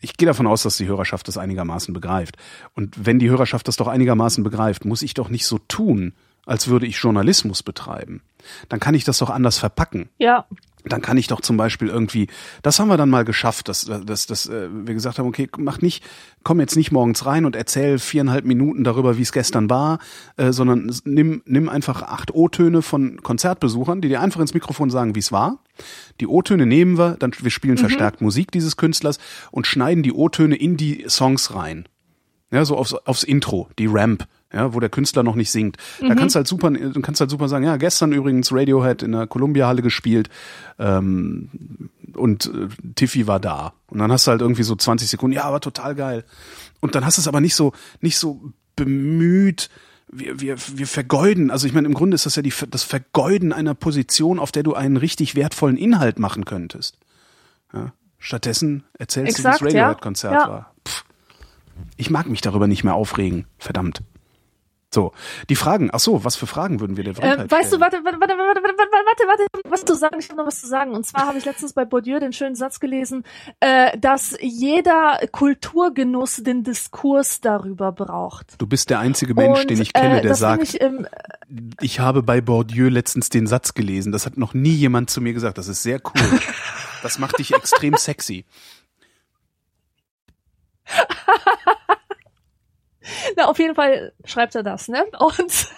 [SPEAKER 2] ich gehe davon aus, dass die Hörerschaft das einigermaßen begreift. Und wenn die Hörerschaft das doch einigermaßen begreift, muss ich doch nicht so tun, als würde ich Journalismus betreiben. Dann kann ich das doch anders verpacken.
[SPEAKER 3] Ja.
[SPEAKER 2] Dann kann ich doch zum Beispiel irgendwie, das haben wir dann mal geschafft, dass, dass, dass äh, wir gesagt haben, okay, mach nicht, komm jetzt nicht morgens rein und erzähl viereinhalb Minuten darüber, wie es gestern war, äh, sondern nimm, nimm einfach acht O-Töne von Konzertbesuchern, die dir einfach ins Mikrofon sagen, wie es war. Die O-Töne nehmen wir, dann wir spielen
[SPEAKER 3] Mhm.
[SPEAKER 2] verstärkt Musik dieses Künstlers und schneiden die O-Töne in die Songs rein. Ja, so aufs, aufs Intro, die Ramp, ja, wo der Künstler noch nicht singt. Da
[SPEAKER 3] Mhm.
[SPEAKER 2] kannst du halt super, du kannst halt super sagen, ja, gestern übrigens Radiohead in der Columbia Halle gespielt ähm, und äh, Tiffy war da. Und dann hast du halt irgendwie so 20 Sekunden, ja, aber total geil. Und dann hast du es aber nicht so, nicht so bemüht, wir, wir, wir vergeuden, also ich meine, im Grunde ist das ja die, das Vergeuden einer Position, auf der du einen richtig wertvollen Inhalt machen könntest. Ja. Stattdessen erzählst
[SPEAKER 3] Exakt,
[SPEAKER 2] du, wie das
[SPEAKER 3] ja.
[SPEAKER 2] Radiohead-Konzert
[SPEAKER 3] Ja.
[SPEAKER 2] war. Pff. Ich mag mich darüber nicht mehr aufregen. Verdammt. So, die Fragen. Ach so, was für Fragen würden wir denn
[SPEAKER 3] ähm, Weißt du, warte, warte, warte, warte, warte, warte, warte, warte, was zu sagen. Ich habe noch was zu sagen. Und zwar habe ich letztens bei Bourdieu den schönen Satz gelesen, äh, dass jeder Kulturgenuss den Diskurs darüber braucht.
[SPEAKER 2] Du bist der einzige Mensch,
[SPEAKER 3] Und,
[SPEAKER 2] den ich kenne,
[SPEAKER 3] äh,
[SPEAKER 2] der
[SPEAKER 3] äh,
[SPEAKER 2] sagt,
[SPEAKER 3] ich, ähm,
[SPEAKER 2] ich habe bei Bourdieu letztens den Satz gelesen. Das hat noch nie jemand zu mir gesagt. Das ist sehr cool. das macht dich extrem sexy.
[SPEAKER 3] Na, auf jeden Fall schreibt er das, ne? Und,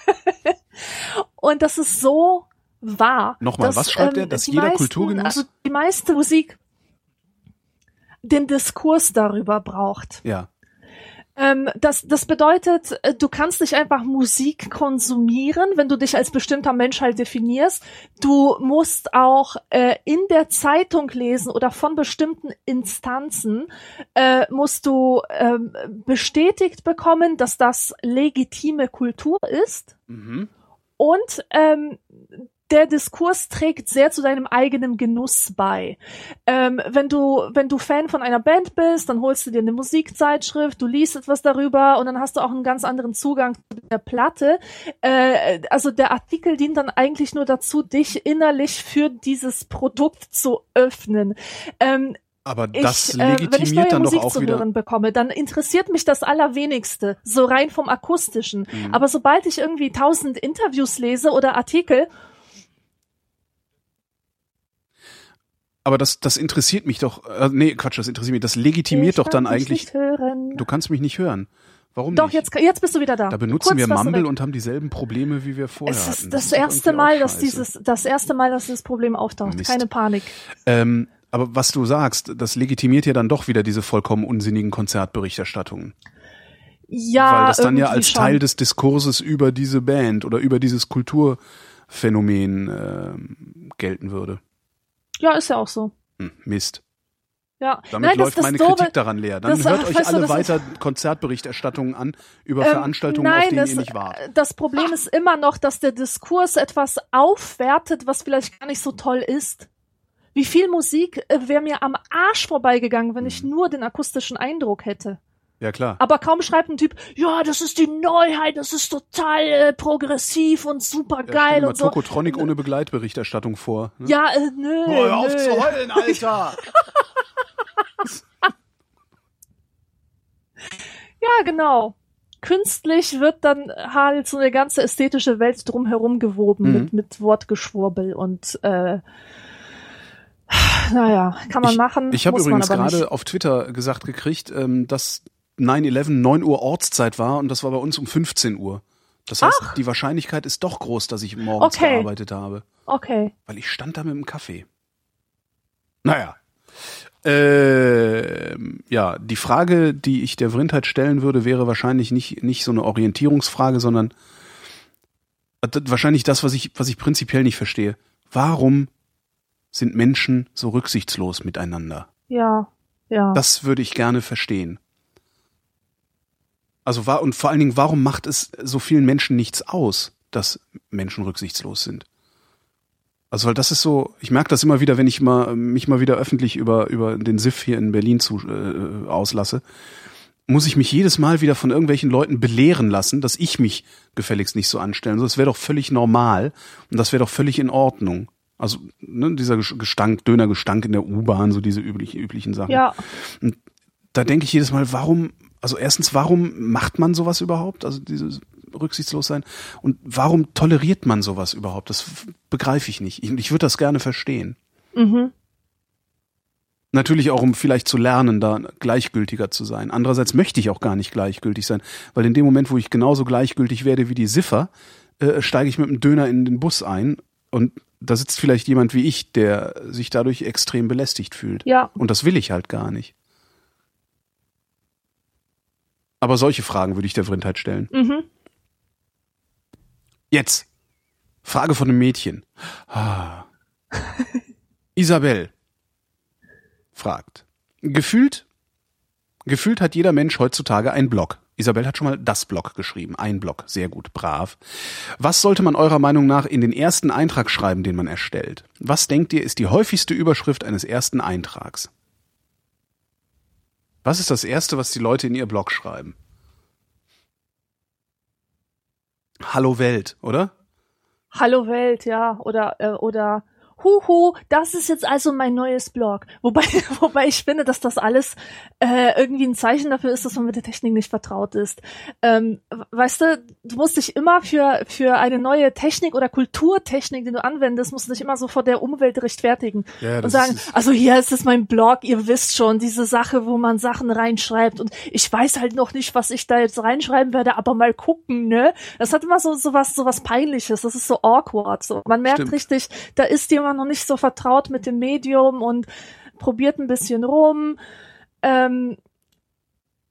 [SPEAKER 3] und das ist so wahr.
[SPEAKER 2] Nochmal,
[SPEAKER 3] dass,
[SPEAKER 2] was schreibt er? Dass jeder
[SPEAKER 3] meisten,
[SPEAKER 2] Kulturgenuss-
[SPEAKER 3] Also die meiste Musik den Diskurs darüber braucht.
[SPEAKER 2] Ja.
[SPEAKER 3] Ähm, das, das bedeutet, äh, du kannst nicht einfach Musik konsumieren, wenn du dich als bestimmter Mensch halt definierst. Du musst auch äh, in der Zeitung lesen oder von bestimmten Instanzen äh, musst du ähm, bestätigt bekommen, dass das legitime Kultur ist.
[SPEAKER 2] Mhm.
[SPEAKER 3] Und ähm, der Diskurs trägt sehr zu deinem eigenen Genuss bei. Ähm, wenn du wenn du Fan von einer Band bist, dann holst du dir eine Musikzeitschrift, du liest etwas darüber und dann hast du auch einen ganz anderen Zugang zu der Platte. Äh, also der Artikel dient dann eigentlich nur dazu, dich innerlich für dieses Produkt zu öffnen. Ähm,
[SPEAKER 2] Aber
[SPEAKER 3] ich,
[SPEAKER 2] das
[SPEAKER 3] äh, wenn ich
[SPEAKER 2] legitimiert
[SPEAKER 3] neue
[SPEAKER 2] dann
[SPEAKER 3] Musik
[SPEAKER 2] doch auch
[SPEAKER 3] zu
[SPEAKER 2] wieder.
[SPEAKER 3] hören bekomme, dann interessiert mich das Allerwenigste, so rein vom akustischen.
[SPEAKER 2] Mhm.
[SPEAKER 3] Aber sobald ich irgendwie tausend Interviews lese oder Artikel,
[SPEAKER 2] Aber das, das interessiert mich doch. Äh, nee, Quatsch, das interessiert mich. Das legitimiert
[SPEAKER 3] ich
[SPEAKER 2] doch dann eigentlich.
[SPEAKER 3] Nicht hören.
[SPEAKER 2] Du kannst mich nicht hören. Warum
[SPEAKER 3] Doch,
[SPEAKER 2] nicht?
[SPEAKER 3] jetzt, jetzt bist du wieder da.
[SPEAKER 2] da benutzen
[SPEAKER 3] Kurz
[SPEAKER 2] wir Mumble und haben dieselben Probleme, wie wir vorher
[SPEAKER 3] es
[SPEAKER 2] hatten.
[SPEAKER 3] ist das,
[SPEAKER 2] ist
[SPEAKER 3] erste Mal, dass dieses, das erste Mal, dass dieses Problem auftaucht.
[SPEAKER 2] Mist.
[SPEAKER 3] Keine Panik.
[SPEAKER 2] Ähm, aber was du sagst, das legitimiert ja dann doch wieder diese vollkommen unsinnigen Konzertberichterstattungen.
[SPEAKER 3] Ja,
[SPEAKER 2] weil das dann ja als
[SPEAKER 3] schon.
[SPEAKER 2] Teil des Diskurses über diese Band oder über dieses Kulturphänomen ähm, gelten würde.
[SPEAKER 3] Ja, ist ja auch so.
[SPEAKER 2] Hm, Mist.
[SPEAKER 3] Ja.
[SPEAKER 2] Damit
[SPEAKER 3] Nein, das,
[SPEAKER 2] läuft
[SPEAKER 3] das
[SPEAKER 2] meine
[SPEAKER 3] Doofe,
[SPEAKER 2] Kritik daran leer. Dann
[SPEAKER 3] das-
[SPEAKER 2] hört euch
[SPEAKER 3] du,
[SPEAKER 2] alle
[SPEAKER 3] das ist-
[SPEAKER 2] weiter Konzertberichterstattungen an über
[SPEAKER 3] Ähm,
[SPEAKER 2] Veranstaltungen,
[SPEAKER 3] nein,
[SPEAKER 2] auf denen
[SPEAKER 3] das,
[SPEAKER 2] ihr nicht wart.
[SPEAKER 3] Das Problem ist immer noch, dass der Diskurs etwas aufwertet, was vielleicht gar nicht so toll ist. Wie viel Musik äh, wäre mir am Arsch vorbeigegangen, wenn
[SPEAKER 2] Mhm.
[SPEAKER 3] ich nur den akustischen Eindruck hätte.
[SPEAKER 2] Ja klar.
[SPEAKER 3] Aber kaum schreibt ein Typ, ja, das ist die Neuheit, das ist total äh, progressiv und super
[SPEAKER 2] Ja, stell
[SPEAKER 3] geil
[SPEAKER 2] dir mal
[SPEAKER 3] und so.
[SPEAKER 2] Tokotronic ohne Begleitberichterstattung vor. Ne?
[SPEAKER 3] Ja, äh, nö,
[SPEAKER 2] Oh, hör auf
[SPEAKER 3] nö.
[SPEAKER 2] zu heulen, Alter!
[SPEAKER 3] Ja, genau. Künstlich wird dann halt so eine ganze ästhetische Welt drumherum gewoben
[SPEAKER 2] Mhm.
[SPEAKER 3] mit, mit Wortgeschwurbel und äh, naja, kann man machen.
[SPEAKER 2] Ich habe übrigens gerade auf Twitter gesagt gekriegt, ähm, dass 9-11 9 Uhr Ortszeit war und das war bei uns um 15 Uhr. Das heißt, die Wahrscheinlichkeit ist doch groß, dass ich morgens
[SPEAKER 3] Okay.
[SPEAKER 2] gearbeitet habe.
[SPEAKER 3] Okay.
[SPEAKER 2] Weil ich stand da mit dem Kaffee. Naja. Ähm, ja, die Frage, die ich der Vrindheit stellen würde, wäre wahrscheinlich nicht, nicht so eine Orientierungsfrage, sondern äh, wahrscheinlich das, was ich, was ich prinzipiell nicht verstehe. Warum sind Menschen so rücksichtslos miteinander?
[SPEAKER 3] Ja. Ja.
[SPEAKER 2] Das würde ich gerne verstehen. Also war, und vor allen Dingen, warum macht es so vielen Menschen nichts aus, dass Menschen rücksichtslos sind? Also, weil das ist so, ich merke das immer wieder, wenn ich mal, mich mal wieder öffentlich über, über den SIF hier in Berlin zu, äh, auslasse, muss ich mich jedes Mal wieder von irgendwelchen Leuten belehren lassen, dass ich mich gefälligst nicht so anstellen. Also, das wäre doch völlig normal und das wäre doch völlig in Ordnung. Also, ne, dieser Gestank, Dönergestank in der U-Bahn, so diese üblich, üblichen Sachen
[SPEAKER 3] ja.
[SPEAKER 2] da denke ich jedes Mal, warum, also erstens, warum macht man sowas überhaupt? Also dieses rücksichtslos sein. Und warum toleriert man sowas überhaupt? Das begreife ich nicht. Ich, ich würde das gerne verstehen.
[SPEAKER 3] Mhm.
[SPEAKER 2] Natürlich auch, um vielleicht zu lernen, da gleichgültiger zu sein. Andererseits möchte ich auch gar nicht gleichgültig sein, weil in dem Moment, wo ich genauso gleichgültig werde wie die Siffer, äh, steige ich mit dem Döner in den Bus ein und da sitzt vielleicht jemand wie ich, der sich dadurch extrem belästigt fühlt.
[SPEAKER 3] Ja.
[SPEAKER 2] Und das will ich halt gar nicht. Aber solche Fragen würde ich der Vrindheit stellen.
[SPEAKER 3] Mhm.
[SPEAKER 2] Jetzt. Frage von einem Mädchen. Ah. Isabel fragt. Gefühlt, gefühlt hat jeder Mensch heutzutage einen Blog. Isabel hat schon mal das Blog geschrieben. Ein Blog. Sehr gut. Brav. Was sollte man eurer Meinung nach in den ersten Eintrag schreiben, den man erstellt? Was denkt ihr, ist die häufigste Überschrift eines ersten Eintrags? Was ist das erste, was die Leute in ihr Blog schreiben? Hallo Welt, oder?
[SPEAKER 3] Hallo Welt, ja. Oder, äh, oder Huhu, das ist jetzt also mein neues Blog. Wobei, wobei ich finde, dass das alles äh, irgendwie ein Zeichen dafür ist, dass man mit der Technik nicht vertraut ist. Ähm, weißt du, du musst dich immer für, für eine neue Technik oder Kulturtechnik, die du anwendest, musst du dich immer so vor der Umwelt rechtfertigen.
[SPEAKER 2] Ja,
[SPEAKER 3] und sagen, also hier ist es mein Blog, ihr wisst schon, diese Sache, wo man Sachen reinschreibt und ich weiß halt noch nicht, was ich da jetzt reinschreiben werde, aber mal gucken, ne? Das hat immer so, so was, so was peinliches, das ist so awkward, so. Man merkt
[SPEAKER 2] Stimmt.
[SPEAKER 3] richtig, da ist jemand noch nicht so vertraut mit dem Medium und probiert ein bisschen rum. Ähm,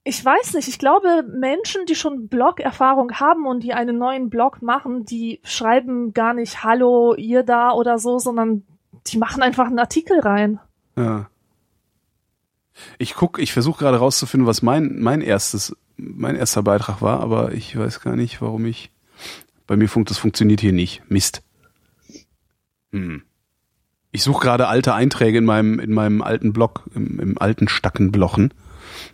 [SPEAKER 3] ich weiß nicht, ich glaube, Menschen, die schon Blog-Erfahrung haben und die einen neuen Blog machen, die schreiben gar nicht Hallo, ihr da oder so, sondern die machen einfach einen Artikel rein.
[SPEAKER 2] Ja. Ich guck, ich versuche gerade rauszufinden, was mein mein erstes mein erster Beitrag war, aber ich weiß gar nicht, warum ich bei mir funkt das funktioniert hier nicht. Mist. Hm. Ich suche gerade alte Einträge in meinem in meinem alten Blog im, im alten Stackenblochen.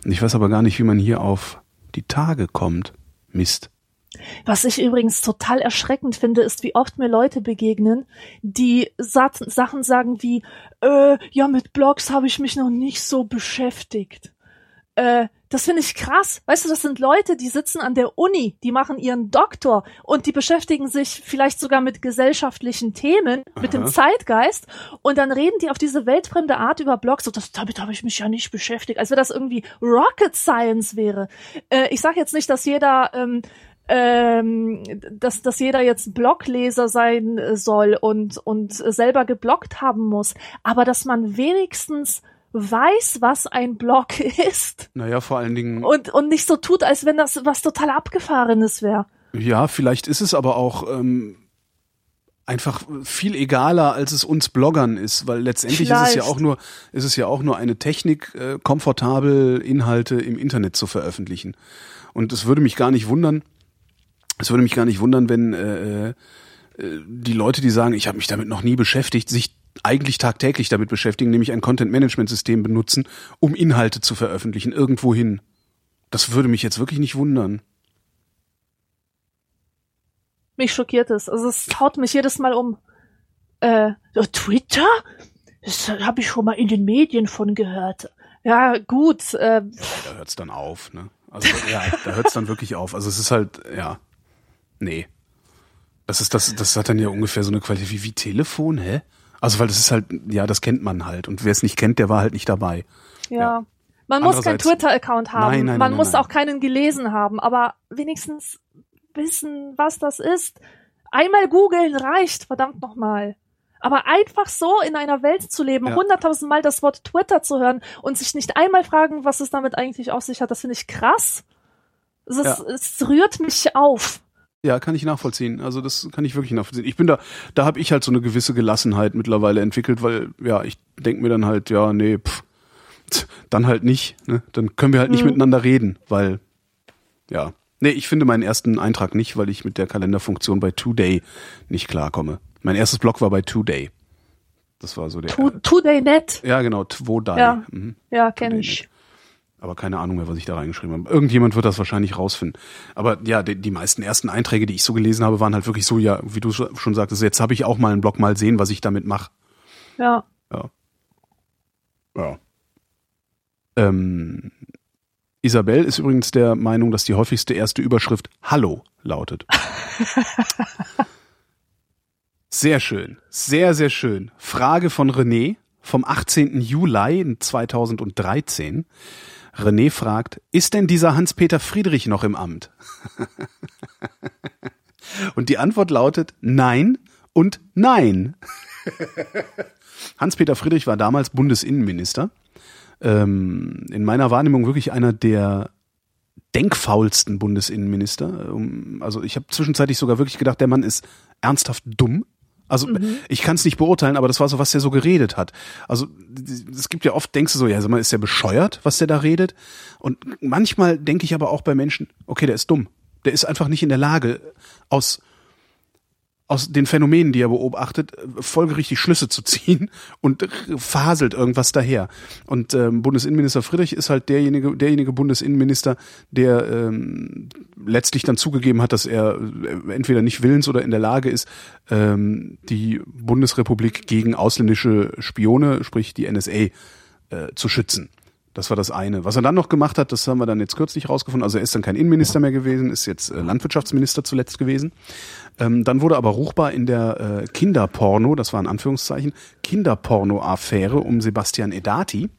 [SPEAKER 2] Ich weiß aber gar nicht, wie man hier auf die Tage kommt. Mist.
[SPEAKER 3] Was ich übrigens total erschreckend finde, ist, wie oft mir Leute begegnen, die Sachen sagen wie, äh, ja, mit Blogs habe ich mich noch nicht so beschäftigt. Äh, das finde ich krass. Weißt du, das sind Leute, die sitzen an der Uni, die machen ihren Doktor und die beschäftigen sich vielleicht sogar mit gesellschaftlichen Themen, mit dem
[SPEAKER 2] Aha.
[SPEAKER 3] Zeitgeist und dann reden die auf diese weltfremde Art über Blogs. So, das, damit habe ich mich ja nicht beschäftigt, als wenn das irgendwie Rocket Science wäre. Äh, ich sage jetzt nicht, dass jeder ähm, ähm, dass, dass jeder jetzt Blogleser sein äh, soll und, und selber gebloggt haben muss, aber dass man wenigstens weiß, was ein Blog ist
[SPEAKER 2] Naja, vor allen Dingen,
[SPEAKER 3] und, und nicht so tut, als wenn das was total Abgefahrenes wäre.
[SPEAKER 2] ja, vielleicht ist es aber auch ähm, einfach viel egaler, als es uns Bloggern ist, weil letztendlich ist es ja auch nur, ist es ja auch nur eine Technik, äh, komfortabel Inhalte im Internet zu veröffentlichen. Und es würde mich gar nicht wundern, es würde mich gar nicht wundern, wenn äh, äh, die Leute, die sagen, ich habe mich damit noch nie beschäftigt, sich eigentlich tagtäglich damit beschäftigen, nämlich ein Content-Management-System benutzen, um Inhalte zu veröffentlichen, irgendwohin. Das würde mich jetzt wirklich nicht wundern.
[SPEAKER 3] Mich schockiert es. Also es haut mich jedes Mal um. Äh, Twitter? Das habe ich schon mal in den Medien von gehört. Ja, gut. Äh,
[SPEAKER 2] da hört's dann auf, ne? Also ja, da hört's dann wirklich auf. Also es ist halt, ja, nee. Das ist das, das hat dann ja ungefähr so eine Qualität wie, wie Telefon, hä? Also weil das ist halt, ja, das kennt man halt. Und wer es nicht kennt, der war halt nicht dabei.
[SPEAKER 3] Ja.
[SPEAKER 2] Ja.
[SPEAKER 3] Man muss keinen Twitter-Account haben.
[SPEAKER 2] Nein, nein,
[SPEAKER 3] Man
[SPEAKER 2] nein,
[SPEAKER 3] muss auch keinen gelesen haben, aber wenigstens wissen, was das ist. Einmal googeln reicht, verdammt nochmal. Aber einfach so in einer Welt zu leben,
[SPEAKER 2] Ja.
[SPEAKER 3] hunderttausendmal das Wort Twitter zu hören und sich nicht einmal fragen, was es damit eigentlich auf sich hat, das finde ich krass. Ist,
[SPEAKER 2] Ja.
[SPEAKER 3] es rührt mich auf.
[SPEAKER 2] Ja, kann ich nachvollziehen. Also das kann ich wirklich nachvollziehen. Ich bin da, da habe ich halt so eine gewisse Gelassenheit mittlerweile entwickelt, weil ja, ich denk mir dann halt, ja, nee, pff, dann halt nicht. Ne? Dann können wir halt nicht
[SPEAKER 3] Mhm.
[SPEAKER 2] miteinander reden, weil ja, nee, ich finde meinen ersten Eintrag nicht, weil ich mit der Kalenderfunktion bei Today nicht klarkomme. Mein erstes Blog war bei Today. Das war so der.
[SPEAKER 3] To TodayNet.
[SPEAKER 2] ja, genau, Twodai.
[SPEAKER 3] Ja.
[SPEAKER 2] Mhm.
[SPEAKER 3] Ja, kenne ich.
[SPEAKER 2] Aber keine Ahnung mehr, was ich da reingeschrieben habe. Irgendjemand wird das wahrscheinlich rausfinden. Aber ja, die, die meisten ersten Einträge, die ich so gelesen habe, waren halt wirklich so, ja, wie du schon sagtest, jetzt habe ich auch mal einen Blog mal sehen, was ich damit mache.
[SPEAKER 3] Ja.
[SPEAKER 2] Ja. Ähm, Isabel ist übrigens der Meinung, dass die häufigste erste Überschrift Hallo lautet. sehr schön, sehr, sehr schön. Frage von René vom 18. Juli 2013. René fragt, ist denn dieser Hans-Peter Friedrich noch im Amt? und die Antwort lautet nein und nein. Hans-Peter Friedrich war damals Bundesinnenminister. Ähm, in meiner Wahrnehmung wirklich einer der denkfaulsten Bundesinnenminister. Also ich habe zwischenzeitlich sogar wirklich gedacht, der Mann ist ernsthaft dumm. Also mhm. ich kann es nicht beurteilen, aber das war so, was der so geredet hat. Also es gibt ja oft, denkst du so, ja, sag mal, ist der bescheuert, was der da redet? Und manchmal denke ich aber auch bei Menschen, okay, der ist dumm. Der ist einfach nicht in der Lage, aus aus den Phänomenen, die er beobachtet, folgerichtig Schlüsse zu ziehen und faselt irgendwas daher. Und ähm, Bundesinnenminister Friedrich ist halt derjenige, derjenige Bundesinnenminister, der ähm, letztlich dann zugegeben hat, dass er äh, entweder nicht willens oder in der Lage ist, ähm, die Bundesrepublik gegen ausländische Spione, sprich die NSA, äh, zu schützen. Das war das eine. Was er dann noch gemacht hat, das haben wir dann jetzt kürzlich rausgefunden. Also er ist dann kein Innenminister mehr gewesen, ist jetzt äh, Landwirtschaftsminister zuletzt gewesen. Ähm, dann wurde aber ruchbar in der äh, Kinderporno, das war in Anführungszeichen, Kinderporno-Affäre um Sebastian Edati.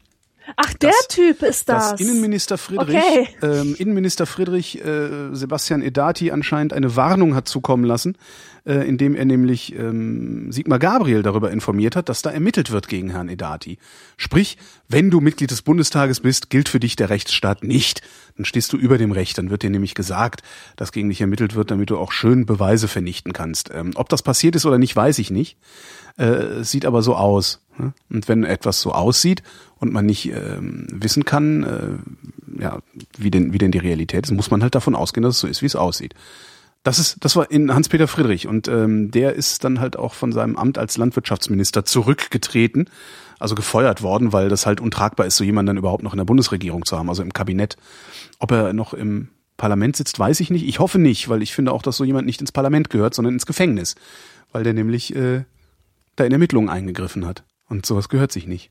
[SPEAKER 3] Ach, der das, Typ ist das.
[SPEAKER 2] Dass Innenminister Friedrich, okay. ähm, Innenminister Friedrich äh, Sebastian Edati anscheinend eine Warnung hat zukommen lassen, äh, indem er nämlich ähm, Sigmar Gabriel darüber informiert hat, dass da ermittelt wird gegen Herrn Edati. Sprich, wenn du Mitglied des Bundestages bist, gilt für dich der Rechtsstaat nicht. Dann stehst du über dem Recht. Dann wird dir nämlich gesagt, dass gegen dich ermittelt wird, damit du auch schön Beweise vernichten kannst. Ähm, ob das passiert ist oder nicht, weiß ich nicht. Äh, sieht aber so aus. Ne? Und wenn etwas so aussieht und man nicht ähm, wissen kann, äh, ja, wie denn, wie denn die Realität ist, muss man halt davon ausgehen, dass es so ist, wie es aussieht. Das ist, das war in Hans-Peter Friedrich und ähm, der ist dann halt auch von seinem Amt als Landwirtschaftsminister zurückgetreten, also gefeuert worden, weil das halt untragbar ist, so jemanden dann überhaupt noch in der Bundesregierung zu haben, also im Kabinett. Ob er noch im Parlament sitzt, weiß ich nicht. Ich hoffe nicht, weil ich finde auch, dass so jemand nicht ins Parlament gehört, sondern ins Gefängnis, weil der nämlich äh, da in Ermittlungen eingegriffen hat. Und sowas gehört sich nicht.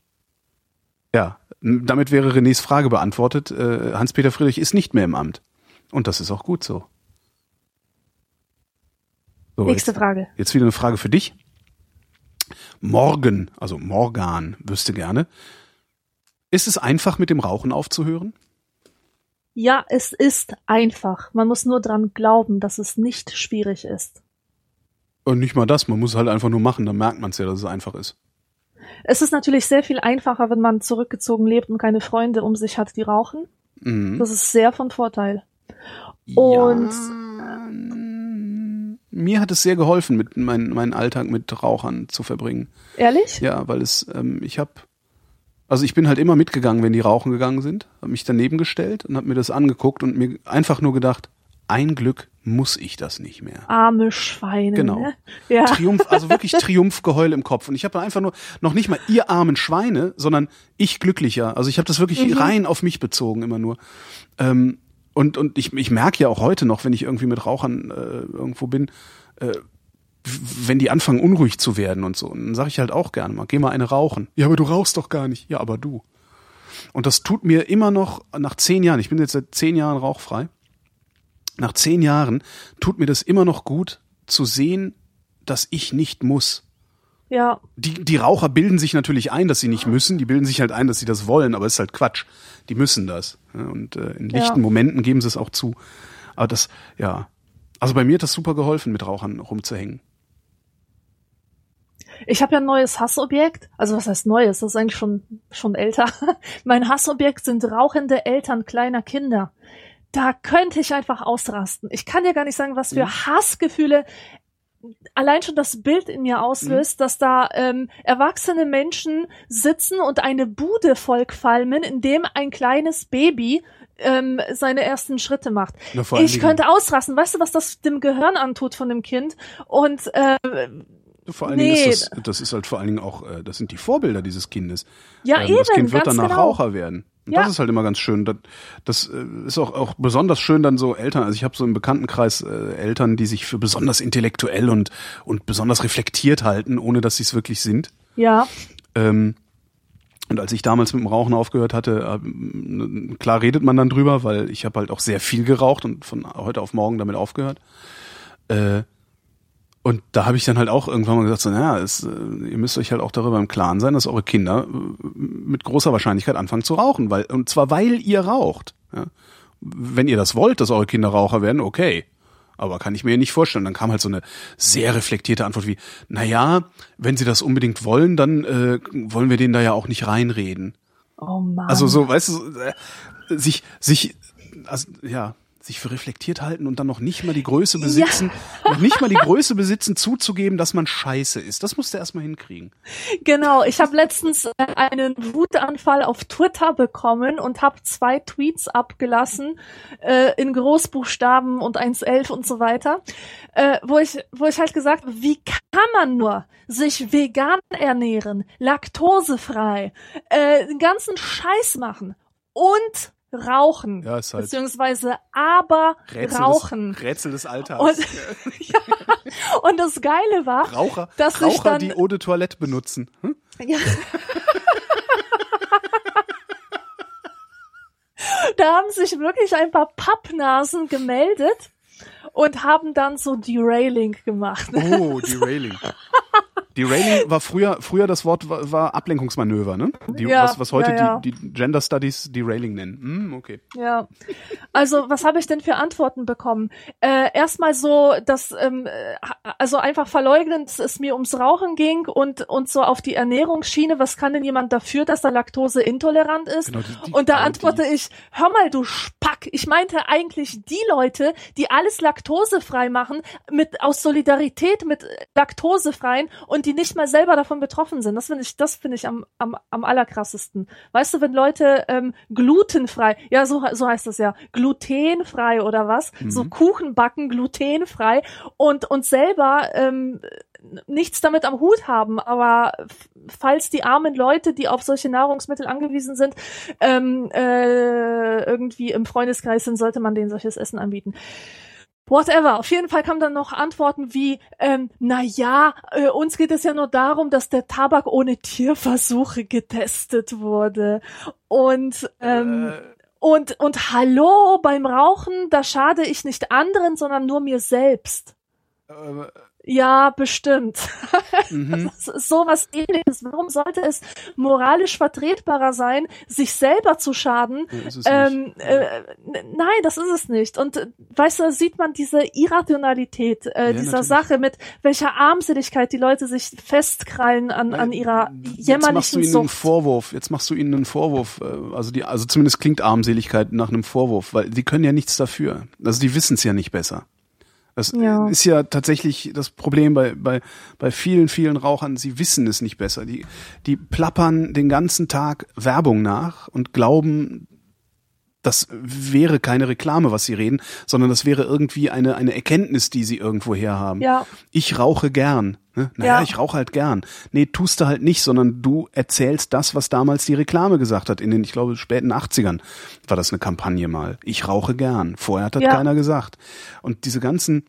[SPEAKER 2] Ja, damit wäre Renés Frage beantwortet. Äh, Hans-Peter Friedrich ist nicht mehr im Amt. Und das ist auch gut so.
[SPEAKER 3] So Nächste jetzt, Frage.
[SPEAKER 2] Jetzt wieder eine Frage für dich. Morgen, also Morgan, wüsste gerne. Ist es einfach, mit dem Rauchen aufzuhören?
[SPEAKER 3] Ja, es ist einfach. Man muss nur dran glauben, dass es nicht schwierig ist.
[SPEAKER 2] Und nicht mal das, man muss es halt einfach nur machen, dann merkt man es ja, dass es einfach ist.
[SPEAKER 3] Es ist natürlich sehr viel einfacher, wenn man zurückgezogen lebt und keine Freunde um sich hat, die rauchen. Mhm. Das ist sehr von Vorteil. Und ja,
[SPEAKER 2] mir hat es sehr geholfen, mit mein, meinen Alltag mit Rauchern zu verbringen.
[SPEAKER 3] Ehrlich?
[SPEAKER 2] Ja, weil es, ähm, ich habe, also ich bin halt immer mitgegangen, wenn die rauchen gegangen sind, habe mich daneben gestellt und habe mir das angeguckt und mir einfach nur gedacht, ein Glück muss ich das nicht mehr.
[SPEAKER 3] Arme Schweine.
[SPEAKER 2] Genau. Ne? Ja. Triumph, also wirklich Triumphgeheul im Kopf. Und ich habe einfach nur noch nicht mal ihr armen Schweine, sondern ich glücklicher. Also ich habe das wirklich mhm. rein auf mich bezogen immer nur. Ähm, und und ich, ich merke ja auch heute noch, wenn ich irgendwie mit Rauchern äh, irgendwo bin, äh, wenn die anfangen unruhig zu werden und so, dann sage ich halt auch gerne mal, geh mal eine rauchen. Ja, aber du rauchst doch gar nicht. Ja, aber du. Und das tut mir immer noch nach zehn Jahren, ich bin jetzt seit zehn Jahren rauchfrei, nach zehn Jahren tut mir das immer noch gut zu sehen, dass ich nicht muss.
[SPEAKER 3] Ja.
[SPEAKER 2] Die, die Raucher bilden sich natürlich ein, dass sie nicht müssen. Die bilden sich halt ein, dass sie das wollen, aber es ist halt Quatsch. Die müssen das. Und äh, in lichten ja. Momenten geben sie es auch zu. Aber das, ja. Also bei mir hat das super geholfen, mit Rauchern rumzuhängen.
[SPEAKER 3] Ich habe ja ein neues Hassobjekt. Also was heißt neues? Das ist eigentlich schon, schon älter. mein Hassobjekt sind rauchende Eltern kleiner Kinder da könnte ich einfach ausrasten. Ich kann dir gar nicht sagen, was für mhm. Hassgefühle allein schon das Bild in mir auslöst, mhm. dass da ähm, erwachsene Menschen sitzen und eine Bude vollqualmen, in dem ein kleines Baby ähm, seine ersten Schritte macht. Ich könnte ausrasten. Weißt du, was das dem Gehirn antut von dem Kind? Und äh,
[SPEAKER 2] vor allen nee. Dingen ist das, das ist halt vor allen Dingen auch, äh, das sind die Vorbilder dieses Kindes.
[SPEAKER 3] Ja, ähm, eben.
[SPEAKER 2] Das Kind wird danach
[SPEAKER 3] genau.
[SPEAKER 2] Raucher werden. Und ja. das ist halt immer ganz schön. Das, das äh, ist auch, auch besonders schön dann so Eltern. Also ich habe so im Bekanntenkreis äh, Eltern, die sich für besonders intellektuell und, und besonders reflektiert halten, ohne dass sie es wirklich sind.
[SPEAKER 3] Ja.
[SPEAKER 2] Ähm, Und als ich damals mit dem Rauchen aufgehört hatte, äh, klar redet man dann drüber, weil ich habe halt auch sehr viel geraucht und von heute auf morgen damit aufgehört. Äh, und da habe ich dann halt auch irgendwann mal gesagt, so, naja, es, äh, ihr müsst euch halt auch darüber im Klaren sein, dass eure Kinder äh, mit großer Wahrscheinlichkeit anfangen zu rauchen, weil und zwar weil ihr raucht. Ja. Wenn ihr das wollt, dass eure Kinder Raucher werden, okay. Aber kann ich mir nicht vorstellen. Dann kam halt so eine sehr reflektierte Antwort wie, na ja, wenn sie das unbedingt wollen, dann äh, wollen wir denen da ja auch nicht reinreden.
[SPEAKER 3] Oh Mann.
[SPEAKER 2] Also so, weißt du, äh, sich, sich, also, ja, sich für reflektiert halten und dann noch nicht mal die Größe besitzen, ja. noch nicht mal die Größe besitzen, zuzugeben, dass man scheiße ist. Das musst du erstmal hinkriegen.
[SPEAKER 3] Genau, ich habe letztens äh, einen Wutanfall auf Twitter bekommen und habe zwei Tweets abgelassen äh, in Großbuchstaben und 1.11 und so weiter, äh, wo ich wo ich halt gesagt habe, wie kann man nur sich vegan ernähren, laktosefrei, äh, den ganzen Scheiß machen und rauchen.
[SPEAKER 2] Ja, ist halt
[SPEAKER 3] beziehungsweise aber
[SPEAKER 2] Rätsel
[SPEAKER 3] rauchen.
[SPEAKER 2] Des, Rätsel des Alltags.
[SPEAKER 3] Und, ja, und das Geile war,
[SPEAKER 2] Raucher,
[SPEAKER 3] dass
[SPEAKER 2] Raucher
[SPEAKER 3] ich dann,
[SPEAKER 2] die Eau de Toilette benutzen. Hm?
[SPEAKER 3] Ja. da haben sich wirklich ein paar Pappnasen gemeldet und haben dann so Derailing gemacht.
[SPEAKER 2] Oh, Derailing. Derailing war früher, früher das Wort war, war Ablenkungsmanöver, ne? Die,
[SPEAKER 3] Ja,
[SPEAKER 2] was, was heute
[SPEAKER 3] ja, ja.
[SPEAKER 2] Die, die Gender Studies Derailing nennen. Hm, okay.
[SPEAKER 3] Ja. Also, was habe ich denn für Antworten bekommen? Äh, Erstmal so, dass ähm, äh, also einfach verleugnend dass es mir ums Rauchen ging und und so auf die Ernährungsschiene, was kann denn jemand dafür, dass er Laktose intolerant ist?
[SPEAKER 2] Genau, die-
[SPEAKER 3] und da antworte ich, hör mal, du Spack, ich meinte eigentlich die Leute, die alles laktosefrei machen, mit aus Solidarität mit laktosefreien und die nicht mal selber davon betroffen sind. Das finde ich, das finde ich am, am, am allerkrassesten. Weißt du, wenn Leute ähm, glutenfrei, ja, so, so heißt das ja, glutenfrei oder was, so Kuchen backen, glutenfrei und, und selber ähm, nichts damit am Hut haben, aber falls die armen Leute, die auf solche Nahrungsmittel angewiesen sind, ähm, äh, irgendwie im Freundeskreis sind, sollte man denen solches Essen anbieten. Whatever. Auf jeden Fall kamen dann noch Antworten wie, ähm, na ja, äh, uns geht es ja nur darum, dass der Tabak ohne Tierversuche getestet wurde. Und ähm,
[SPEAKER 2] Äh,
[SPEAKER 3] und und hallo beim Rauchen, da schade ich nicht anderen, sondern nur mir selbst.
[SPEAKER 2] äh,
[SPEAKER 3] Ja, bestimmt.
[SPEAKER 2] mhm.
[SPEAKER 3] Das ist sowas ähnliches. Warum sollte es moralisch vertretbarer sein, sich selber zu schaden?
[SPEAKER 2] Ja,
[SPEAKER 3] Ähm, äh, nein, das ist es nicht. Und äh, weißt du, sieht man diese Irrationalität äh,
[SPEAKER 2] Ja,
[SPEAKER 3] dieser
[SPEAKER 2] natürlich.
[SPEAKER 3] Sache, mit welcher Armseligkeit die Leute sich festkrallen an, an ihrer
[SPEAKER 2] Jetzt machst du
[SPEAKER 3] jämmerlichen
[SPEAKER 2] ihnen einen
[SPEAKER 3] Sucht.
[SPEAKER 2] Vorwurf. Jetzt machst du ihnen einen Vorwurf. äh, Also die, also zumindest klingt Armseligkeit nach einem Vorwurf, weil die können ja nichts dafür. Also die wissen es ja nicht besser. Das
[SPEAKER 3] Ja.
[SPEAKER 2] ist ja tatsächlich das Problem bei, bei, bei vielen, vielen Rauchern. Sie wissen es nicht besser. Die, die plappern den ganzen Tag Werbung nach und glauben, das wäre keine Reklame, was sie reden, sondern das wäre irgendwie eine, eine Erkenntnis, die sie irgendwo her haben.
[SPEAKER 3] Ja.
[SPEAKER 2] Ich rauche gern. Ne? Naja,
[SPEAKER 3] Ja.
[SPEAKER 2] ich rauche halt gern. Nee, tust du halt nicht, sondern du erzählst das, was damals die Reklame gesagt hat. In den, ich glaube, späten 80ern war das eine Kampagne mal. Ich rauche gern. Vorher hat das
[SPEAKER 3] Ja.
[SPEAKER 2] keiner gesagt. Und diese ganzen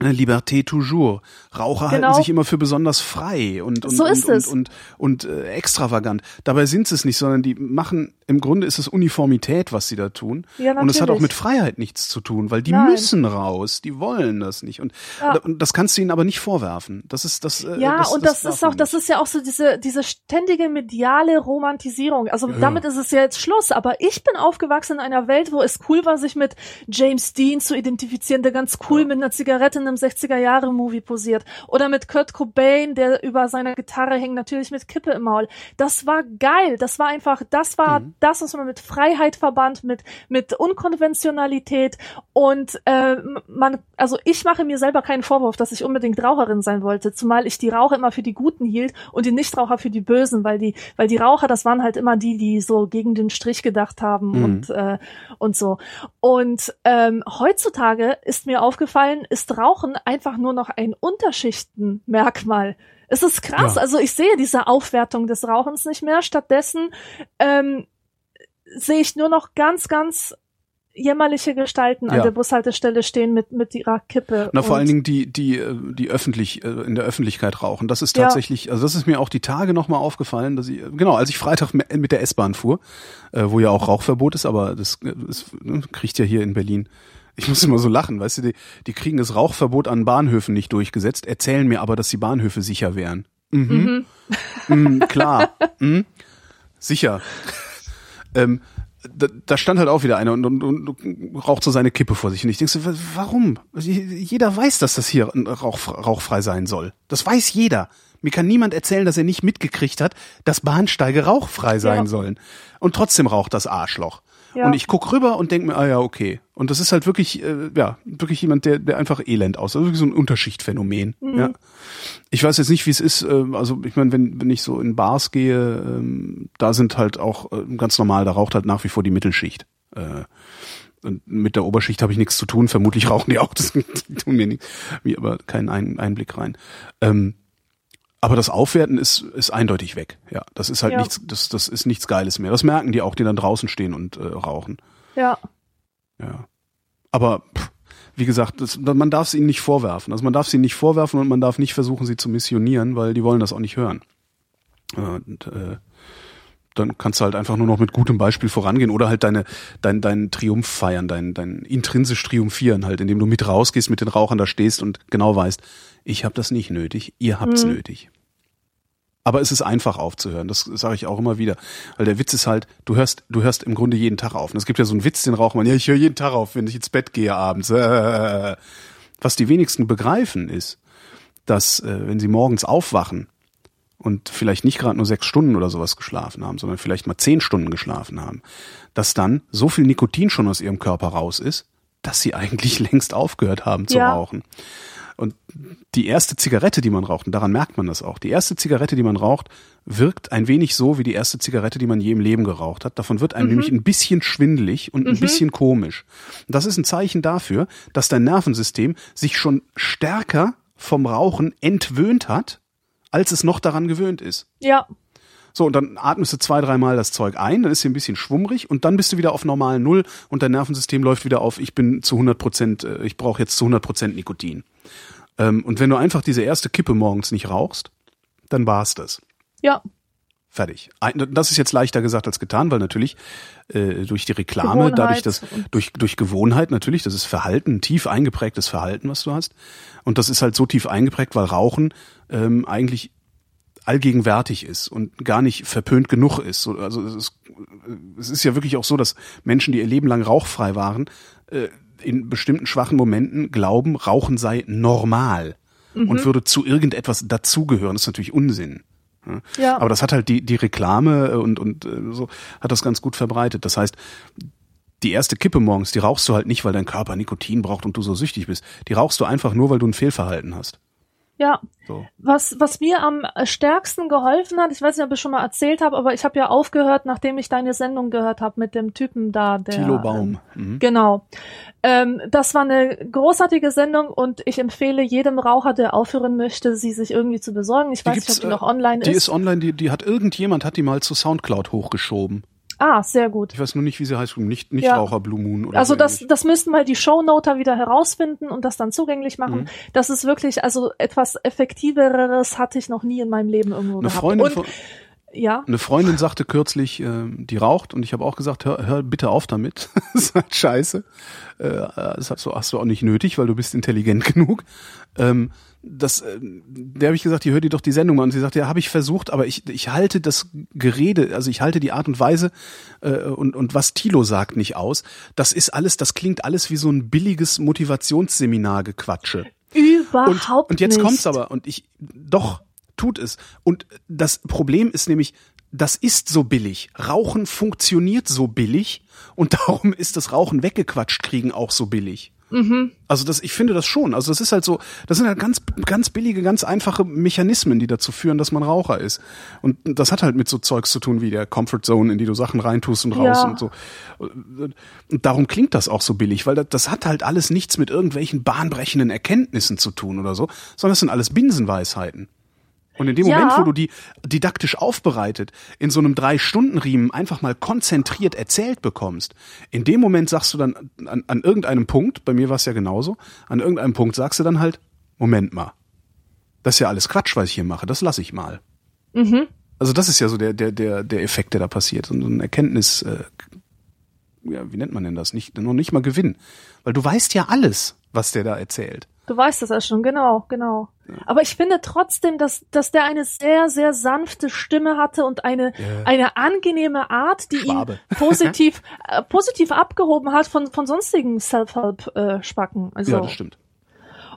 [SPEAKER 2] Liberté toujours. Raucher
[SPEAKER 3] Genau.
[SPEAKER 2] halten sich immer für besonders frei und und
[SPEAKER 3] So
[SPEAKER 2] und, und, und, und, äh, extravagant. Dabei sind sie es nicht, sondern die machen im Grunde ist es Uniformität, was sie da tun.
[SPEAKER 3] Ja,
[SPEAKER 2] und es hat auch mit Freiheit nichts zu tun, weil die
[SPEAKER 3] Nein.
[SPEAKER 2] müssen raus, die wollen das nicht. Und,
[SPEAKER 3] Ja.
[SPEAKER 2] und das kannst du ihnen aber nicht vorwerfen. Das ist das. Äh,
[SPEAKER 3] Ja,
[SPEAKER 2] das,
[SPEAKER 3] und das,
[SPEAKER 2] darf
[SPEAKER 3] ist auch,
[SPEAKER 2] man
[SPEAKER 3] das
[SPEAKER 2] nicht.
[SPEAKER 3] ist ja auch so diese, diese ständige mediale Romantisierung. Also
[SPEAKER 2] Ja,
[SPEAKER 3] damit ist es ja jetzt Schluss. Aber ich bin aufgewachsen in einer Welt, wo es cool war, sich mit James Dean zu identifizieren, der ganz cool mit einer Zigarette einem 60er-Jahre-Movie posiert. Oder mit Kurt Cobain, der über seiner Gitarre hängt, natürlich mit Kippe im Maul. Das war geil. Das war einfach, das war
[SPEAKER 2] Mhm.
[SPEAKER 3] das, was man mit Freiheit verband, mit, mit Unkonventionalität. Und äh, man, also ich mache mir selber keinen Vorwurf, dass ich unbedingt Raucherin sein wollte, zumal ich die Raucher immer für die Guten hielt und die Nichtraucher für die Bösen, weil die, weil die Raucher, das waren halt immer die, die so gegen den Strich gedacht haben
[SPEAKER 2] Mhm.
[SPEAKER 3] und äh, und so. Und ähm, heutzutage ist mir aufgefallen, ist Rauchen einfach nur noch ein Unterschichtenmerkmal. Es ist krass,
[SPEAKER 2] Ja.
[SPEAKER 3] also ich sehe diese Aufwertung des Rauchens nicht mehr. Stattdessen ähm, sehe ich nur noch ganz, ganz jämmerliche Gestalten
[SPEAKER 2] Ja.
[SPEAKER 3] an der Bushaltestelle stehen mit, mit ihrer Kippe.
[SPEAKER 2] Na, vor allen Dingen die, die, äh, die öffentlich, äh, in der Öffentlichkeit rauchen. Das ist
[SPEAKER 3] Ja.
[SPEAKER 2] tatsächlich, also das ist mir auch die Tage nochmal aufgefallen, dass ich, genau, als ich Freitag mit der S-Bahn fuhr, äh, wo ja auch Rauchverbot ist, aber das, das ne, kriegt ja hier in Berlin. Ich muss immer so lachen, weißt du, die, die kriegen das Rauchverbot an Bahnhöfen nicht durchgesetzt, erzählen mir aber, dass die Bahnhöfe sicher wären. Mhm. Mhm, klar. Mhm. Sicher. ähm, da, da stand halt auch wieder einer und, und, und raucht so seine Kippe vor sich. Und ich denke so, wa- warum? Jeder weiß, dass das hier rauch, rauchfrei sein soll. Das weiß jeder. Mir kann niemand erzählen, dass er nicht mitgekriegt hat, dass Bahnsteige rauchfrei sein
[SPEAKER 3] Ja.
[SPEAKER 2] sollen. Und trotzdem raucht das Arschloch.
[SPEAKER 3] Ja.
[SPEAKER 2] Und ich guck rüber und denk mir, ah ja, okay. Und das ist halt wirklich, äh, ja, wirklich jemand, der, der einfach elend aussieht. Also wirklich so ein Unterschichtphänomen. Ja. Ich weiß jetzt nicht, wie es ist. Äh, also ich meine, wenn, wenn ich so in Bars gehe, ähm, da sind halt auch äh, ganz normal, da raucht halt nach wie vor die Mittelschicht. Äh, und mit der Oberschicht habe ich nichts zu tun. Vermutlich rauchen die auch. Das die tun mir nichts. Wie aber keinen Ein Einblick rein. Ähm, aber das Aufwerten ist, ist eindeutig weg. Ja, das ist halt
[SPEAKER 3] Ja.
[SPEAKER 2] nichts, das, das ist nichts Geiles mehr. Das merken die auch, die dann draußen stehen und äh, rauchen.
[SPEAKER 3] Ja,
[SPEAKER 2] Ja. Aber pff, wie gesagt, das, man darf es ihnen nicht vorwerfen. Also man darf es ihnen nicht vorwerfen und man darf nicht versuchen, sie zu missionieren, weil die wollen das auch nicht hören. Und äh, dann kannst du halt einfach nur noch mit gutem Beispiel vorangehen oder halt deine, dein, deinen Triumph feiern, dein, dein intrinsisch triumphieren halt, indem du mit rausgehst, mit den Rauchern da stehst und genau weißt, ich habe das nicht nötig, ihr habt's
[SPEAKER 3] Mhm.
[SPEAKER 2] nötig. Aber es ist einfach aufzuhören, das sage ich auch immer wieder. Weil der Witz ist halt, du hörst, du hörst im Grunde jeden Tag auf. Und es gibt ja so einen Witz, den raucht man, ja, ich höre jeden Tag auf, wenn ich ins Bett gehe abends. Was die wenigsten begreifen ist, dass äh, wenn sie morgens aufwachen und vielleicht nicht gerade nur sechs Stunden oder sowas geschlafen haben, sondern vielleicht mal zehn Stunden geschlafen haben, dass dann so viel Nikotin schon aus ihrem Körper raus ist, dass sie eigentlich längst aufgehört haben zu
[SPEAKER 3] Ja.
[SPEAKER 2] rauchen. Und die erste Zigarette, die man raucht, und daran merkt man das auch, die erste Zigarette, die man raucht, wirkt ein wenig so wie die erste Zigarette, die man je im Leben geraucht hat. Davon wird einem nämlich ein bisschen schwindelig und ein bisschen komisch. Und das ist ein Zeichen dafür, dass dein Nervensystem sich schon stärker vom Rauchen entwöhnt hat, als es noch daran gewöhnt ist.
[SPEAKER 3] ja,
[SPEAKER 2] So, und dann atmest du zwei, dreimal das Zeug ein, dann ist sie ein bisschen schwummrig und dann bist du wieder auf normalen Null und dein Nervensystem läuft wieder auf, ich bin zu 100 Prozent, äh, ich brauche jetzt zu 100 Prozent Nikotin. Ähm, und wenn du einfach diese erste Kippe morgens nicht rauchst, dann war's das.
[SPEAKER 3] ja,
[SPEAKER 2] Fertig. Das ist jetzt leichter gesagt als getan, weil natürlich äh, durch die Reklame, dadurch
[SPEAKER 3] Gewohnheit
[SPEAKER 2] dass
[SPEAKER 3] und-
[SPEAKER 2] durch durch Gewohnheit natürlich, das ist Verhalten, tief eingeprägtes Verhalten, was du hast. Und das ist halt so tief eingeprägt, weil Rauchen ähm, eigentlich allgegenwärtig ist und gar nicht verpönt genug ist. So, Also es ist, es ist ja wirklich auch so, dass Menschen, die ihr Leben lang rauchfrei waren, äh, in bestimmten schwachen Momenten glauben, Rauchen sei normal und würde zu irgendetwas dazugehören. Das ist natürlich Unsinn. Ja.
[SPEAKER 3] Ja.
[SPEAKER 2] Aber das hat halt die, die Reklame äh, und, und äh, so hat das ganz gut verbreitet. Das heißt, die erste Kippe morgens, die rauchst du halt nicht, weil dein Körper Nikotin braucht und du so süchtig bist. Die rauchst du einfach nur, weil du ein Fehlverhalten hast.
[SPEAKER 3] Ja.
[SPEAKER 2] So.
[SPEAKER 3] Was, was mir am stärksten geholfen hat, ich weiß nicht, ob ich schon mal erzählt habe, aber ich habe ja aufgehört, nachdem ich deine Sendung gehört habe mit dem Typen da, der.
[SPEAKER 2] Thilo Baum. Mhm.
[SPEAKER 3] Genau. Ähm, das war eine großartige Sendung und ich empfehle jedem Raucher, der aufhören möchte, sie sich irgendwie zu besorgen. Ich
[SPEAKER 2] Die
[SPEAKER 3] weiß nicht, ob die
[SPEAKER 2] äh,
[SPEAKER 3] noch online
[SPEAKER 2] Die
[SPEAKER 3] ist.
[SPEAKER 2] ist online, die, die hat irgendjemand, hat die mal zu Soundcloud hochgeschoben.
[SPEAKER 3] Ah, sehr gut.
[SPEAKER 2] Ich weiß nur nicht, wie sie heißt. Nicht, nicht
[SPEAKER 3] Ja.
[SPEAKER 2] Raucher Blue Moon oder
[SPEAKER 3] Also
[SPEAKER 2] so
[SPEAKER 3] das,
[SPEAKER 2] ähnlich.
[SPEAKER 3] das müssten mal die Shownoter wieder herausfinden und das dann zugänglich machen.
[SPEAKER 2] Mhm.
[SPEAKER 3] Das ist wirklich, also etwas effektiveres hatte ich noch nie in meinem Leben irgendwo
[SPEAKER 2] Eine
[SPEAKER 3] gehabt.
[SPEAKER 2] Freundin,
[SPEAKER 3] und,
[SPEAKER 2] von,
[SPEAKER 3] ja,
[SPEAKER 2] eine Freundin sagte kürzlich, äh, die raucht und ich habe auch gesagt, hör, hör bitte auf damit. das ist halt scheiße. Äh, das hast du, hast du auch nicht nötig, weil du bist intelligent genug. Ähm, das, äh, der habe ich gesagt, die hör dir doch die Sendung mal. Und sie sagt, ja, habe ich versucht, aber ich, ich halte das Gerede, also ich halte die Art und Weise äh, und, und was Thilo sagt nicht aus. Das ist alles, das klingt alles wie so ein billiges Motivationsseminar-Gequatsche.
[SPEAKER 3] überhaupt
[SPEAKER 2] und, und jetzt
[SPEAKER 3] nicht.
[SPEAKER 2] kommt's aber und ich doch tut es und das Problem ist nämlich das ist so billig. Rauchen funktioniert so billig und darum ist das Rauchen weggequatscht kriegen auch so billig.
[SPEAKER 3] Mhm.
[SPEAKER 2] Also das, ich finde das schon. Also das ist halt so, das sind halt ganz, ganz billige, ganz einfache Mechanismen, die dazu führen, dass man Raucher ist. Und das hat halt mit so Zeugs zu tun wie der Comfort Zone, in die du Sachen reintust und raus
[SPEAKER 3] Ja.
[SPEAKER 2] und so. Und darum klingt das auch so billig, weil das, das hat halt alles nichts mit irgendwelchen bahnbrechenden Erkenntnissen zu tun oder so, sondern das sind alles Binsenweisheiten. Und in dem
[SPEAKER 3] Ja.
[SPEAKER 2] Moment, wo du die didaktisch aufbereitet in so einem Drei-Stunden-Riemen einfach mal konzentriert erzählt bekommst, in dem Moment sagst du dann an, an irgendeinem Punkt, bei mir war es ja genauso, an irgendeinem Punkt sagst du dann halt, Moment mal, das ist ja alles Quatsch, was ich hier mache, das lasse ich mal.
[SPEAKER 3] Mhm.
[SPEAKER 2] Also das ist ja so der, der, der, der Effekt, der da passiert. So ein Erkenntnis, äh, ja, wie nennt man denn das? Nicht, noch nicht mal Gewinn. Weil du weißt ja alles, was der da erzählt.
[SPEAKER 3] Du weißt das ja schon, genau, genau. Aber ich finde trotzdem, dass, dass der eine sehr, sehr sanfte Stimme hatte und eine,
[SPEAKER 2] Ja.
[SPEAKER 3] eine angenehme Art, die
[SPEAKER 2] Schwabe.
[SPEAKER 3] ihn positiv, äh, positiv abgehoben hat von, von sonstigen Self-Help-Spacken. also,
[SPEAKER 2] Ja, das stimmt.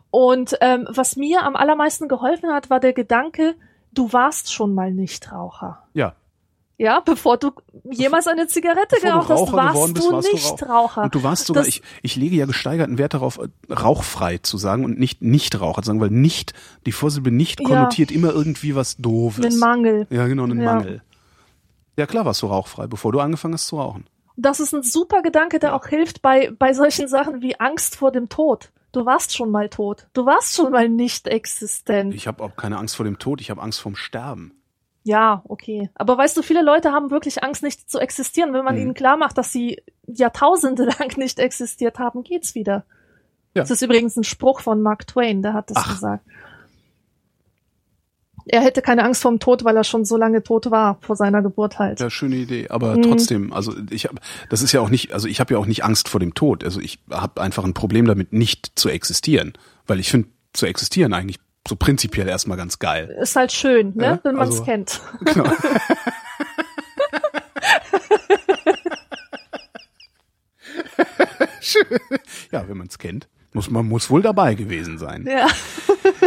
[SPEAKER 3] Und ähm, was mir am allermeisten geholfen hat, war der Gedanke, du warst schon mal Nichtraucher.
[SPEAKER 2] Ja.
[SPEAKER 3] Ja, bevor du jemals eine Zigarette
[SPEAKER 2] Bevor
[SPEAKER 3] geraucht hast,
[SPEAKER 2] Raucher
[SPEAKER 3] warst
[SPEAKER 2] bist,
[SPEAKER 3] du
[SPEAKER 2] warst du
[SPEAKER 3] Nichtraucher.
[SPEAKER 2] Und du warst sogar,
[SPEAKER 3] Das-
[SPEAKER 2] ich, ich lege ja gesteigerten Wert darauf, rauchfrei zu sagen und nicht Nichtraucher zu sagen, weil nicht, die Vorsilbe nicht
[SPEAKER 3] Ja.
[SPEAKER 2] konnotiert immer irgendwie was Doofes.
[SPEAKER 3] einen Mangel.
[SPEAKER 2] Ja, genau, einen
[SPEAKER 3] Ja.
[SPEAKER 2] Mangel. Ja, klar warst du rauchfrei, bevor du angefangen hast zu rauchen.
[SPEAKER 3] Das ist ein super Gedanke, der auch hilft bei, bei solchen Sachen wie Angst vor dem Tod. Du warst schon mal tot. Du warst schon mal nicht existent.
[SPEAKER 2] Ich habe auch keine Angst vor dem Tod, ich habe Angst vorm Sterben.
[SPEAKER 3] Ja, okay. Aber weißt du, viele Leute haben wirklich Angst, nicht zu existieren. Wenn man
[SPEAKER 2] Mhm.
[SPEAKER 3] ihnen klar macht, dass sie Jahrtausende lang nicht existiert haben, geht's wieder.
[SPEAKER 2] Ja.
[SPEAKER 3] Das ist übrigens ein Spruch von Mark Twain, der hat das
[SPEAKER 2] Ach.
[SPEAKER 3] gesagt. Er hätte keine Angst vor dem Tod, weil er schon so lange tot war, vor seiner Geburt halt.
[SPEAKER 2] Ja, schöne Idee. Aber
[SPEAKER 3] Mhm.
[SPEAKER 2] trotzdem, also ich habe, das ist ja auch nicht, also ich habe ja auch nicht Angst vor dem Tod. Also ich habe einfach ein Problem damit, nicht zu existieren, weil ich finde zu existieren eigentlich so prinzipiell erstmal ganz geil.
[SPEAKER 3] Ist halt schön, ne?
[SPEAKER 2] Ja,
[SPEAKER 3] wenn man es
[SPEAKER 2] also-
[SPEAKER 3] kennt.
[SPEAKER 2] Genau. ja, wenn man es kennt, muss man muss wohl dabei gewesen sein.
[SPEAKER 3] Ja.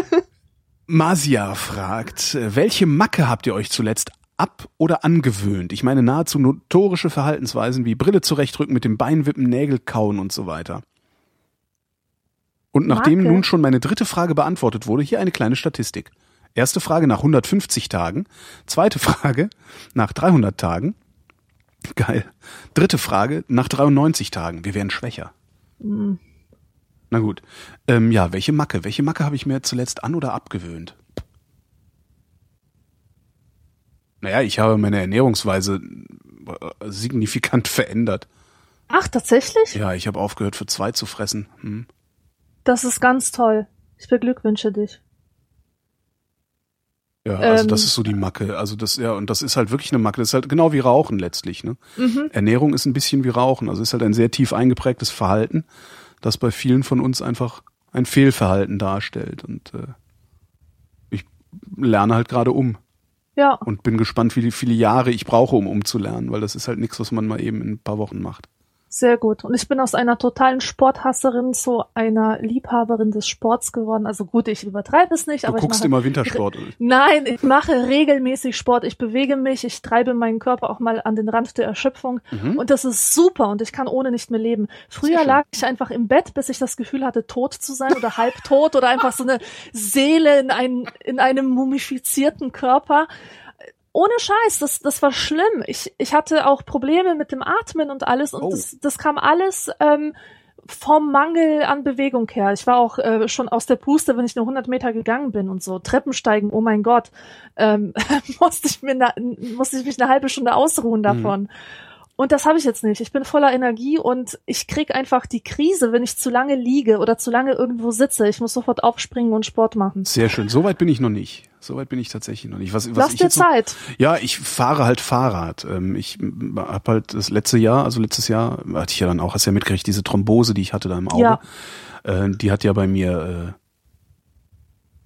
[SPEAKER 2] Masia fragt, äh, welche Macke habt ihr euch zuletzt ab- oder angewöhnt? Ich meine nahezu notorische Verhaltensweisen wie Brille zurechtrücken, mit dem Bein wippen, Nägel kauen und so weiter. Und nachdem
[SPEAKER 3] Macke?
[SPEAKER 2] nun schon meine dritte Frage beantwortet wurde, hier eine kleine Statistik. Erste Frage nach 150 Tagen, zweite Frage nach 300 Tagen. Geil. Dritte Frage nach 93 Tagen. Wir werden schwächer.
[SPEAKER 3] Hm.
[SPEAKER 2] Na gut. Ähm, ja, welche Macke? Welche Macke habe ich mir zuletzt an- oder abgewöhnt? Naja, ich habe meine Ernährungsweise äh, signifikant verändert.
[SPEAKER 3] Ach, tatsächlich?
[SPEAKER 2] Ja, ich habe aufgehört, für zwei zu fressen. Hm.
[SPEAKER 3] Das ist ganz toll. Ich beglückwünsche dich.
[SPEAKER 2] Ja, also
[SPEAKER 3] Ähm.
[SPEAKER 2] das ist so die Macke. Also das, ja, und das ist halt wirklich eine Macke. Das ist halt genau wie Rauchen letztlich. Ne?
[SPEAKER 3] Mhm.
[SPEAKER 2] Ernährung ist ein bisschen wie Rauchen. Also ist halt ein sehr tief eingeprägtes Verhalten, das bei vielen von uns einfach ein Fehlverhalten darstellt. Und äh, ich lerne halt gerade um.
[SPEAKER 3] Ja,
[SPEAKER 2] und bin gespannt, wie viele Jahre ich brauche, um umzulernen, weil das ist halt nichts, was man mal eben in ein paar Wochen macht.
[SPEAKER 3] Sehr gut. Und ich bin aus einer totalen Sporthasserin zu einer Liebhaberin des Sports geworden. Also gut, ich übertreibe es nicht,
[SPEAKER 2] Du
[SPEAKER 3] aber ich
[SPEAKER 2] guckst
[SPEAKER 3] mache,
[SPEAKER 2] immer Wintersport.
[SPEAKER 3] Nein, ich mache regelmäßig Sport. Ich bewege mich, ich treibe meinen Körper auch mal an den Rand der Erschöpfung.
[SPEAKER 2] Mhm.
[SPEAKER 3] Und das ist super und ich kann ohne nicht mehr leben. Früher lag ich einfach im Bett, bis ich das Gefühl hatte, tot zu sein oder halbtot oder einfach so eine Seele in, ein, in einem mumifizierten Körper. Ohne Scheiß, das, das war schlimm. Ich, ich hatte auch Probleme mit dem Atmen und alles und
[SPEAKER 2] Oh.
[SPEAKER 3] das, das kam alles ähm, vom Mangel an Bewegung her. Ich war auch äh, schon aus der Puste, wenn ich nur 100 Meter gegangen bin und so. Treppensteigen, oh mein Gott, ähm, musste, ich mir na, musste ich mich eine halbe Stunde ausruhen davon. Und das habe ich jetzt nicht. Ich bin voller Energie und ich krieg einfach die Krise, wenn ich zu lange liege oder zu lange irgendwo sitze. Ich muss sofort aufspringen und Sport machen.
[SPEAKER 2] Sehr schön. Soweit bin ich noch nicht. Soweit bin ich tatsächlich noch nicht. Was, was
[SPEAKER 3] Lass
[SPEAKER 2] ich
[SPEAKER 3] dir
[SPEAKER 2] jetzt
[SPEAKER 3] Zeit.
[SPEAKER 2] ja, ich fahre halt Fahrrad. Ähm, Ich habe halt das letzte Jahr, also letztes Jahr hatte ich ja dann auch, hast ja mitgekriegt, diese Thrombose, die ich hatte da im Auge.
[SPEAKER 3] Ja.
[SPEAKER 2] Äh, die hat ja bei mir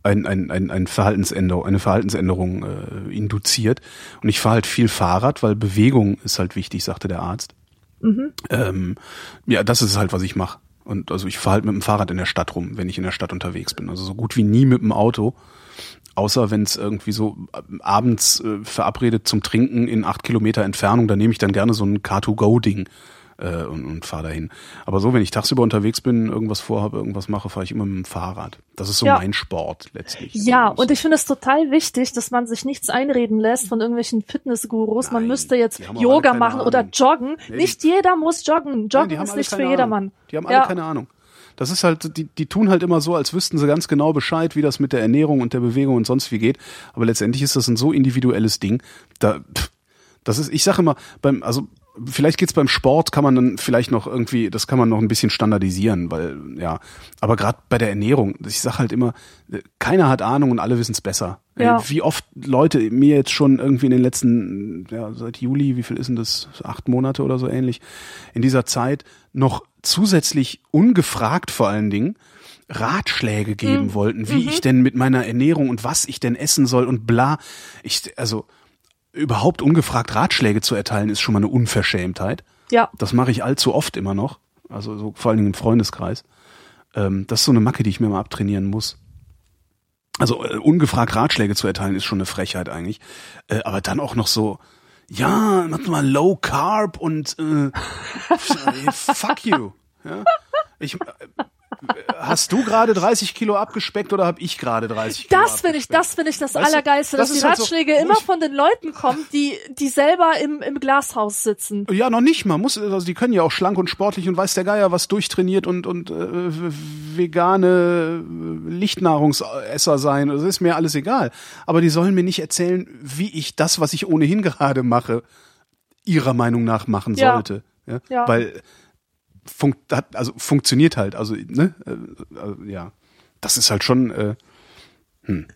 [SPEAKER 2] äh, ein, ein, ein, ein Verhaltensänderung, eine Verhaltensänderung äh, induziert. Und ich fahre halt viel Fahrrad, weil Bewegung ist halt wichtig, sagte der Arzt.
[SPEAKER 3] Mhm.
[SPEAKER 2] Ähm, ja, das ist halt, was ich mache. Und also ich fahre halt mit dem Fahrrad in der Stadt rum, wenn ich in der Stadt unterwegs bin. Also so gut wie nie mit dem Auto. Außer wenn es irgendwie so äh, abends äh, verabredet zum Trinken in acht Kilometer Entfernung, da nehme ich dann gerne so ein Car2Go-Ding äh, und, und fahre dahin. Aber so, wenn ich tagsüber unterwegs bin, irgendwas vorhabe, irgendwas mache, fahre ich immer mit dem Fahrrad. Das ist so
[SPEAKER 3] Ja.
[SPEAKER 2] mein Sport letztlich.
[SPEAKER 3] Ja, und ich finde es total wichtig, dass man sich nichts einreden lässt von irgendwelchen Fitnessgurus. Man müsste jetzt Yoga machen oder
[SPEAKER 2] Ahnung.
[SPEAKER 3] joggen.
[SPEAKER 2] Nee,
[SPEAKER 3] nicht jeder muss joggen. Joggen
[SPEAKER 2] haben
[SPEAKER 3] ist nicht für jedermann.
[SPEAKER 2] Die haben alle
[SPEAKER 3] Ja.
[SPEAKER 2] keine Ahnung. Das ist halt, die, die tun halt immer so, als wüssten sie ganz genau Bescheid, wie das mit der Ernährung und der Bewegung und sonst wie geht. Aber letztendlich ist das ein so individuelles Ding. Da, pff, das ist, ich sage immer, beim, also vielleicht geht's beim Sport, kann man dann vielleicht noch irgendwie, das kann man noch ein bisschen standardisieren, weil, ja, aber gerade bei der Ernährung, ich sage halt immer, keiner hat Ahnung und alle wissen's besser.
[SPEAKER 3] Ja.
[SPEAKER 2] Wie oft Leute mir jetzt schon irgendwie in den letzten, ja, seit Juli, wie viel ist denn das? Acht Monate oder so ähnlich, in dieser Zeit noch zusätzlich ungefragt vor allen Dingen Ratschläge geben
[SPEAKER 3] Mhm.
[SPEAKER 2] wollten, wie
[SPEAKER 3] Mhm.
[SPEAKER 2] ich denn mit meiner Ernährung und was ich denn essen soll und bla. Ich, also, überhaupt ungefragt Ratschläge zu erteilen, ist schon mal eine Unverschämtheit.
[SPEAKER 3] Ja.
[SPEAKER 2] Das mache ich allzu oft immer noch. Also so vor allen Dingen im Freundeskreis. Ähm, das ist so eine Macke, die ich mir mal abtrainieren muss. Also äh, ungefragt Ratschläge zu erteilen, ist schon eine Frechheit eigentlich. Äh, aber dann auch noch so, ja, mach mal Low Carb und äh, fuck you. Ja? Ich, äh, hast du gerade 30 Kilo abgespeckt oder habe ich gerade 30 Kilo
[SPEAKER 3] Das finde ich, das finde ich das
[SPEAKER 2] Weißt
[SPEAKER 3] Allergeilste,
[SPEAKER 2] das
[SPEAKER 3] dass die
[SPEAKER 2] halt so,
[SPEAKER 3] Ratschläge
[SPEAKER 2] wo
[SPEAKER 3] immer von den Leuten kommen, die, die selber im, im Glashaus sitzen.
[SPEAKER 2] Ja, noch nicht mal. Muss, also die können ja auch schlank und sportlich und weiß der Geier was durchtrainiert und, und äh, vegane äh, Lichtnahrungsesser sein. Das ist mir alles egal. Aber die sollen mir nicht erzählen, wie ich das, was ich ohnehin gerade mache, ihrer Meinung nach machen
[SPEAKER 3] Ja.
[SPEAKER 2] sollte. Ja?
[SPEAKER 3] Ja.
[SPEAKER 2] Weil fun hat, also funktioniert halt. Also, ne? Äh, also, ja. Das ist halt schon. Äh, hm.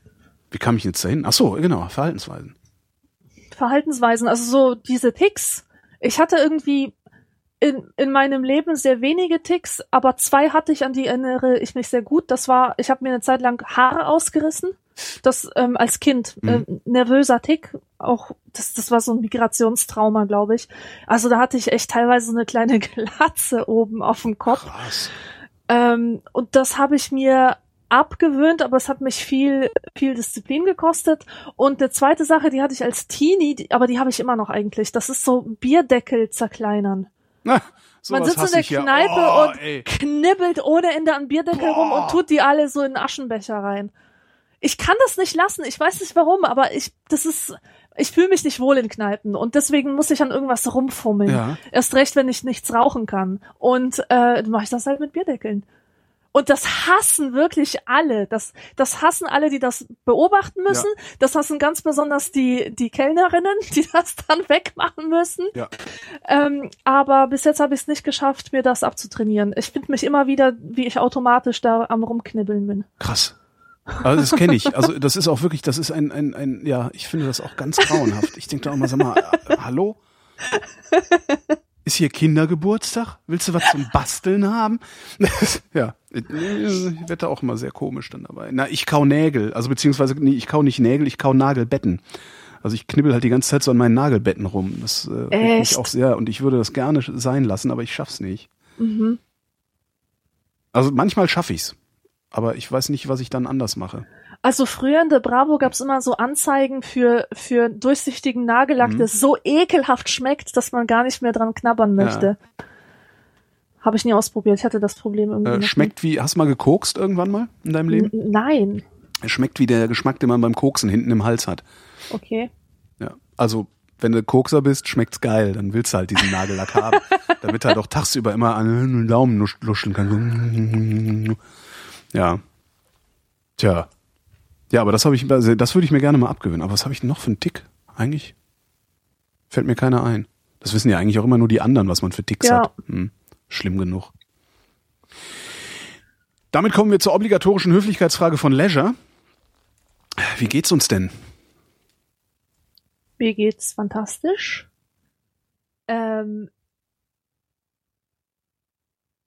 [SPEAKER 2] Wie kam ich jetzt dahin? Ach so, genau, Verhaltensweisen.
[SPEAKER 3] Verhaltensweisen, also so diese Ticks. Ich hatte irgendwie in, in meinem Leben sehr wenige Ticks, aber zwei hatte ich, an die erinnere ich mich sehr gut. Das war, ich habe mir eine Zeit lang Haare ausgerissen. Das ähm, als Kind, ähm, nervöser Tick, auch das, das war so ein Migrationstrauma, glaube ich. Also da hatte ich echt teilweise eine kleine Glatze oben auf dem Kopf.
[SPEAKER 2] Krass.
[SPEAKER 3] Ähm, und das habe ich mir abgewöhnt, aber es hat mich viel, viel Disziplin gekostet. Und eine zweite Sache, die hatte ich als Teenie, die, aber die habe ich immer noch eigentlich. Das ist so Bierdeckel zerkleinern.
[SPEAKER 2] Na,
[SPEAKER 3] Man sitzt in der
[SPEAKER 2] ja.
[SPEAKER 3] Kneipe
[SPEAKER 2] oh,
[SPEAKER 3] und
[SPEAKER 2] ey.
[SPEAKER 3] knibbelt ohne Ende an Bierdeckel rum
[SPEAKER 2] Boah.
[SPEAKER 3] und tut die alle so in Aschenbecher rein. Ich kann das nicht lassen. Ich weiß nicht warum, aber ich, das ist, ich fühle mich nicht wohl in Kneipen und deswegen muss ich an irgendwas rumfummeln.
[SPEAKER 2] Ja.
[SPEAKER 3] Erst recht, wenn ich nichts rauchen kann. Und äh, mache ich das halt mit Bierdeckeln. Und das hassen wirklich alle. Das, das hassen alle, die das beobachten müssen. Das hassen ganz besonders die, die Kellnerinnen, die das dann wegmachen müssen.
[SPEAKER 2] Ja.
[SPEAKER 3] Ähm, aber bis jetzt habe ich es nicht geschafft, mir das abzutrainieren. Ich finde mich immer wieder, wie ich automatisch da am rumknibbeln bin.
[SPEAKER 2] Krass. Also das kenne ich. Also das ist auch wirklich, das ist ein, ein, ein, ja, ich finde das auch ganz grauenhaft. Ich denke da auch mal, sag mal, äh, hallo? Ist hier Kindergeburtstag? Willst du was zum Basteln haben? ja, ich werde auch immer sehr komisch dann dabei. Na, ich kau Nägel, also beziehungsweise, nee, ich kau nicht Nägel, ich kau Nagelbetten. Also ich knibbel halt die ganze Zeit so an meinen Nagelbetten rum. Das äh, mich auch sehr und ich würde das gerne sein lassen, aber ich schaff's nicht.
[SPEAKER 3] Mhm.
[SPEAKER 2] Also manchmal schaffe ich's, aber ich weiß nicht, was ich dann anders mache.
[SPEAKER 3] Also früher in der Bravo gab's immer so Anzeigen für, für durchsichtigen Nagellack,
[SPEAKER 2] Mhm.
[SPEAKER 3] der so ekelhaft schmeckt, dass man gar nicht mehr dran knabbern
[SPEAKER 2] Ja.
[SPEAKER 3] möchte. Habe ich nie ausprobiert. Ich hatte das Problem irgendwie.
[SPEAKER 2] Äh, schmeckt wie, hast du mal gekokst irgendwann mal in deinem. Leben?
[SPEAKER 3] N- Nein.
[SPEAKER 2] Es schmeckt wie der Geschmack, den man beim Koksen hinten im Hals hat.
[SPEAKER 3] Okay.
[SPEAKER 2] Ja. Also, wenn du Kokser bist, schmeckt's geil, dann willst du halt diesen Nagellack haben. Damit halt auch tagsüber immer an den Daumen lusch- luscheln kannst. Ja. Tja. Ja, aber das habe ich, also das würde ich mir gerne mal abgewöhnen. Aber was habe ich denn noch für einen Tick? Eigentlich fällt mir keiner ein. Das wissen ja eigentlich auch immer nur die anderen, was man für Ticks
[SPEAKER 3] Ja.
[SPEAKER 2] hat. Hm. Schlimm genug. Damit kommen wir zur obligatorischen Höflichkeitsfrage von Leisure. Wie geht's uns denn?
[SPEAKER 3] Mir geht's fantastisch. Ähm.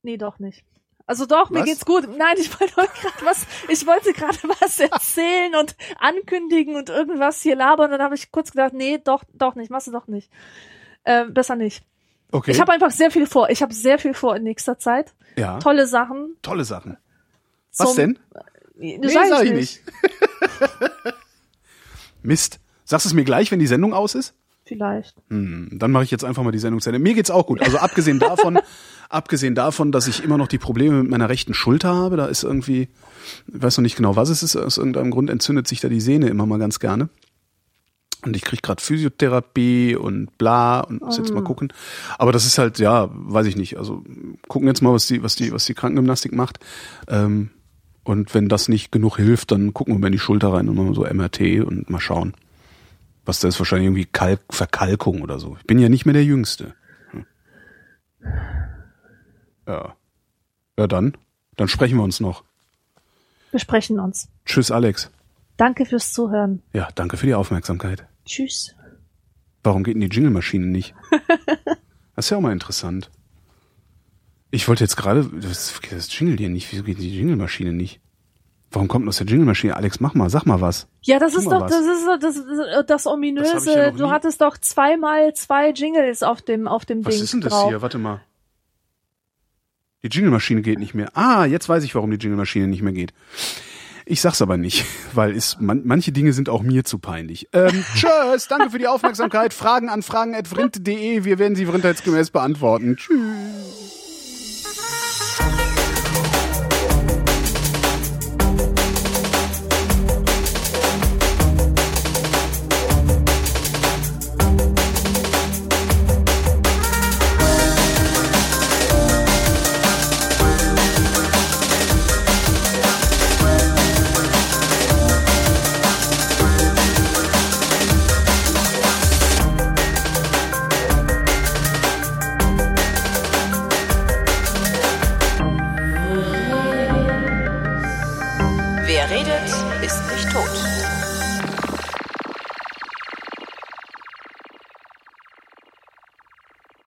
[SPEAKER 3] Nee, doch nicht. Also doch, mir
[SPEAKER 2] Was?
[SPEAKER 3] geht's gut. Nein, ich wollte gerade was, ich wollte gerade was erzählen und ankündigen und irgendwas hier labern. Und dann habe ich kurz gedacht, nee, doch, doch nicht, machst du doch nicht. Ähm, besser nicht.
[SPEAKER 2] Okay.
[SPEAKER 3] Ich habe einfach sehr viel vor. Ich habe sehr viel vor in nächster Zeit.
[SPEAKER 2] ja.
[SPEAKER 3] Tolle Sachen.
[SPEAKER 2] Tolle Sachen. Was
[SPEAKER 3] zum-
[SPEAKER 2] denn?
[SPEAKER 3] Nee,
[SPEAKER 2] Nee,
[SPEAKER 3] sag
[SPEAKER 2] sag
[SPEAKER 3] ich
[SPEAKER 2] ich
[SPEAKER 3] nicht.
[SPEAKER 2] Mist. Sagst du es mir gleich, wenn die Sendung aus ist?
[SPEAKER 3] Vielleicht.
[SPEAKER 2] Hm, dann mache ich jetzt einfach mal die Sendung zu Ende. Mir geht's auch gut. Also abgesehen davon, abgesehen davon, dass ich immer noch die Probleme mit meiner rechten Schulter habe, da ist irgendwie, ich weiß noch nicht genau, was es ist, aus irgendeinem Grund entzündet sich da die Sehne immer mal ganz gerne. Und ich krieg gerade Physiotherapie und bla und muss jetzt mal
[SPEAKER 3] Mm.
[SPEAKER 2] gucken. Aber das ist halt, ja, weiß ich nicht. Also gucken jetzt mal, was die, was die, was die Krankengymnastik macht. Ähm, und wenn das nicht genug hilft, dann gucken wir mal in die Schulter rein und machen so MRT und mal schauen. Was da ist wahrscheinlich irgendwie Kalk, Verkalkung oder so. Ich bin ja nicht mehr der Jüngste. Hm. Ja. Ja, dann. Dann sprechen wir uns noch.
[SPEAKER 3] Wir sprechen uns.
[SPEAKER 2] Tschüss, Alex.
[SPEAKER 3] Danke fürs Zuhören.
[SPEAKER 2] Ja, danke für die Aufmerksamkeit.
[SPEAKER 3] Tschüss.
[SPEAKER 2] Warum geht denn die Jingle-Maschine nicht? Das ist ja auch mal interessant. Ich wollte jetzt gerade, das, das Jingle hier nicht, wieso geht die Jingle-Maschine nicht? Warum kommt aus der Jingle-Maschine? Alex, mach mal, sag mal was.
[SPEAKER 3] Ja, das ist
[SPEAKER 2] mal
[SPEAKER 3] doch,
[SPEAKER 2] was.
[SPEAKER 3] das ist doch das, das, das
[SPEAKER 2] Das hab
[SPEAKER 3] ominöse.
[SPEAKER 2] ich ja noch
[SPEAKER 3] du
[SPEAKER 2] nie-
[SPEAKER 3] hattest doch zweimal zwei Jingles auf dem auf dem
[SPEAKER 2] Was
[SPEAKER 3] Ding
[SPEAKER 2] ist denn das
[SPEAKER 3] drauf.
[SPEAKER 2] hier? Warte mal. Die Jingle-Maschine geht nicht mehr. Ah, jetzt weiß ich, warum die Jingle-Maschine nicht mehr geht. Ich sag's aber nicht, weil es, man, manche Dinge sind auch mir zu peinlich. Ähm, tschüss, danke für die Aufmerksamkeit. Fragen an fragen.vrint.de. Wir werden sie vrindheitsgemäß beantworten. Tschüss.